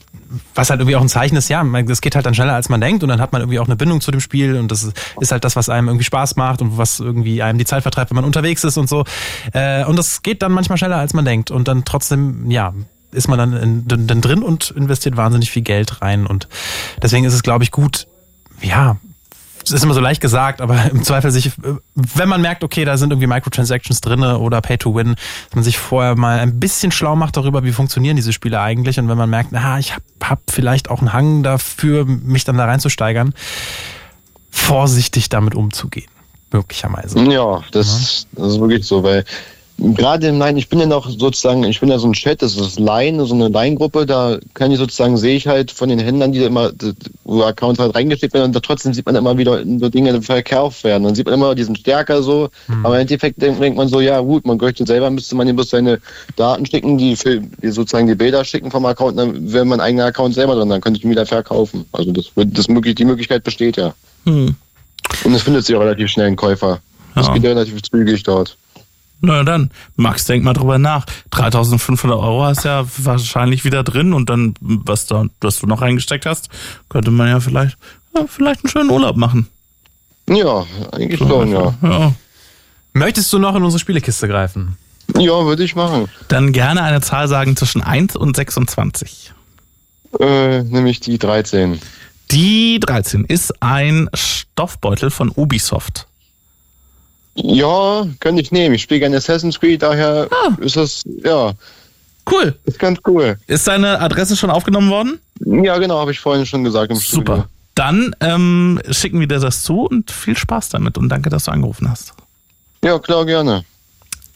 was halt irgendwie auch ein Zeichen ist, ja, das geht halt dann schneller als man denkt und dann hat man irgendwie auch eine Bindung zu dem Spiel und das ist, ist halt das, was einem irgendwie Spaß macht und was irgendwie einem die Zeit vertreibt, wenn man unterwegs ist und so. Äh, und das geht dann manchmal schneller als man denkt und dann trotzdem, ja, ist man dann, dann, dann drin und investiert wahnsinnig viel Geld rein. Und deswegen ist es, glaube ich, gut, ja, es ist immer so leicht gesagt, aber im Zweifel sich, wenn man merkt, okay, da sind irgendwie Microtransactions drinne oder Pay to Win, dass man sich vorher mal ein bisschen schlau macht darüber, wie funktionieren diese Spiele eigentlich. Und wenn man merkt, na, ich habe hab vielleicht auch einen Hang dafür, mich dann da reinzusteigern, vorsichtig damit umzugehen, möglicherweise. Ja, das, das ist wirklich so, weil gerade im Line, ich bin ja noch sozusagen, ich bin ja so ein Chat, das ist Line, so eine Line-Gruppe, da kann ich sozusagen, sehe ich halt von den Händlern, die da immer, wo Accounts halt reingesteckt werden und da trotzdem sieht man immer wieder so Dinge verkauft werden. Dann sieht man immer, die sind stärker so, aber im Endeffekt denkt, denkt man so, ja gut, man möchte selber, müsste man ihm bloß seine Daten schicken, die, für, die sozusagen die Bilder schicken vom Account, dann wäre mein eigener Account selber drin, dann könnte ich ihn wieder verkaufen. Also das, das möglich, die Möglichkeit besteht ja. Hm. Und es findet sich auch relativ schnell ein Käufer. Das Ja. geht relativ zügig dort. Na dann, Max, denk mal drüber nach. 3500 Euro hast ja wahrscheinlich wieder drin und dann, was, da, was du noch reingesteckt hast, könnte man ja vielleicht, ja, vielleicht einen schönen Urlaub machen. Ja, eigentlich schon, ja. ja. Möchtest du noch in unsere Spielekiste greifen? Ja, würde ich machen. Dann gerne eine Zahl sagen zwischen 1 und 26. Äh, nämlich die 13. Die 13 ist ein Stoffbeutel von Ubisoft. Ja, könnte ich nehmen. Ich spiele gerne Assassin's Creed, daher Ah. ist das, ja, Cool. ist ganz cool. Ist deine Adresse schon aufgenommen worden? Ja, genau, habe ich vorhin schon gesagt im Studio. Super. Dann ähm, schicken wir dir das zu und viel Spaß damit und danke, dass du angerufen hast. Ja, klar, gerne.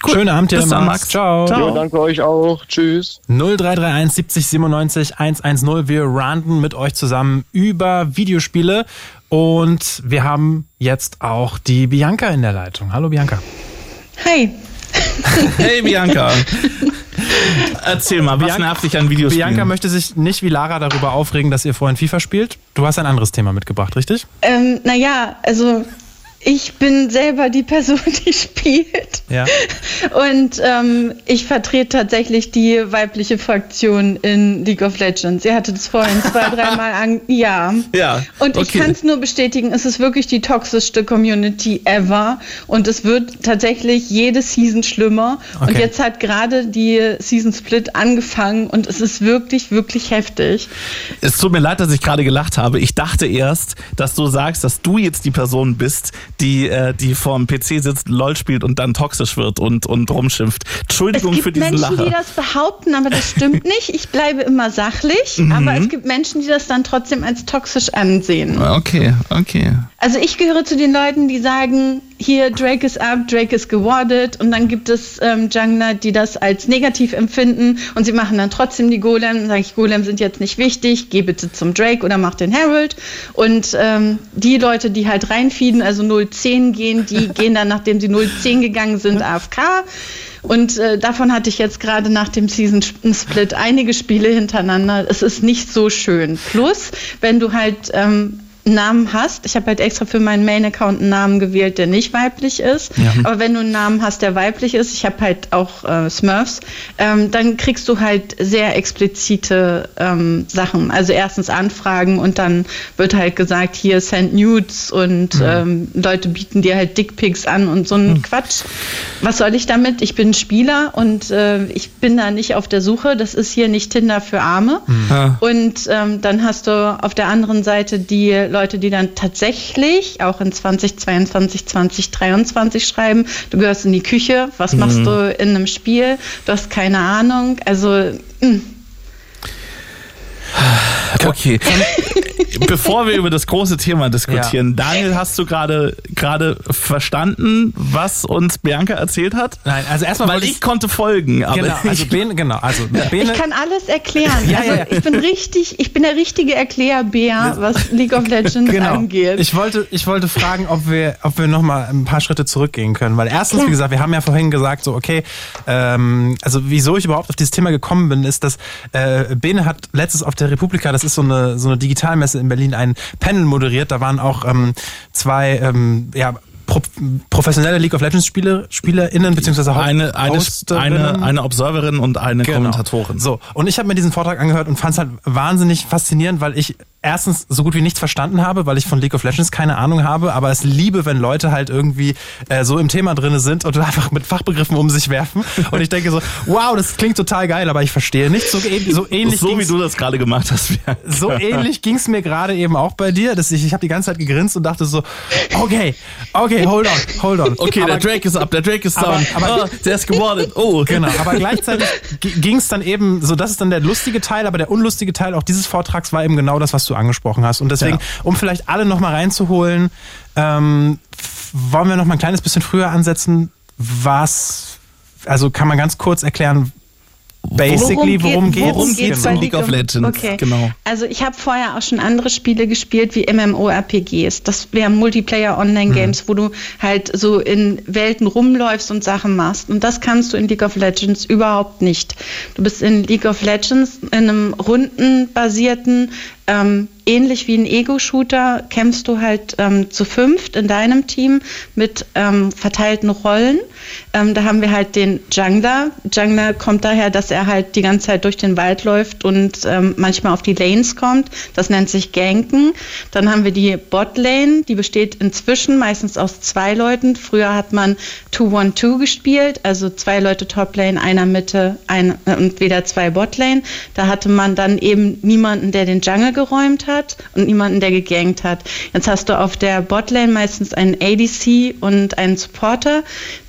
Cool. Schönen Abend dir, Max. Max. Ciao. Ciao. Ja, danke euch auch. Tschüss. 0331 70 97 110. Wir randen mit euch zusammen über Videospiele und wir haben jetzt auch die Bianca in der Leitung. Hallo Bianca. Hi. Hey Bianca. Erzähl mal, was Bian- nervt dich an Videospielen? Bianca möchte sich nicht wie Lara darüber aufregen, dass ihr vorhin FIFA spielt. Du hast ein anderes Thema mitgebracht, richtig? Ähm, naja, also ich bin selber die Person, die spielt. Ja. Und ähm, ich vertrete tatsächlich die weibliche Fraktion in League of Legends. Sie hatte das vorhin zwei, dreimal an. Ja. Ja, Und ich okay. kann es nur bestätigen, es ist wirklich die toxischste Community ever. Und es wird tatsächlich jede Season schlimmer. Und Okay. jetzt hat gerade die Season Split angefangen und es ist wirklich, wirklich heftig. Es tut mir leid, dass ich gerade gelacht habe. Ich dachte erst, dass du sagst, dass du jetzt die Person bist, die, äh, die vorm PC sitzt, LOL spielt und dann toxisch wird und, und rumschimpft. Es Entschuldigung gibt für diesen Menschen, Lacher. die das behaupten, aber das stimmt nicht. Ich bleibe immer sachlich, Mhm. aber es gibt Menschen, die das dann trotzdem als toxisch ansehen. Okay, okay. Also ich gehöre zu den Leuten, die sagen, hier Drake ist ab, Drake ist gewardet und dann gibt es ähm, Jungler, die das als negativ empfinden. Und sie machen dann trotzdem die Golem. Und sage ich, Golem sind jetzt nicht wichtig, geh bitte zum Drake oder mach den Herald und ähm, die Leute, die halt reinfieden, also 010 gehen, die gehen dann, nachdem sie 010 gegangen sind, AFK und äh, davon hatte ich jetzt gerade nach dem Season Split einige Spiele hintereinander. Es ist nicht so schön. Plus, wenn du halt ähm, Namen hast, ich habe halt extra für meinen Main-Account einen Namen gewählt, der nicht weiblich ist, ja. aber wenn du einen Namen hast, der weiblich ist, ich habe halt auch äh, Smurfs, ähm, dann kriegst du halt sehr explizite ähm, Sachen. Also erstens Anfragen und dann wird halt gesagt, hier send Nudes und mhm. ähm, Leute bieten dir halt Dickpics an und so ein mhm. Quatsch. Was soll ich damit? Ich bin Spieler und äh, ich bin da nicht auf der Suche. Das ist hier nicht Tinder für Arme. Mhm. Und ähm, dann hast du auf der anderen Seite die Leute, die dann tatsächlich auch in 2022, 2023 schreiben, du gehörst in die Küche, was mhm. machst du in einem Spiel, du hast keine Ahnung. Also mh. Okay. Bevor wir über das große Thema diskutieren, ja. Daniel, hast du gerade gerade verstanden, was uns Bianca erzählt hat? Nein, also erstmal weil ich, ich, konnte folgen, aber genau, also Bene, genau, also Bene, ich kann alles erklären. ja, also ja, ich bin richtig, ich bin der richtige Erklärbär, was League of Legends genau. angeht. Ich wollte ich wollte fragen, ob wir ob wir noch mal ein paar Schritte zurückgehen können, weil erstens, wie gesagt, wir haben ja vorhin gesagt, so okay, ähm, also wieso ich überhaupt auf dieses Thema gekommen bin, ist, dass äh, Bene hat letztes auf der Republika, das ist so eine so eine Digitalmesse in Berlin ein Panel moderiert. Da waren auch ähm, zwei ähm, ja, pro, professionelle League of Legends Spieler, SpielerInnen beziehungsweise eine, eine, eine, eine Observerin und eine genau. Kommentatorin. So, und ich habe mir diesen Vortrag angehört und fand es halt wahnsinnig faszinierend, weil ich erstens so gut wie nichts verstanden habe, weil ich von League of Legends keine Ahnung habe, aber es liebe, wenn Leute halt irgendwie äh, so im Thema drinne sind und einfach mit Fachbegriffen um sich werfen. Und ich denke so, wow, das klingt total geil, aber ich verstehe nicht. So, so ähnlich. So wie du das gerade gemacht hast. so ähnlich ging es mir gerade eben auch bei dir, dass ich, ich habe die ganze Zeit gegrinst und dachte so, okay, okay, hold on, hold on. Okay, aber, der Drake ist up, der Drake ist down. Aber, aber oh, der ist gewardet. Oh, genau. Aber gleichzeitig ging es dann eben, so das ist dann der lustige Teil, aber der unlustige Teil auch dieses Vortrags war eben genau das, was du angesprochen hast. Und deswegen, ja. um vielleicht alle nochmal reinzuholen, ähm, wollen wir noch mal ein kleines bisschen früher ansetzen. Was, also kann man ganz kurz erklären, basically, worum geht worum geht's genau. League of Legends? Okay. Genau. Also ich habe vorher auch schon andere Spiele gespielt wie MMORPGs. Das wären Multiplayer Online Games, mhm. wo du halt so in Welten rumläufst und Sachen machst. Und das kannst du in League of Legends überhaupt nicht. Du bist in League of Legends in einem rundenbasierten ähm, ähnlich wie ein Ego-Shooter kämpfst du halt ähm, zu fünft in deinem Team mit ähm, verteilten Rollen. Ähm, da haben wir halt den Jungler. Jungler kommt daher, dass er halt die ganze Zeit durch den Wald läuft und ähm, manchmal auf die Lanes kommt. Das nennt sich Ganken. Dann haben wir die Bot-Lane, die besteht inzwischen meistens aus zwei Leuten. Früher hat man 2-1-2 gespielt, also zwei Leute Top-Lane, einer Mitte ein, und wieder zwei Bot-Lane. Da hatte man dann eben niemanden, der den Jungle geräumt hat und niemanden, der gegankt hat. Jetzt hast du auf der Botlane meistens einen ADC und einen Supporter.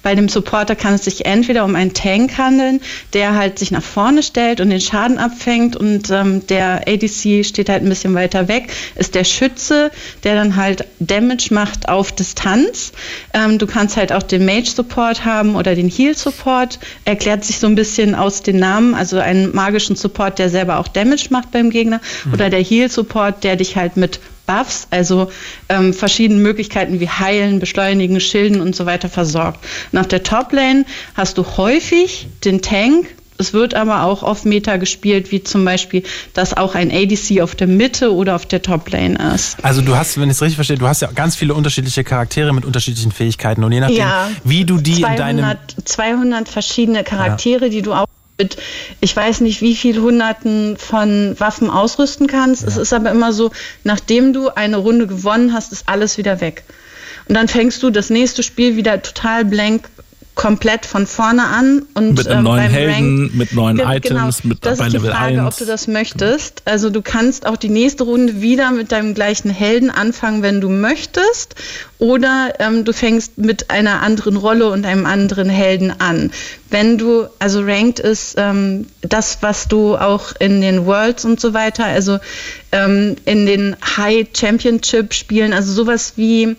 Bei dem Supporter kann es sich entweder um einen Tank handeln, der halt sich nach vorne stellt und den Schaden abfängt und ähm, der ADC steht halt ein bisschen weiter weg, ist der Schütze, der dann halt Damage macht auf Distanz. Ähm, du kannst halt auch den Mage Support haben oder den Heal Support, erklärt sich so ein bisschen aus den Namen, also einen magischen Support, der selber auch Damage macht beim Gegner mhm. oder der Heal Support, der dich halt mit Buffs, also ähm, verschiedene Möglichkeiten wie Heilen, Beschleunigen, Schilden und so weiter versorgt. Und auf der Top-Lane hast du häufig den Tank, es wird aber auch auf Meta gespielt, wie zum Beispiel, dass auch ein ADC auf der Mitte oder auf der Top-Lane ist. Also du hast, wenn ich es richtig verstehe, du hast ja ganz viele unterschiedliche Charaktere mit unterschiedlichen Fähigkeiten und je nachdem, ja, wie du die 200, in deinem... 200 verschiedene Charaktere, ja. die du auch mit, ich weiß nicht, wie viel Hunderten von Waffen ausrüsten kannst. Ja. Es ist aber immer so, nachdem du eine Runde gewonnen hast, ist alles wieder weg. Und dann fängst du das nächste Spiel wieder total blank komplett von vorne an und mit einem ähm, neuen Helden, Rank, mit neuen genau, Items, mit das bei ist die Level Frage, 1. ob du das möchtest. Also du kannst auch die nächste Runde wieder mit deinem gleichen Helden anfangen, wenn du möchtest, oder ähm, du fängst mit einer anderen Rolle und einem anderen Helden an. Wenn du, also Ranked ist ähm, das, was du auch in den Worlds und so weiter, also ähm, in den High Championship Spielen, also sowas wie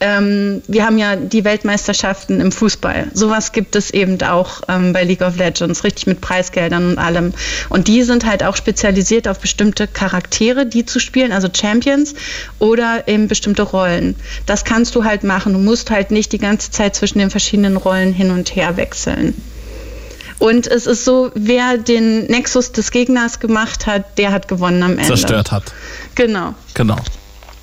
ähm, wir haben ja die Weltmeisterschaften im Fußball. Sowas gibt es eben auch ähm, bei League of Legends, richtig mit Preisgeldern und allem. Und die sind halt auch spezialisiert auf bestimmte Charaktere, die zu spielen, also Champions oder eben bestimmte Rollen. Das kannst du halt machen. Du musst halt nicht die ganze Zeit zwischen den verschiedenen Rollen hin und her wechseln. Und es ist so, wer den Nexus des Gegners gemacht hat, der hat gewonnen am Ende. Zerstört hat. Genau. Genau.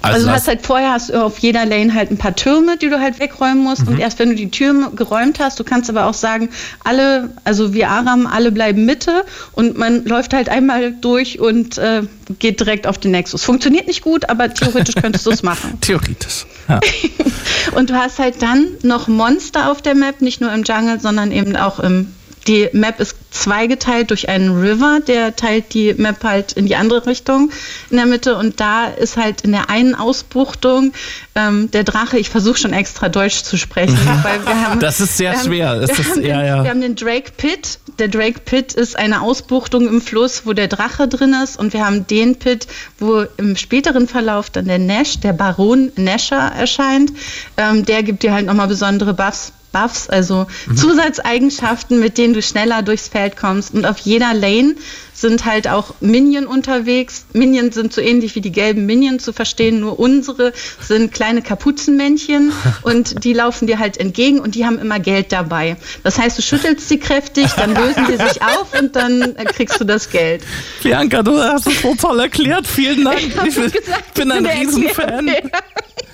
Also, Also du hast halt vorher hast auf jeder Lane halt ein paar Türme, die du halt wegräumen musst. Mhm. Und erst wenn du die Türme geräumt hast, du kannst aber auch sagen, alle, also wir Aram, alle bleiben Mitte und man läuft halt einmal durch und äh, geht direkt auf den Nexus. Funktioniert nicht gut, aber theoretisch könntest du es machen. Theoretisch. Ja. Und du hast halt dann noch Monster auf der Map, nicht nur im Jungle, sondern eben auch im. Die Map ist zweigeteilt durch einen River, der teilt die Map halt in die andere Richtung in der Mitte. Und da ist halt in der einen Ausbuchtung ähm, der Drache, ich versuche schon extra Deutsch zu sprechen, weil wir haben. Das ist sehr haben- schwer. Wir, haben ja, den, ja. wir haben den Drake Pit. Der Drake Pit ist eine Ausbuchtung im Fluss, wo der Drache drin ist. Und wir haben den Pit, wo im späteren Verlauf dann der Nash, der Baron Nasher erscheint. Ähm, der gibt dir halt nochmal besondere Buffs. Buffs, also Mhm. Zusatzeigenschaften, mit denen du schneller durchs Feld kommst. Und auf jeder Lane sind halt auch Minion unterwegs. Minion sind so ähnlich wie die gelben Minion zu verstehen, nur unsere sind kleine Kapuzenmännchen und die laufen dir halt entgegen und die haben immer Geld dabei. Das heißt, du schüttelst sie kräftig, dann lösen sie sich auf und dann äh, kriegst du das Geld. Bianca, du hast es so toll erklärt. Vielen Dank. hab Ich bin, ein ich bin der Riesenfan.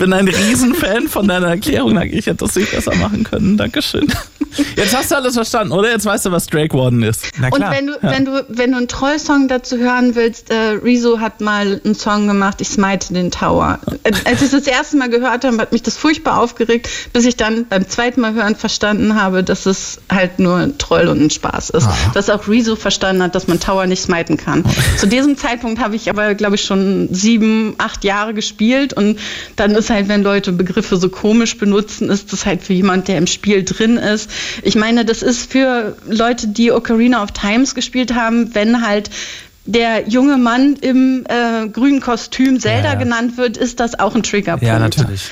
Bin ein Riesenfan von deiner Erklärung. Ich hätte das nicht besser machen können. Dankeschön. Jetzt hast du alles verstanden, oder? Jetzt weißt du, was Drake Warden ist. Na Und klar. wenn du, wenn du, wenn du einen Trollsong dazu hören willst, äh, Rezo hat mal einen Song gemacht, ich smite den Tower. Äh, Als ich das erste Mal gehört habe, hat mich das furchtbar aufgeregt, bis ich dann beim zweiten Mal hören verstanden habe, dass es halt nur ein Troll und ein Spaß ist. Dass auch Rezo verstanden hat, dass man Tower nicht smiten kann. Zu diesem Zeitpunkt habe ich aber, glaube ich, schon sieben, acht Jahre gespielt und dann ist halt, wenn Leute Begriffe so komisch benutzen, ist das halt für jemand, der im Spiel drin ist. Ich meine, das ist für Leute, die Ocarina of Times gespielt haben, wenn halt der junge Mann im äh, grünen Kostüm Zelda Ja, ja. genannt wird, ist das auch ein Triggerpunkt. ja, natürlich.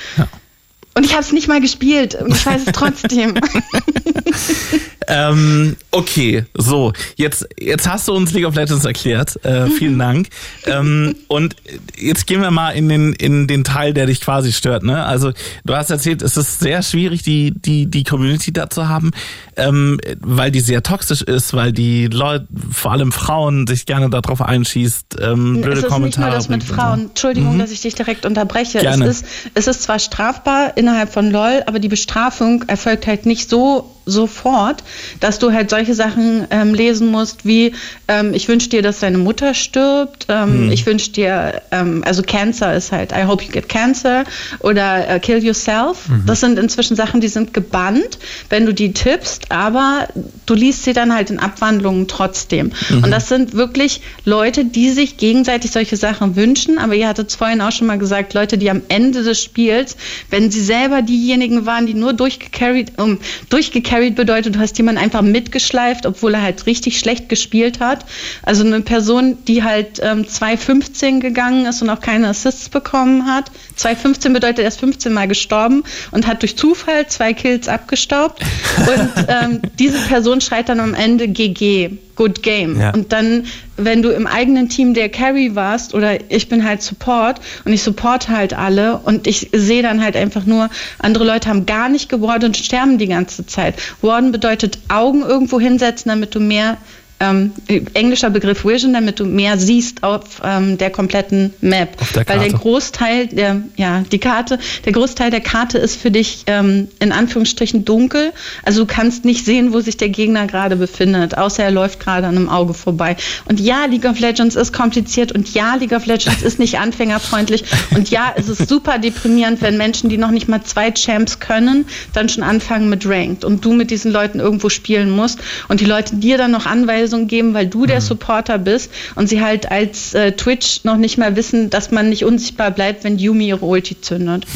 Und ich habe es nicht mal gespielt ich weiß es trotzdem. Ähm, okay, so, jetzt, jetzt hast du uns League of Legends erklärt. Äh, Mhm. vielen Dank. ähm, und jetzt gehen wir mal in den, in den Teil, der dich quasi stört. Ne? Also du hast erzählt, es ist sehr schwierig, die, die, die Community da zu haben, ähm, weil die sehr toxisch ist, weil die Leute, vor allem Frauen, sich gerne darauf einschießt, ähm, blöde es ist nicht Kommentare. nur das mit. Frauen. Entschuldigung, dass ich dich direkt unterbreche. Gerne. Es ist, es ist zwar strafbar innerhalb von LOL, aber die Bestrafung erfolgt halt nicht so sofort, dass du halt solche Sachen ähm, lesen musst wie ähm, ich wünsche dir, dass deine Mutter stirbt, ähm, ich wünsche dir, ähm, also Cancer ist halt I hope you get cancer oder äh, kill yourself. Das sind inzwischen Sachen, die sind gebannt, wenn du die tippst, aber du liest sie dann halt in Abwandlungen trotzdem. Und das sind wirklich Leute, die sich gegenseitig solche Sachen wünschen, aber ihr hattet es vorhin auch schon mal gesagt, Leute, die am Ende des Spiels, wenn sie selber diejenigen waren, die nur durchgecarried, um, durchgecarried bedeutet, du hast jemanden einfach mitgeschleift, obwohl er halt richtig schlecht gespielt hat. Also eine Person, die halt ähm, 2,15 gegangen ist und auch keine Assists bekommen hat. 2,15 bedeutet, er ist 15 Mal gestorben und hat durch Zufall zwei Kills abgestaubt. Und ähm, diese Person schreit dann am Ende GG. Good Game. Ja. Und dann, wenn du im eigenen Team der Carry warst oder ich bin halt Support und ich support halt alle und ich sehe dann halt einfach nur, andere Leute haben gar nicht gewardet und sterben die ganze Zeit. Warden bedeutet Augen irgendwo hinsetzen, damit du mehr ähm, englischer Begriff Vision, damit du mehr siehst auf ähm, der kompletten Map. Der Weil der. Großteil der, ja, die Karte, der Großteil der Karte ist für dich ähm, in Anführungsstrichen dunkel. Also du kannst nicht sehen, wo sich der Gegner gerade befindet, außer er läuft gerade an einem Auge vorbei. Und ja, League of Legends ist kompliziert und ja, League of Legends ist nicht anfängerfreundlich und ja, es ist super deprimierend, wenn Menschen, die noch nicht mal zwei Champs können, dann schon anfangen mit Ranked und du mit diesen Leuten irgendwo spielen musst und die Leute dir dann noch Anweisungen geben, weil du der Supporter bist und sie halt als äh, Twitch noch nicht mal wissen, dass man nicht unsichtbar bleibt, wenn Yumi ihre Ulti zündet.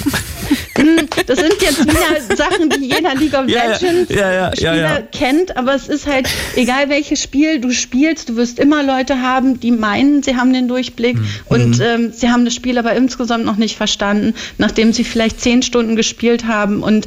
Hm, das sind jetzt wieder Sachen, die jeder League of Ja, Legends ja, Spieler kennt, aber es ist halt, egal welches Spiel du spielst, du wirst immer Leute haben, die meinen, sie haben den Durchblick Mhm. und ähm, sie haben das Spiel aber insgesamt noch nicht verstanden, nachdem sie vielleicht zehn Stunden gespielt haben und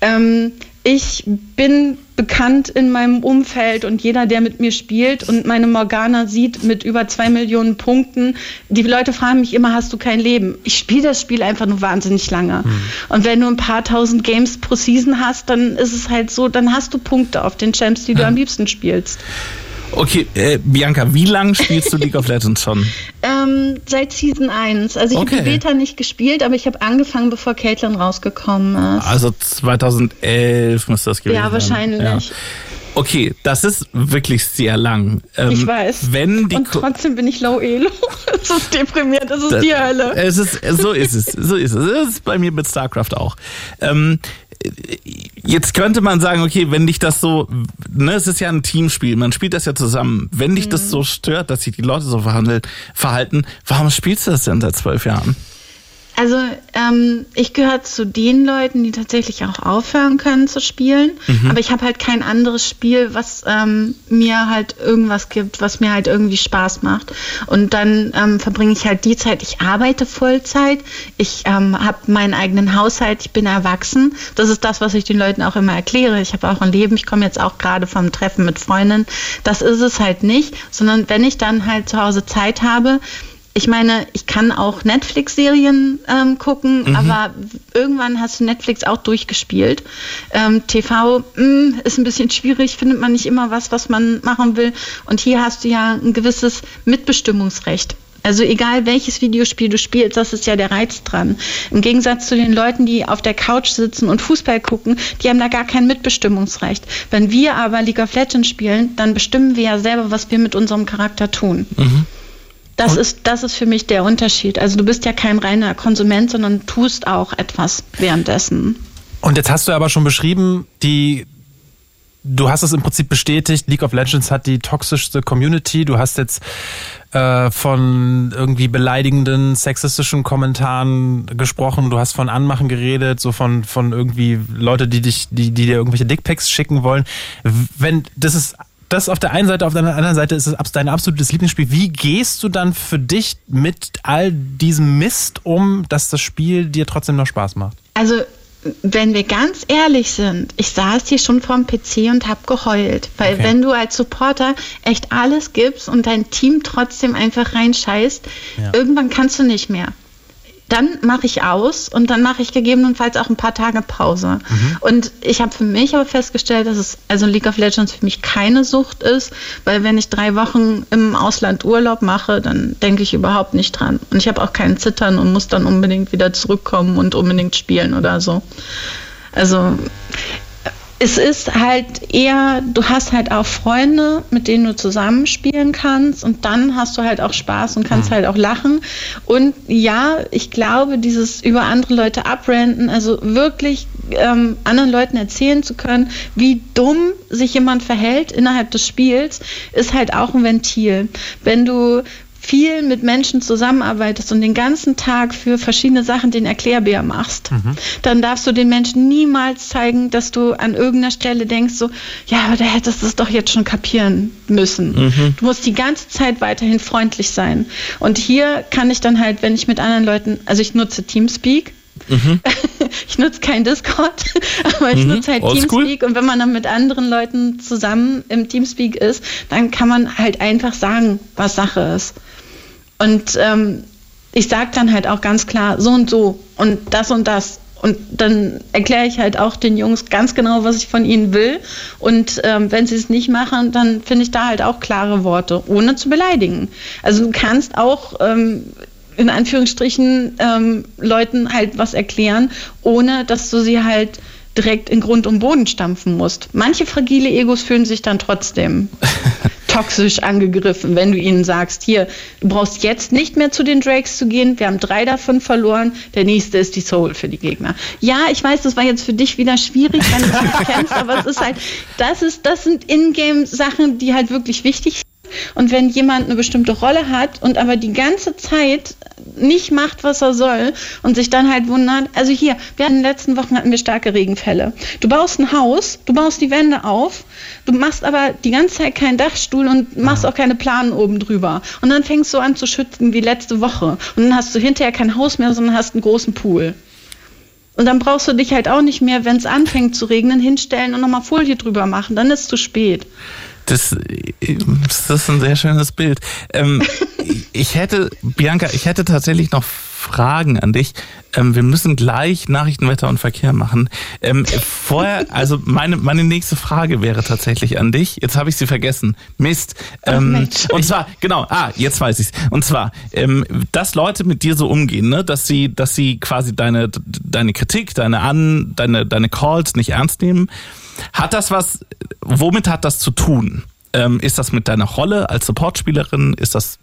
ähm, ich bin bekannt in meinem Umfeld und jeder, der mit mir spielt und meine Morgana sieht mit über zwei Millionen Punkten, die Leute fragen mich immer, hast du kein Leben? Ich spiele das Spiel einfach nur wahnsinnig lange. Und wenn du ein paar tausend Games pro Season hast, dann ist es halt so, dann hast du Punkte auf den Champs, die du am liebsten spielst. Okay, äh, Bianca, wie lange spielst du League of Legends schon? Ähm, seit Season 1. Also ich Okay. habe die Beta nicht gespielt, aber ich habe angefangen, bevor Caitlin rausgekommen ist. Also 2011 müsste das gewesen ja, sein. wahrscheinlich. Ja. Okay, das ist wirklich sehr lang. Ähm, Ich weiß. Wenn die Und trotzdem bin ich low elo. Das ist deprimierend, das ist Das- die Hölle. Es ist, so ist es, so ist es. Das ist bei mir mit StarCraft auch. Ähm, jetzt könnte man sagen, okay, wenn dich das so, ne, es ist ja ein Teamspiel, man spielt das ja zusammen. Wenn dich Mhm. das so stört, dass sich die Leute so verhandeln, verhalten, warum spielst du das denn seit zwölf Jahren? Also ähm, ich gehöre zu den Leuten, die tatsächlich auch aufhören können zu spielen. Mhm. Aber ich habe halt kein anderes Spiel, was ähm, mir halt irgendwas gibt, was mir halt irgendwie Spaß macht. Und dann ähm, verbringe ich halt die Zeit. Ich arbeite Vollzeit. Ich ähm, habe meinen eigenen Haushalt. Ich bin erwachsen. Das ist das, was ich den Leuten auch immer erkläre. Ich habe auch ein Leben. Ich komme jetzt auch gerade vom Treffen mit Freundinnen. Das ist es halt nicht, sondern wenn ich dann halt zu Hause Zeit habe, ich meine, ich kann auch Netflix-Serien ähm, gucken, aber irgendwann hast du Netflix auch durchgespielt. Ähm, TV mh, ist ein bisschen schwierig, findet man nicht immer was, was man machen will. Und hier hast du ja ein gewisses Mitbestimmungsrecht. Also egal welches Videospiel du spielst, das ist ja der Reiz dran. Im Gegensatz zu den Leuten, die auf der Couch sitzen und Fußball gucken, die haben da gar kein Mitbestimmungsrecht. Wenn wir aber League of Legends spielen, dann bestimmen wir ja selber, was wir mit unserem Charakter tun. Das ist, das ist für mich der Unterschied. Also du bist ja kein reiner Konsument, sondern tust auch etwas währenddessen. Und jetzt hast du aber schon beschrieben, die du hast es im Prinzip bestätigt, League of Legends hat die toxischste Community. Du hast jetzt äh, von irgendwie beleidigenden, sexistischen Kommentaren gesprochen. Du hast von Anmachen geredet, so von, von irgendwie Leute, die dich, die, die dir irgendwelche Dickpics schicken wollen. Wenn, das ist das auf der einen Seite, auf der anderen Seite ist es dein absolutes Lieblingsspiel. Wie gehst du dann für dich mit all diesem Mist um, dass das Spiel dir trotzdem noch Spaß macht? Also wenn wir ganz ehrlich sind, ich saß hier schon vorm PC und habe geheult, weil Okay. wenn du als Supporter echt alles gibst und dein Team trotzdem einfach reinscheißt, Ja. irgendwann kannst du nicht mehr. Dann mache ich aus und dann mache ich gegebenenfalls auch ein paar Tage Pause. Und ich habe für mich aber festgestellt, dass es also League of Legends für mich keine Sucht ist, weil wenn ich drei Wochen im Ausland Urlaub mache, dann denke ich überhaupt nicht dran. Und ich habe auch keinen Zittern und muss dann unbedingt wieder zurückkommen und unbedingt spielen oder so. Also es ist halt eher, du hast halt auch Freunde, mit denen du zusammenspielen kannst und dann hast du halt auch Spaß und kannst halt auch lachen. Und ja, ich glaube, dieses über andere Leute abrenten, also wirklich ähm, anderen Leuten erzählen zu können, wie dumm sich jemand verhält innerhalb des Spiels, ist halt auch ein Ventil. Wenn du viel mit Menschen zusammenarbeitest und den ganzen Tag für verschiedene Sachen den Erklärbär machst, dann darfst du den Menschen niemals zeigen, dass du an irgendeiner Stelle denkst, so, ja, aber da hättest du es doch jetzt schon kapieren müssen. Du musst die ganze Zeit weiterhin freundlich sein. Und hier kann ich dann halt, wenn ich mit anderen Leuten, also ich nutze Teamspeak, ich nutze kein Discord, aber ich nutze halt. Teamspeak und wenn man dann mit anderen Leuten zusammen im Teamspeak ist, dann kann man halt einfach sagen, was Sache ist. Und ähm, ich sage dann halt auch ganz klar, so und so und das und das. Und dann erkläre ich halt auch den Jungs ganz genau, was ich von ihnen will. Und ähm, wenn sie es nicht machen, dann finde ich da halt auch klare Worte, ohne zu beleidigen. Also du kannst auch ähm, in Anführungsstrichen ähm, Leuten halt was erklären, ohne dass du sie halt direkt in Grund und Boden stampfen musst. Manche fragile Egos fühlen sich dann trotzdem toxisch angegriffen, wenn du ihnen sagst, hier, du brauchst jetzt nicht mehr zu den Drakes zu gehen, wir haben drei davon verloren, der nächste ist die Soul für die Gegner. Ja, ich weiß, das war jetzt für dich wieder schwierig, wenn du nicht kennst, aber es ist halt, das ist, das sind Ingame-Sachen, die halt wirklich wichtig sind. Und wenn jemand eine bestimmte Rolle hat und aber die ganze Zeit nicht macht, was er soll und sich dann halt wundert, also hier, wir hatten in den letzten Wochen hatten wir starke Regenfälle. Du baust ein Haus, du baust die Wände auf, du machst aber die ganze Zeit keinen Dachstuhl und machst auch keine Planen oben drüber. Und dann fängst du an zu schütten wie letzte Woche. Und dann hast du hinterher kein Haus mehr, sondern hast einen großen Pool. Und dann brauchst du dich halt auch nicht mehr, wenn es anfängt zu regnen, hinstellen und nochmal Folie drüber machen. Dann ist es zu spät. Das, das ist ein sehr schönes Bild. Ähm, ich hätte, Bianca, ich hätte tatsächlich noch Fragen an dich. Ähm, wir müssen gleich Nachrichten, Wetter und Verkehr machen. Ähm, vorher, also meine, meine nächste Frage wäre tatsächlich an dich. Jetzt habe ich sie vergessen. Mist. Ähm, und zwar, genau, ah, jetzt weiß ich's. Und zwar, ähm, dass Leute mit dir so umgehen, ne, dass sie, dass sie quasi deine, deine Kritik, deine An, deine, deine Calls nicht ernst nehmen. Hat das was, womit hat das zu tun? Ähm, ist das mit deiner Rolle als Supportspielerin? Ist das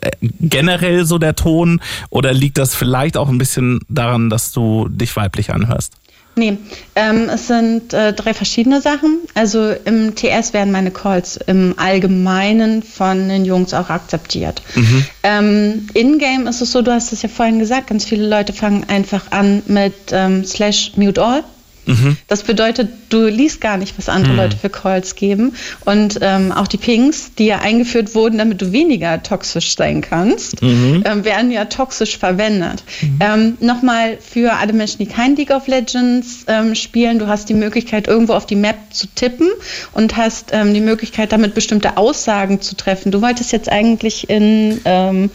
äh, generell so der Ton oder liegt das vielleicht auch ein bisschen daran, dass du dich weiblich anhörst? Nee, ähm, es sind äh, drei verschiedene Sachen. Also im TS werden meine Calls im Allgemeinen von den Jungs auch akzeptiert. Mhm. Ähm, In-game ist es so, du hast es ja vorhin gesagt, ganz viele Leute fangen einfach an mit ähm, slash mute all. Mhm. Das bedeutet, du liest gar nicht, was andere mhm. Leute für Calls geben. Und ähm, auch die Pings, die ja eingeführt wurden, damit du weniger toxisch sein kannst, mhm. ähm, werden ja toxisch verwendet. Mhm. Ähm, Nochmal für alle Menschen, die kein League of Legends ähm, spielen, du hast die Möglichkeit, irgendwo auf die Map zu tippen und hast ähm, die Möglichkeit, damit bestimmte Aussagen zu treffen. Du wolltest jetzt eigentlich in, ähm,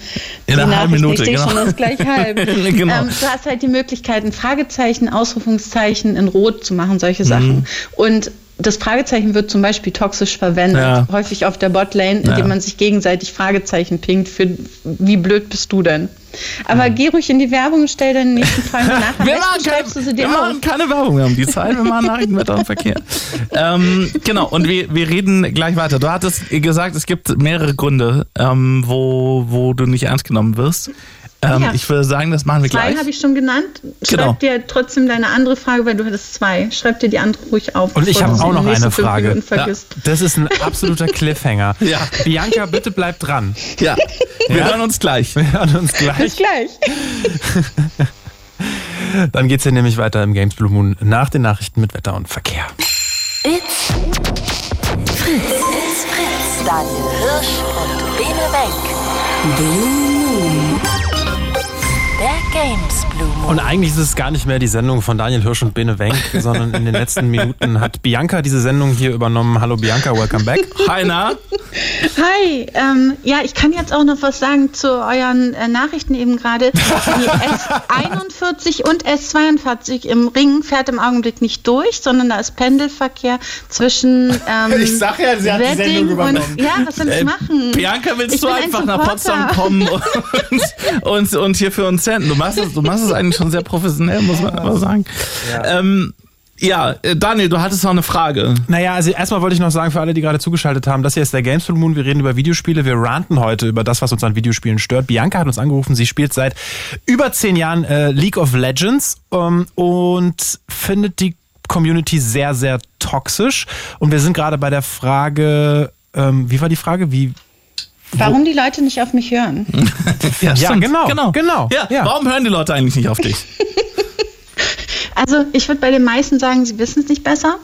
in einer halben Minute, ich genau. schon, das gleich halb. genau. du hast halt die Möglichkeit, ein Fragezeichen, Ausrufungszeichen in Rot zu machen, solche mhm. Sachen. Und das Fragezeichen wird zum Beispiel toxisch verwendet, ja. häufig auf der Botlane, indem ja. man sich gegenseitig Fragezeichen pinkt für wie blöd bist du denn? Aber mhm. geh ruhig in die Werbung und stell deine nächsten Fragen nach. wir machen, keine, du sie dir wir machen keine Werbung, wir haben die Zeit, wir machen Nachrichten, Wetter und Verkehr. ähm, genau, und wir, wir reden gleich weiter. Du hattest gesagt, es gibt mehrere Gründe, ähm, wo, wo du nicht ernst genommen wirst. Ähm, ja. Ich würde sagen, das machen wir zwei gleich. Zwei habe ich schon genannt. Schreib genau. dir trotzdem deine andere Frage, weil du hattest zwei. Schreib dir die andere ruhig auf. Und ich habe auch noch eine Frage. Ja, das ist ein absoluter Cliffhanger. ja. Bianca, bitte bleib dran. Ja. Wir ja? hören uns gleich. Wir hören uns gleich. Bis gleich. Dann geht es hier nämlich weiter im Games Blue Moon nach den Nachrichten mit Wetter und Verkehr. It's Fritz. It's Fritz. Daniel Hirsch und Bene Wenk. Blue Und eigentlich ist es gar nicht mehr die Sendung von Daniel Hirsch und Bene Wenk, sondern in den letzten Minuten hat Bianca diese Sendung hier übernommen. Hallo Bianca, welcome back. Hi, na? Hi, ähm, ja, ich kann jetzt auch noch was sagen zu euren äh, Nachrichten eben gerade. Die S41 und S42 im Ring fährt im Augenblick nicht durch, sondern da ist Pendelverkehr zwischen ähm, Ich sag ja, sie hat die Sendung übernommen. Und, ja, was soll ich äh, machen? Bianca, willst ich du einfach ein nach Potsdam kommen und, und, und hier für uns senden? Du machst es, du machst es eigentlich schon sehr professionell, muss man aber sagen. Ja. Ähm, ja, äh, Daniel, du hattest noch eine Frage. Naja, also erstmal wollte ich noch sagen, für alle, die gerade zugeschaltet haben, das hier ist der Games Full Moon. Wir reden über Videospiele. Wir ranten heute über das, was uns an Videospielen stört. Bianca hat uns angerufen. Sie spielt seit über zehn Jahren äh, League of Legends ähm, und findet die Community sehr, sehr toxisch. Und wir sind gerade bei der Frage, ähm, wie war die Frage? Wie, Warum die Leute nicht auf mich hören? ja, ja genau, genau, genau. Ja, ja. Warum hören die Leute eigentlich nicht auf dich? also ich würde bei den meisten sagen, sie wissen es nicht besser.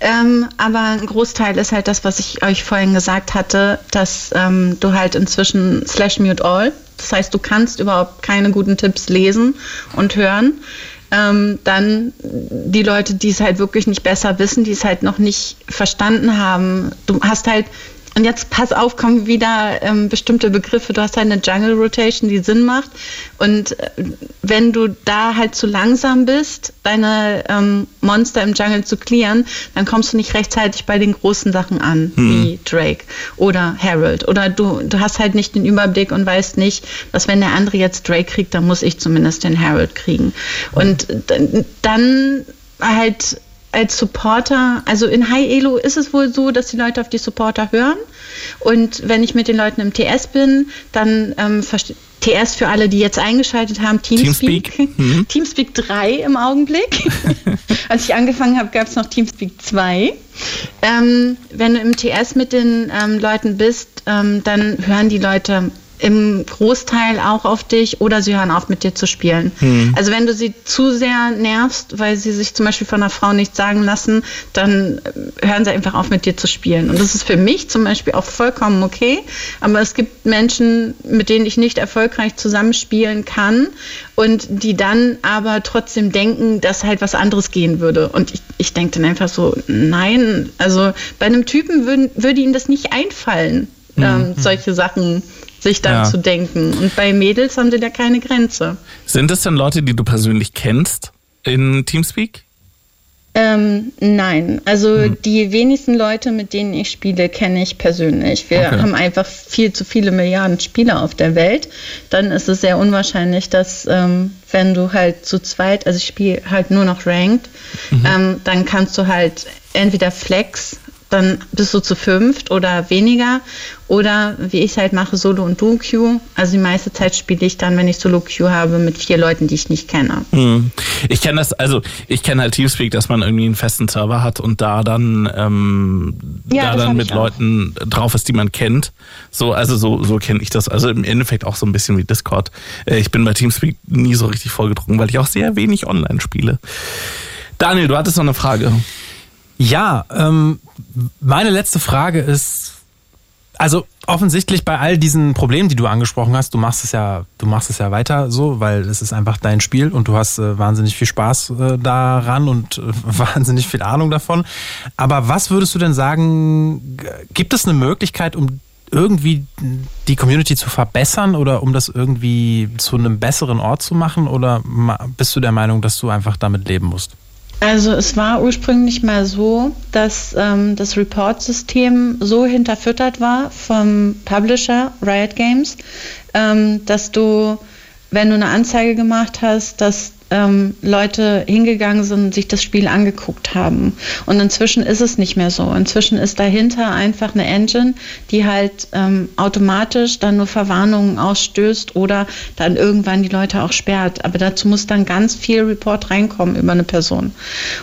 Ähm, aber ein Großteil ist halt das, was ich euch vorhin gesagt hatte, dass ähm, du halt inzwischen slash mute all, das heißt, du kannst überhaupt keine guten Tipps lesen und hören. Ähm, dann die Leute, die es halt wirklich nicht besser wissen, die es halt noch nicht verstanden haben. Du hast halt und jetzt pass auf, kommen wieder ähm, bestimmte Begriffe. Du hast halt eine Jungle Rotation, die Sinn macht. Und äh, wenn du da halt zu langsam bist, deine ähm, Monster im Jungle zu clearen, dann kommst du nicht rechtzeitig bei den großen Sachen an, hm. wie Drake oder Harold. Oder du, du hast halt nicht den Überblick und weißt nicht, dass wenn der andere jetzt Drake kriegt, dann muss ich zumindest den Harold kriegen. Und dann halt als Supporter, also in High Elo ist es wohl so, dass die Leute auf die Supporter hören. Und wenn ich mit den Leuten im TS bin, dann ähm, TS für alle, die jetzt eingeschaltet haben, Teamspeak. Teamspeak, mhm. Teamspeak 3 im Augenblick. Als ich angefangen habe, gab es noch Teamspeak 2. Ähm, wenn du im TS mit den ähm, Leuten bist, ähm, dann hören die Leute im Großteil auch auf dich oder sie hören auf mit dir zu spielen. Hm. Also wenn du sie zu sehr nervst, weil sie sich zum Beispiel von einer Frau nichts sagen lassen, dann äh, hören sie einfach auf mit dir zu spielen. Und das ist für mich zum Beispiel auch vollkommen okay. Aber es gibt Menschen, mit denen ich nicht erfolgreich zusammenspielen kann und die dann aber trotzdem denken, dass halt was anderes gehen würde. Und ich, ich denke dann einfach so, nein, also bei einem Typen würden, würde ihnen das nicht einfallen ähm, solche Sachen sich dann Ja. zu denken. Und bei Mädels haben sie da keine Grenze. Sind das denn Leute, die du persönlich kennst in Teamspeak? Ähm, nein, also Hm. die wenigsten Leute, mit denen ich spiele, kenne ich persönlich. Wir Okay. haben einfach viel zu viele Milliarden Spieler auf der Welt. Dann ist es sehr unwahrscheinlich, dass ähm, wenn du halt zu zweit, also ich spiele halt nur noch Ranked, Mhm. ähm, dann kannst du halt entweder Flex, dann bist du zu fünft oder weniger. Oder wie ich halt mache, Solo und Duo Queue. Also die meiste Zeit spiele ich dann, wenn ich Solo Queue habe, mit vier Leuten, die ich nicht kenne. Hm. Ich kenne das, also ich kenne halt Teamspeak, dass man irgendwie einen festen Server hat und da dann, ähm, Ja, da dann mit ich auch. Leuten drauf ist, die man kennt. So, also so, so kenne ich das. Also im Endeffekt auch so ein bisschen wie Discord. Äh, Ich bin bei Teamspeak nie so richtig vorgedrungen, weil ich auch sehr wenig online spiele. Daniel, du hattest noch eine Frage. Ja, ähm, meine letzte Frage ist, also offensichtlich bei all diesen Problemen, die du angesprochen hast, du machst es ja, du machst es ja weiter so, weil es ist einfach dein Spiel und du hast äh, wahnsinnig viel Spaß äh, daran und äh, wahnsinnig viel Ahnung davon. Aber was würdest du denn sagen, gibt es eine Möglichkeit, um irgendwie die Community zu verbessern oder um das irgendwie zu einem besseren Ort zu machen? Oder bist du der Meinung, dass du einfach damit leben musst? Also es war ursprünglich mal so, dass ähm, das Report-System so hinterfüttert war vom Publisher Riot Games, ähm, dass du, wenn du eine Anzeige gemacht hast, dass ähm, Leute hingegangen sind und sich das Spiel angeguckt haben. Und inzwischen ist es nicht mehr so. Inzwischen ist dahinter einfach eine Engine, die halt ähm, automatisch dann nur Verwarnungen ausstößt oder dann irgendwann die Leute auch sperrt. Aber dazu muss dann ganz viel Report reinkommen über eine Person.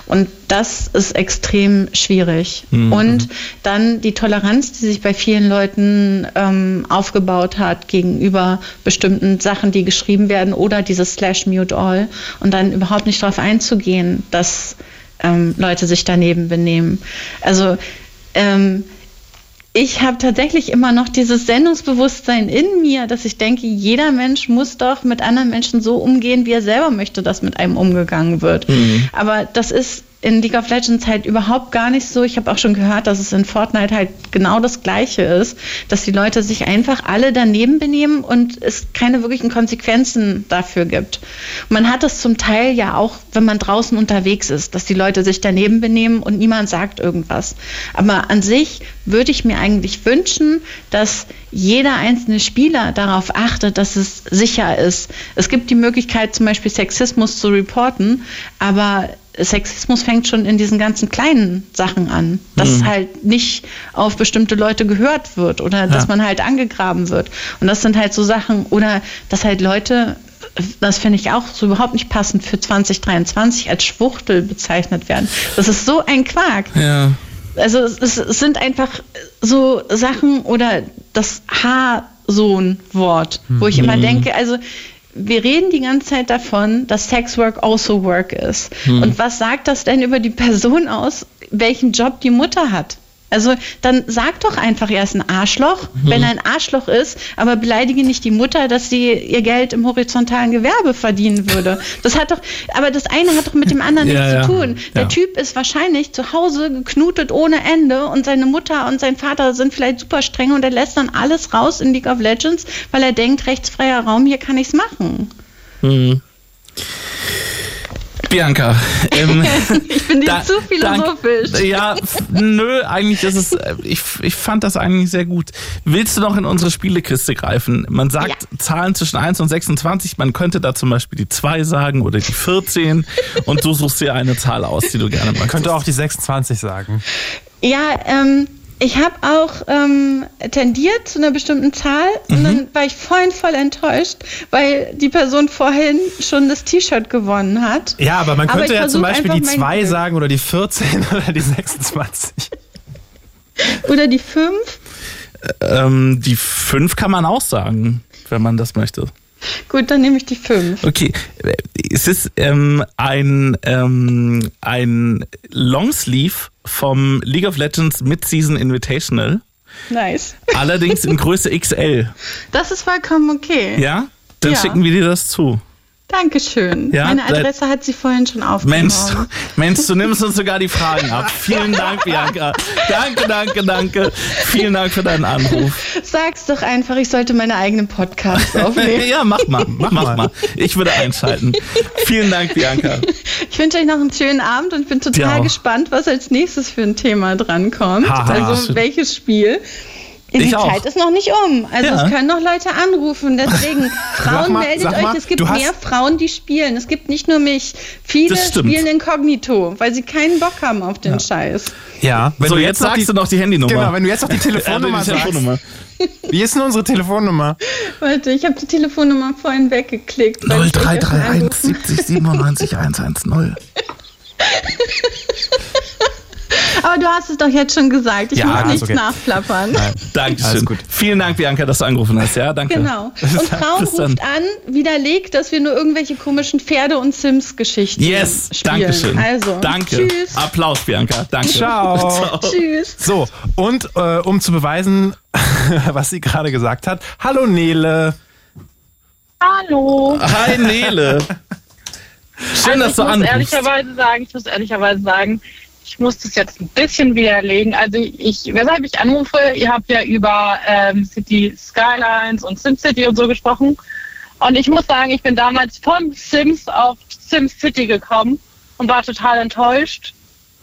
Und das ist extrem schwierig. Und dann die Toleranz, die sich bei vielen Leuten ähm, aufgebaut hat gegenüber bestimmten Sachen, die geschrieben werden oder dieses Slash Mute All und dann überhaupt nicht darauf einzugehen, dass ähm, Leute sich daneben benehmen. Also ähm, ich habe tatsächlich immer noch dieses Sendungsbewusstsein in mir, dass ich denke, jeder Mensch muss doch mit anderen Menschen so umgehen, wie er selber möchte, dass mit einem umgegangen wird. Aber das ist in League of Legends halt überhaupt gar nicht so. Ich habe auch schon gehört, dass es in Fortnite halt genau das Gleiche ist, dass die Leute sich einfach alle daneben benehmen und es keine wirklichen Konsequenzen dafür gibt. Man hat es zum Teil ja auch, wenn man draußen unterwegs ist, dass die Leute sich daneben benehmen und niemand sagt irgendwas. Aber an sich würde ich mir eigentlich wünschen, dass jeder einzelne Spieler darauf achtet, dass es sicher ist. Es gibt die Möglichkeit, zum Beispiel Sexismus zu reporten, aber Sexismus fängt schon in diesen ganzen kleinen Sachen an, dass halt nicht auf bestimmte Leute gehört wird oder dass man halt angegraben wird. Und das sind halt so Sachen, oder dass halt Leute, das finde ich auch so überhaupt nicht passend für 2023 als Schwuchtel bezeichnet werden. Das ist so ein Quark. Ja. Also es, es sind einfach so Sachen oder das H-Sohn-Wort, wo ich immer denke, also wir reden die ganze Zeit davon, dass Sexwork also Work ist. Und was sagt das denn über die Person aus, welchen Job die Mutter hat? Also dann sag doch einfach, er ist ein Arschloch, wenn er ein Arschloch ist, aber beleidige nicht die Mutter, dass sie ihr Geld im horizontalen Gewerbe verdienen würde. Das hat doch, aber das eine hat doch mit dem anderen Ja, nichts ja. zu tun. Der Ja. Typ ist wahrscheinlich zu Hause geknutet ohne Ende und seine Mutter und sein Vater sind vielleicht super streng und er lässt dann alles raus in League of Legends, weil er denkt, rechtsfreier Raum, hier kann ich's machen. Bianca, ähm, Ich bin dir zu philosophisch. Dank, ja, nö, eigentlich ist es, äh, ich, ich fand das eigentlich sehr gut. Willst du noch in unsere Spielekiste greifen? Man sagt Zahlen zwischen 1 und 26, man könnte da zum Beispiel die 2 sagen oder die 14 und du suchst dir eine Zahl aus, die du gerne magst. Könnte auch die 26 sagen. Ja, ähm, ich habe auch ähm, tendiert zu einer bestimmten Zahl Mhm. und dann war ich vorhin voll enttäuscht, weil die Person vorhin schon das T-Shirt gewonnen hat. Ja, aber man Aber könnte ich ja zum Beispiel die einfach mein 2 Glück. sagen oder die 14 oder die 26. Oder die 5. Ähm, die 5 kann man auch sagen, wenn man das möchte. Gut, dann nehme ich die 5. Okay, es ist ähm, ein, ähm, ein Longsleeve vom League of Legends Mid-Season Invitational, Nice. allerdings in Größe XL. Das ist vollkommen okay. Ja? Dann Ja. schicken wir dir das zu. Dankeschön. Ja, Meine Adresse hat sie vorhin schon aufgenommen. Mensch, du- Mensch, du nimmst uns sogar die Fragen ab. Vielen Dank, Bianca. Danke, danke, danke. Vielen Dank für deinen Anruf. Sag's doch einfach, ich sollte meine eigenen Podcasts aufnehmen. Ja, mach mal, mach, mal. Ich würde einschalten. Vielen Dank, Bianca. Ich wünsche euch noch einen schönen Abend und bin total gespannt, was als nächstes für ein Thema drankommt. Haha. also welches Spiel. Die Ich auch. Zeit ist noch nicht um. Also Ja. es können noch Leute anrufen. Deswegen, Frauen, mal, meldet euch. mal, es gibt mehr Frauen, die spielen. Es gibt nicht nur mich. Viele spielen inkognito, weil sie keinen Bock haben auf den Scheiß. Ja, wenn so, du jetzt noch sagst die, du noch die Handynummer. Genau, wenn du jetzt noch die Äh, Telefonnummer sagst. Telefonnummer. Wie ist denn unsere Telefonnummer? Warte, ich habe die Telefonnummer vorhin weggeklickt. weil ich euch öfter 0331 anrufen- 70 97 110. Aber du hast es doch jetzt schon gesagt. Ich Ja, muss nichts okay. nachplappern. Dankeschön. Alles gut. Vielen Dank, Bianca, dass du angerufen hast. Ja, danke. Genau. Und Frauen ruft an, widerlegt, dass wir nur irgendwelche komischen Pferde- und Sims-Geschichten Yes, spielen. Dankeschön. Also, Danke. tschüss. Applaus, Bianca. Danke. Ciao. Tschüss. So, und äh, um zu beweisen, was sie gerade gesagt hat, hallo Nele. Hallo. Hi, Nele. Schön, dass also du ich muss anrufst. ehrlicherweise sagen, ich muss ehrlicherweise sagen, ich muss das jetzt ein bisschen widerlegen. Also ich, weshalb ich anrufe, ihr habt ja über ähm, City Skylines und SimCity und so gesprochen. Und ich muss sagen, ich bin damals von Sims auf SimCity gekommen und war total enttäuscht,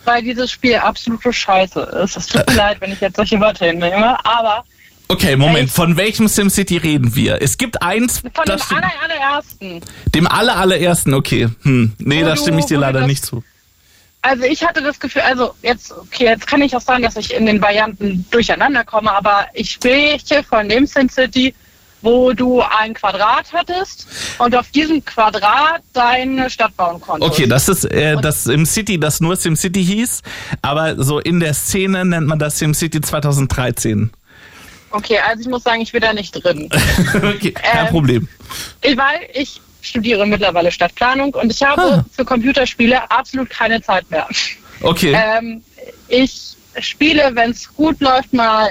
weil dieses Spiel absolute Scheiße ist. Es tut mir leid, wenn ich jetzt solche Wörter hinnehme, aber Okay, Moment. Von welchem SimCity reden wir? Es gibt eins, von dem allerersten. dem aller, allerersten, okay. Hm. Nee, Wo da stimme ich dir leider nicht zu. Also ich hatte das Gefühl, also jetzt, okay, jetzt kann ich auch sagen, dass ich in den Varianten durcheinander komme, aber ich spreche von dem SimCity, wo du ein Quadrat hattest und auf diesem Quadrat deine Stadt bauen konntest. Okay, das ist äh, das SimCity, das nur SimCity hieß, aber so in der Szene nennt man das SimCity 2013. Okay, also ich muss sagen, ich bin da nicht drin. okay, kein Ähm, Problem. Ich- Weil ich studiere mittlerweile Stadtplanung und ich habe Ah. für Computerspiele absolut keine Zeit mehr. Okay. Ähm, ich spiele, wenn es gut läuft, mal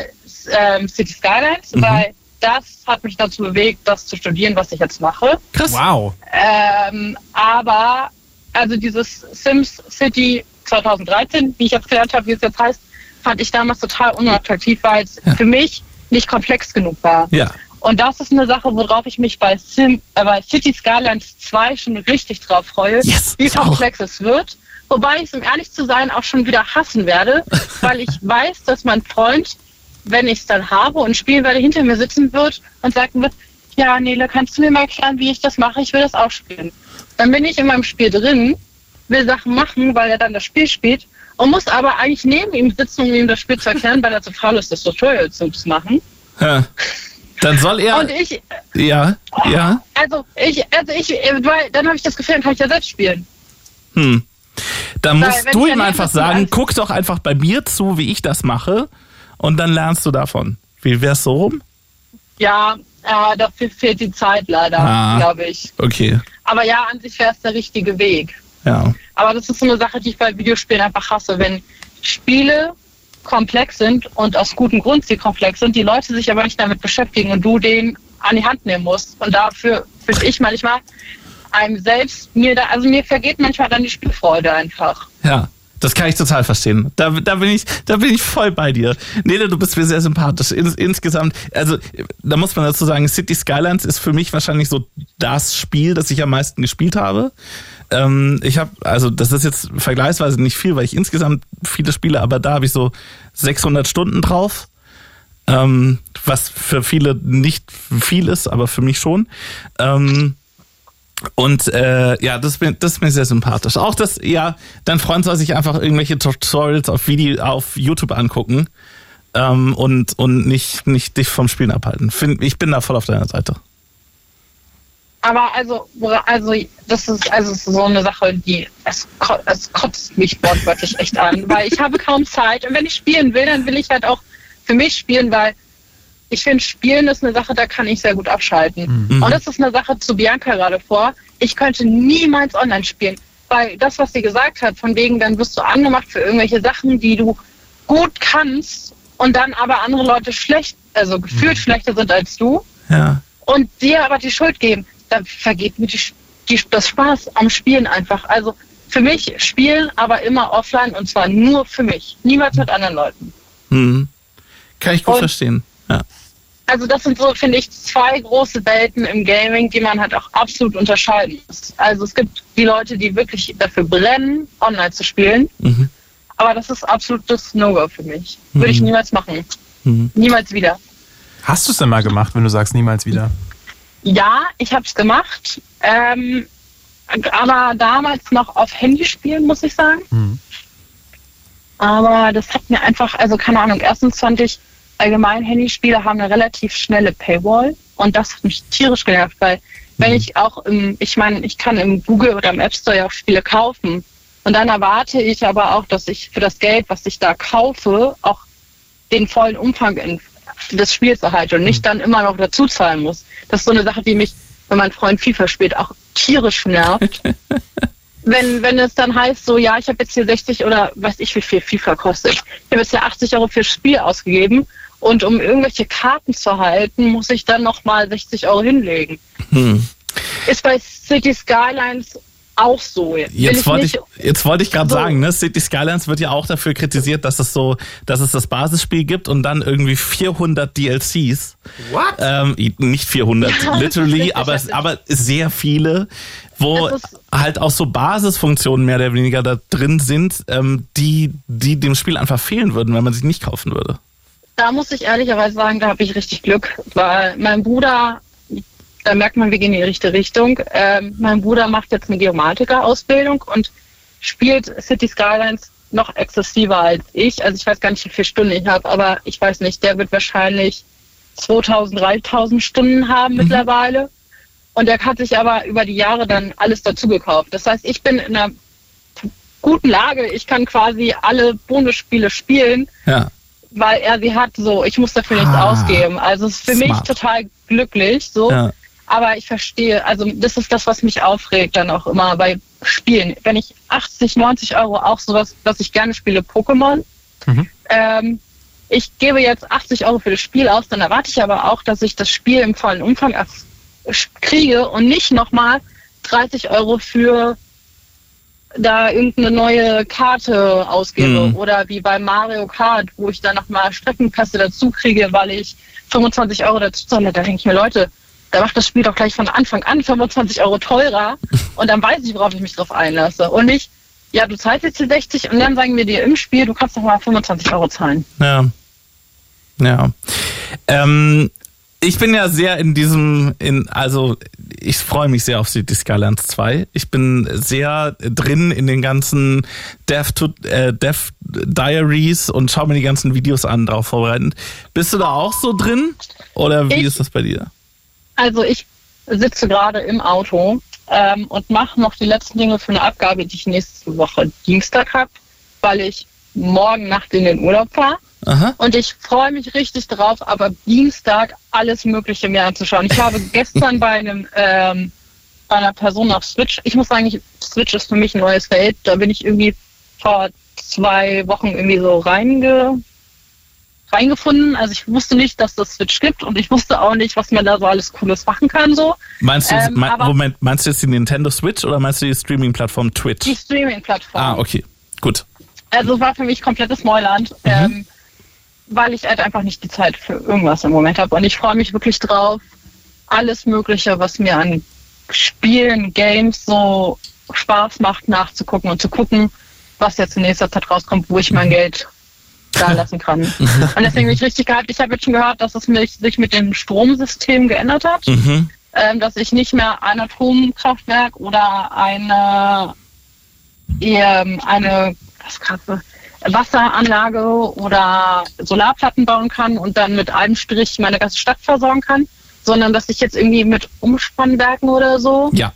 ähm, City Skylines, Mhm. weil das hat mich dazu bewegt, das zu studieren, was ich jetzt mache. Krass. Wow. Ähm, aber also dieses Sims City 2013, wie ich jetzt gelernt habe, wie es jetzt heißt, fand ich damals total unattraktiv, weil es für mich nicht komplex genug war. Ja. Und das ist eine Sache, worauf ich mich bei, Sim, äh, bei City Skylines 2 schon richtig drauf freue, Yes, wie auch. komplex es wird. Wobei ich es, um ehrlich zu sein, auch schon wieder hassen werde, weil ich weiß, dass mein Freund, wenn ich es dann habe und spielen werde, hinter mir sitzen wird und sagen wird, ja, Nele, kannst du mir mal erklären, wie ich das mache? Ich will das auch spielen. Dann bin ich in meinem Spiel drin, will Sachen machen, weil er dann das Spiel spielt und muss aber eigentlich neben ihm sitzen, um ihm das Spiel zu erklären, weil er zu faul ist, das Tutorial zu machen. Dann soll er. Und ich, ja, ja. also ich, also ich, weil dann habe ich das Gefühl, dann kann ich ja selbst spielen. Hm. Dann Weil, musst du ihm einfach sagen, guck doch einfach bei mir zu, wie ich das mache und dann lernst du davon. Wie wär's so rum? Ja, äh, dafür fehlt die Zeit leider, Ah. glaube ich. Okay. Aber ja, an sich wäre es der richtige Weg. Ja. Aber das ist so eine Sache, die ich bei Videospielen einfach hasse. Wenn Spiele komplex sind und aus gutem Grund sie komplex sind, die Leute sich aber nicht damit beschäftigen und du den an die Hand nehmen musst. Und dafür finde ich manchmal einem selbst, mir da, also mir vergeht manchmal dann die Spielfreude einfach. Ja. Das kann ich total verstehen. Da, da bin ich, da bin ich voll bei dir. Nele, du bist mir sehr sympathisch. Ins, insgesamt, also da muss man dazu sagen, City Skylines ist für mich wahrscheinlich so das Spiel, das ich am meisten gespielt habe. Ähm, ich habe, also das ist jetzt vergleichsweise nicht viel, weil ich insgesamt viele spiele, aber da habe ich so 600 Stunden drauf. Ähm, was für viele nicht viel ist, aber für mich schon. Ähm, und äh, ja, das ist, mir, das ist mir sehr sympathisch. Auch das, ja, dein Freund soll sich einfach irgendwelche Tutorials auf Video, auf YouTube angucken ähm, und, und nicht, nicht dich vom Spielen abhalten. Find, ich bin da voll auf deiner Seite. Aber also, also das ist also so eine Sache, die es, es kotzt mich wortwörtlich echt an, weil ich habe kaum Zeit und wenn ich spielen will, dann will ich halt auch für mich spielen, weil ich finde, Spielen ist eine Sache, da kann ich sehr gut abschalten. Mhm. Und das ist eine Sache zu Bianca gerade vor. Ich könnte niemals online spielen, weil das, was sie gesagt hat, von wegen, dann wirst du angemacht für irgendwelche Sachen, die du gut kannst und dann aber andere Leute schlecht, also gefühlt schlechter sind als du Ja. und dir aber die Schuld geben, dann vergeht mir die, die, das Spaß am Spielen einfach. Also für mich spielen, aber immer offline und zwar nur für mich. Niemals mit anderen Leuten. Mhm. Kann ich gut Und- verstehen. Ja. Also das sind so, finde ich, zwei große Welten im Gaming, die man halt auch absolut unterscheiden muss. Also es gibt die Leute, die wirklich dafür brennen, online zu spielen. Mhm. Aber das ist absolutes No-Go für mich. Würde ich Mhm. niemals machen. Mhm. Niemals wieder. Hast du es denn mal gemacht, wenn du sagst niemals wieder? Ja, ich habe es gemacht. Ähm, aber damals noch auf Handy spielen, muss ich sagen. Mhm. Aber das hat mir einfach, also keine Ahnung, erstens fand ich, allgemein Handyspiele haben eine relativ schnelle Paywall und das hat mich tierisch genervt, weil wenn ich auch im, ich meine, ich kann im Google oder im App Store ja auch Spiele kaufen und dann erwarte ich aber auch, dass ich für das Geld, was ich da kaufe, auch den vollen Umfang in, des Spiels erhalte und nicht dann immer noch dazu zahlen muss. Das ist so eine Sache, die mich, wenn mein Freund FIFA spielt, auch tierisch nervt. wenn, wenn es dann heißt, so, ja, ich habe jetzt hier 60 oder weiß ich, wie viel FIFA kostet. Ich habe jetzt ja 80 Euro fürs Spiel ausgegeben und um irgendwelche Karten zu erhalten, muss ich dann nochmal 60 Euro hinlegen. Hm. Ist bei City Skylines auch so. Will Jetzt wollte ich, nicht- jetzt wollte ich gerade So. sagen, ne, City Skylines wird ja auch dafür kritisiert, dass es so, dass es das Basisspiel gibt und dann irgendwie 400 DLCs. What? Ähm, nicht 400, Ja, literally, richtig aber, aber sehr viele, wo halt auch so Basisfunktionen mehr oder weniger da drin sind, ähm, die, die dem Spiel einfach fehlen würden, wenn man sie nicht kaufen würde. Da muss ich ehrlicherweise sagen, da habe ich richtig Glück, weil mein Bruder, da merkt man, wir gehen in die richtige Richtung. Ähm, mein Bruder macht jetzt eine Geomatiker-Ausbildung und spielt City Skylines noch exzessiver als ich. Also ich weiß gar nicht, wie viele Stunden ich habe, aber ich weiß nicht, der wird wahrscheinlich 2000, 3000 Stunden haben mittlerweile. Und er hat sich aber über die Jahre dann alles dazu gekauft. Das heißt, ich bin in einer guten Lage. Ich kann quasi alle Bonusspiele spielen Ja. weil er sie hat, so, ich muss dafür nichts Ah, ausgeben. Also es ist für mich smart. total glücklich, so. Ja. Aber ich verstehe, also das ist das, was mich aufregt dann auch immer bei Spielen. Wenn ich 80, 90 Euro auch sowas, was ich gerne spiele, Pokémon, Mhm. ähm, ich gebe jetzt 80 Euro für das Spiel aus, dann erwarte ich aber auch, dass ich das Spiel im vollen Umfang kriege und nicht nochmal 30 Euro für da irgendeine neue Karte ausgebe Mhm. oder wie bei Mario Kart, wo ich dann nochmal Streckenpässe dazu kriege, weil ich 25 Euro dazu zahle. Da denke ich mir, Leute, da macht das Spiel doch gleich von Anfang an 25 Euro teurer und dann weiß ich, worauf ich mich drauf einlasse. Und nicht, ja, du zahlst jetzt die 60 und dann sagen wir dir im Spiel, du kannst noch mal 25 Euro zahlen. Ja. Ja. Ähm, ich bin ja sehr in diesem, in, also ich freue mich sehr auf City Skylines 2. Ich bin sehr drin in den ganzen Dev, to, äh, Dev Diaries und schaue mir die ganzen Videos an, darauf vorbereitend. Bist du da auch so drin? Oder wie Ich- ist das bei dir? Also ich sitze gerade im Auto ähm, und mache noch die letzten Dinge für eine Abgabe, die ich nächste Woche Dienstag habe, weil ich morgen Nacht in den Urlaub fahre. Aha. Und ich freue mich richtig drauf, aber Dienstag alles Mögliche mir anzuschauen. Ich habe gestern bei einem ähm, bei einer Person auf Switch, ich muss sagen, ich, Switch ist für mich ein neues Feld. Da bin ich irgendwie vor zwei Wochen irgendwie so reinge, reingefunden. Also ich wusste nicht, dass das Switch gibt und ich wusste auch nicht, was man da so alles Cooles machen kann. So Meinst du, jetzt, Ähm, mein, Moment, meinst du jetzt die Nintendo Switch oder meinst du die Streaming-Plattform Twitch? die Streaming-Plattform. Ah, okay. Gut. Also war für mich komplettes Neuland, ähm, weil ich halt einfach nicht die Zeit für irgendwas im Moment habe. Und ich freue mich wirklich drauf, alles Mögliche, was mir an Spielen, Games so Spaß macht, nachzugucken und zu gucken, was jetzt in nächster Zeit rauskommt, wo ich mein Geld da lassen kann. Und deswegen bin ich richtig gehypt. Ich habe jetzt schon gehört, dass es mich, sich mit dem Stromsystem geändert hat Mhm. ähm, dass ich nicht mehr ein Atomkraftwerk oder eine, ähm, eine was krasse, Wasseranlage oder Solarplatten bauen kann und dann mit einem Strich meine ganze Stadt versorgen kann, sondern dass ich jetzt irgendwie mit Umspannwerken oder so Ja.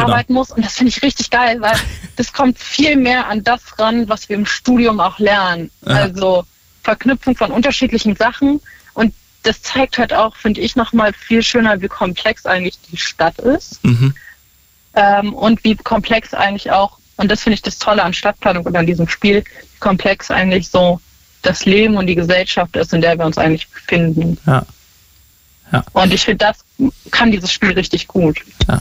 Genau. arbeiten muss. Und das finde ich richtig geil, weil das kommt viel mehr an das ran, was wir im Studium auch lernen. Ja. Also Verknüpfung von unterschiedlichen Sachen. Und das zeigt halt auch, finde ich, nochmal viel schöner, wie komplex eigentlich die Stadt ist. Mhm. Ähm, und wie komplex eigentlich auch, und das finde ich das Tolle an Stadtplanung und an diesem Spiel, wie komplex eigentlich so das Leben und die Gesellschaft ist, in der wir uns eigentlich befinden. Ja. Und ich finde, das kann dieses Spiel richtig gut. Ja.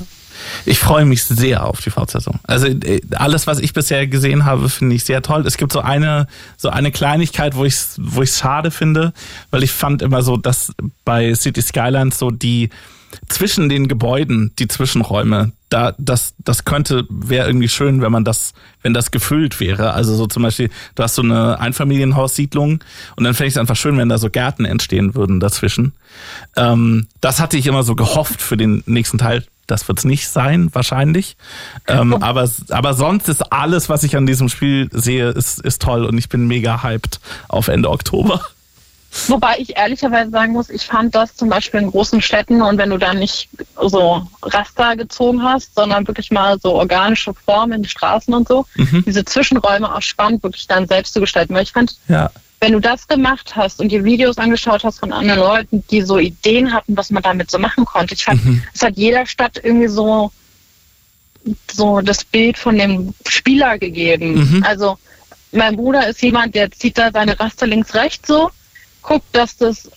Ich freue mich sehr auf die Fortsetzung. Also äh, alles, was ich bisher gesehen habe, finde ich sehr toll. Es gibt so eine so eine Kleinigkeit, wo ich wo ich schade finde, weil ich fand immer so, dass bei City Skylines so die zwischen den Gebäuden, die Zwischenräume, da das das könnte wäre irgendwie schön, wenn man das wenn das gefüllt wäre. Also so zum Beispiel, du hast so eine Einfamilienhaussiedlung und dann fände ich es einfach schön, wenn da so Gärten entstehen würden dazwischen. Ähm, das hatte ich immer so gehofft für den nächsten Teil. Das wird's nicht sein, wahrscheinlich. Ähm, aber, aber sonst ist alles, was ich an diesem Spiel sehe, ist, ist toll und ich bin mega hyped auf Ende Oktober. Wobei ich ehrlicherweise sagen muss, ich fand das zum Beispiel in großen Städten und wenn du da nicht so Raster gezogen hast, sondern wirklich mal so organische Formen in die Straßen und so, Mhm. diese Zwischenräume auch spannend wirklich dann selbst zu gestalten. Weil ich fand, Ja. Wenn du das gemacht hast und dir Videos angeschaut hast von anderen Leuten, die so Ideen hatten, was man damit so machen konnte, ich fand, es hat jeder Stadt irgendwie so, so das Bild von dem Spieler gegeben. Mhm. Also mein Bruder ist jemand, der zieht da seine Raster links rechts so, guckt, dass das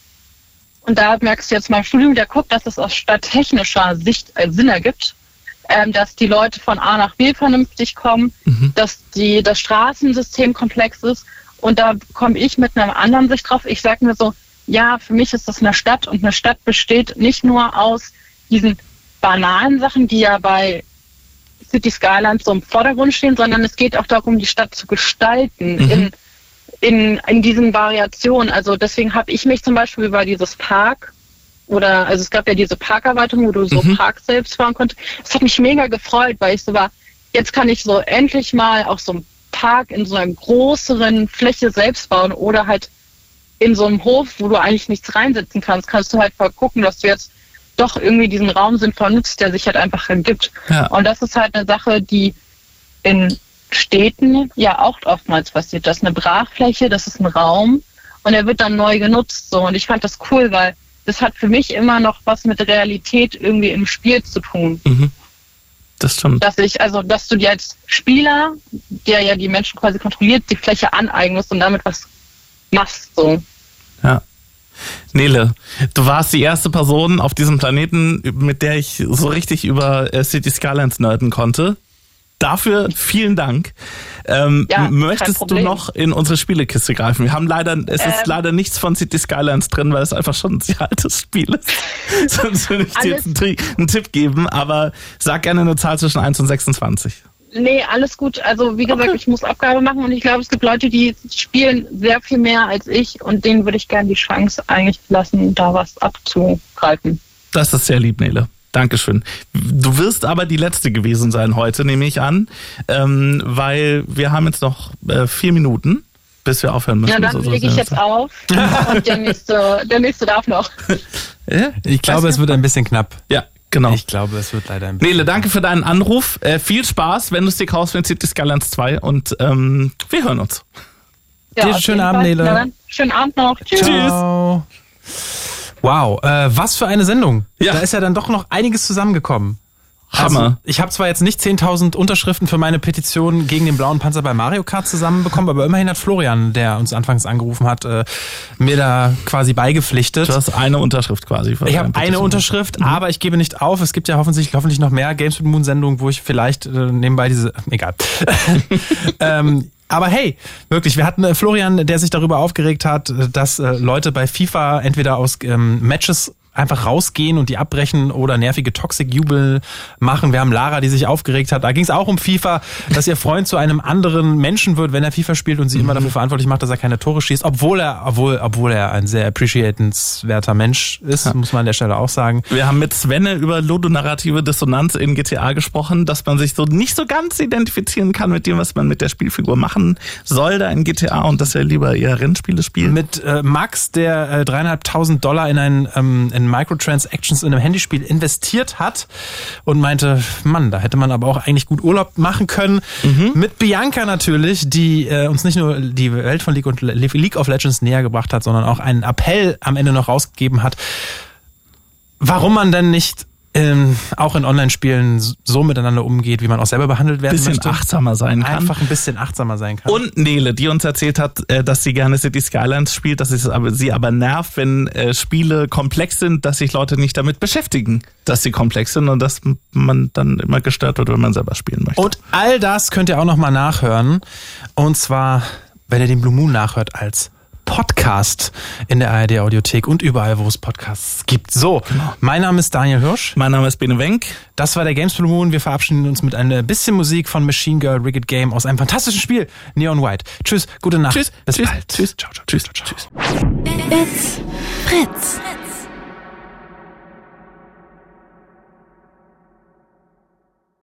und da merkst du jetzt mal im Studium, der guckt, dass es aus stadttechnischer Sicht äh, Sinn ergibt, ähm, dass die Leute von A nach B vernünftig kommen, dass die, das Straßensystem komplex ist. Und da komme ich mit einer anderen Sicht drauf. Ich sage mir so, ja, für mich ist das eine Stadt und eine Stadt besteht nicht nur aus diesen banalen Sachen, die ja bei City Skylines so im Vordergrund stehen, sondern es geht auch darum, die Stadt zu gestalten in, in, in diesen Variationen. Also deswegen habe ich mich zum Beispiel über dieses Park oder also es gab ja diese Parkerweiterung, wo du so Park selbst fahren konntest. Das hat mich mega gefreut, weil ich so war, jetzt kann ich so endlich mal auch so einen Park in so einer größeren Fläche selbst bauen oder halt in so einem Hof, wo du eigentlich nichts reinsetzen kannst, kannst du halt mal gucken, dass du jetzt doch irgendwie diesen Raum sinnvoll nutzt, der sich halt einfach ergibt. Ja. Und das ist halt eine Sache, die in Städten ja auch oftmals passiert. Das ist eine Brachfläche, das ist ein Raum und er wird dann neu genutzt. So. Und ich fand das cool, weil das hat für mich immer noch was mit Realität irgendwie im Spiel zu tun. Das stimmt. Dass ich, also dass du dir als Spieler, der ja die Menschen quasi kontrolliert, die Fläche aneignest und damit was machst. So. Ja. Nele, du warst die erste Person auf diesem Planeten, mit der ich so richtig über äh, City Skylines nerden konnte. Dafür vielen Dank. Ähm, Ja, möchtest du noch in unsere Spielekiste greifen? Wir haben leider, es ist Ähm. leider nichts von City Skylines drin, weil es einfach schon ein sehr altes Spiel ist. Sonst würde ich dir jetzt einen, einen Tipp geben, aber sag gerne eine Zahl zwischen 1 und 26. Nee, alles gut. Also wie gesagt, ich muss Abgabe machen und ich glaube, es gibt Leute, die spielen sehr viel mehr als ich und denen würde ich gerne die Chance eigentlich lassen, da was abzugreifen. Das ist sehr lieb, Nele. Dankeschön. Du wirst aber die letzte gewesen sein heute, nehme ich an, ähm, weil wir haben jetzt noch äh, vier Minuten, bis wir aufhören müssen. Ja, dann lege ich jetzt auf und der nächste, der nächste darf noch. Ja? Ich glaube, es wird ein bisschen knapp. Ja, genau. Ich glaube, es wird leider ein bisschen. Nele, danke für deinen Anruf. Äh, viel Spaß, wenn du es dir kaufst mit City Skylines 2 und ähm, wir hören uns. Ja, schönen Abend, Fall. Nele. Na schönen Abend noch. Tschüss. Ciao. Wow, äh, was für eine Sendung. Ja. Da ist ja dann doch noch einiges zusammengekommen. Hammer. Also, ich habe zwar jetzt nicht 10.000 Unterschriften für meine Petition gegen den blauen Panzer bei Mario Kart zusammenbekommen, aber immerhin hat Florian, der uns anfangs angerufen hat, äh, mir da quasi beigepflichtet. Du hast eine Unterschrift quasi. Ich habe eine. Unterschrift, aber ich gebe nicht auf. Es gibt ja hoffentlich, hoffentlich noch mehr Games with Moon Sendungen, wo ich vielleicht äh, nebenbei diese, egal. ähm, aber hey, wirklich, wir hatten äh, Florian, der sich darüber aufgeregt hat, äh, dass äh, Leute bei FIFA entweder aus ähm, Matches einfach rausgehen und die abbrechen oder nervige Toxic-Jubel machen. Wir haben Lara, die sich aufgeregt hat. Da ging es auch um FIFA, dass ihr Freund zu einem anderen Menschen wird, wenn er FIFA spielt und sie immer dafür verantwortlich macht, dass er keine Tore schießt, obwohl er, obwohl, obwohl er ein sehr appreciatenswerter Mensch ist, muss man an der Stelle auch sagen. Wir haben mit Svenne über ludonarrative Dissonanz in GTA gesprochen, dass man sich so nicht so ganz identifizieren kann mit dem, was man mit der Spielfigur machen soll da in GTA und dass er lieber eher Rennspiele spielt. Mit äh, Max, der äh, dreieinhalbtausend Dollar in ein ähm, in Microtransactions in einem Handyspiel investiert hat und meinte, Mann, da hätte man aber auch eigentlich gut Urlaub machen können. Mit Bianca natürlich, die äh, uns nicht nur die Welt von League und League of Legends näher gebracht hat, sondern auch einen Appell am Ende noch rausgegeben hat, warum man denn nicht ähm, auch in Online-Spielen so miteinander umgeht, wie man auch selber behandelt werden Bisschen möchte. achtsamer sein kann. Einfach ein bisschen achtsamer sein kann. Und Nele, die uns erzählt hat, äh, dass sie gerne City Skylines spielt, dass es aber, sie aber nervt, wenn äh, Spiele komplex sind, dass sich Leute nicht damit beschäftigen, dass sie komplex sind und dass man dann immer gestört wird, wenn man selber spielen möchte. Und all das könnt ihr auch nochmal nachhören. Und zwar, wenn ihr den Blue Moon nachhört als Podcast in der ARD Audiothek und überall, wo es Podcasts gibt. So, mein Name ist Daniel Hirsch. mein Name ist Bene Wenk. Das war der Games Blue Moon. Wir verabschieden uns mit ein bisschen Musik von Machine Girl Rigged Game aus einem fantastischen Spiel, Neon White. Tschüss, gute Nacht. Tschüss, bis tschüss, bald. tschüss, ciao, ciao, tschüss, ciao, ciao. It's Fritz.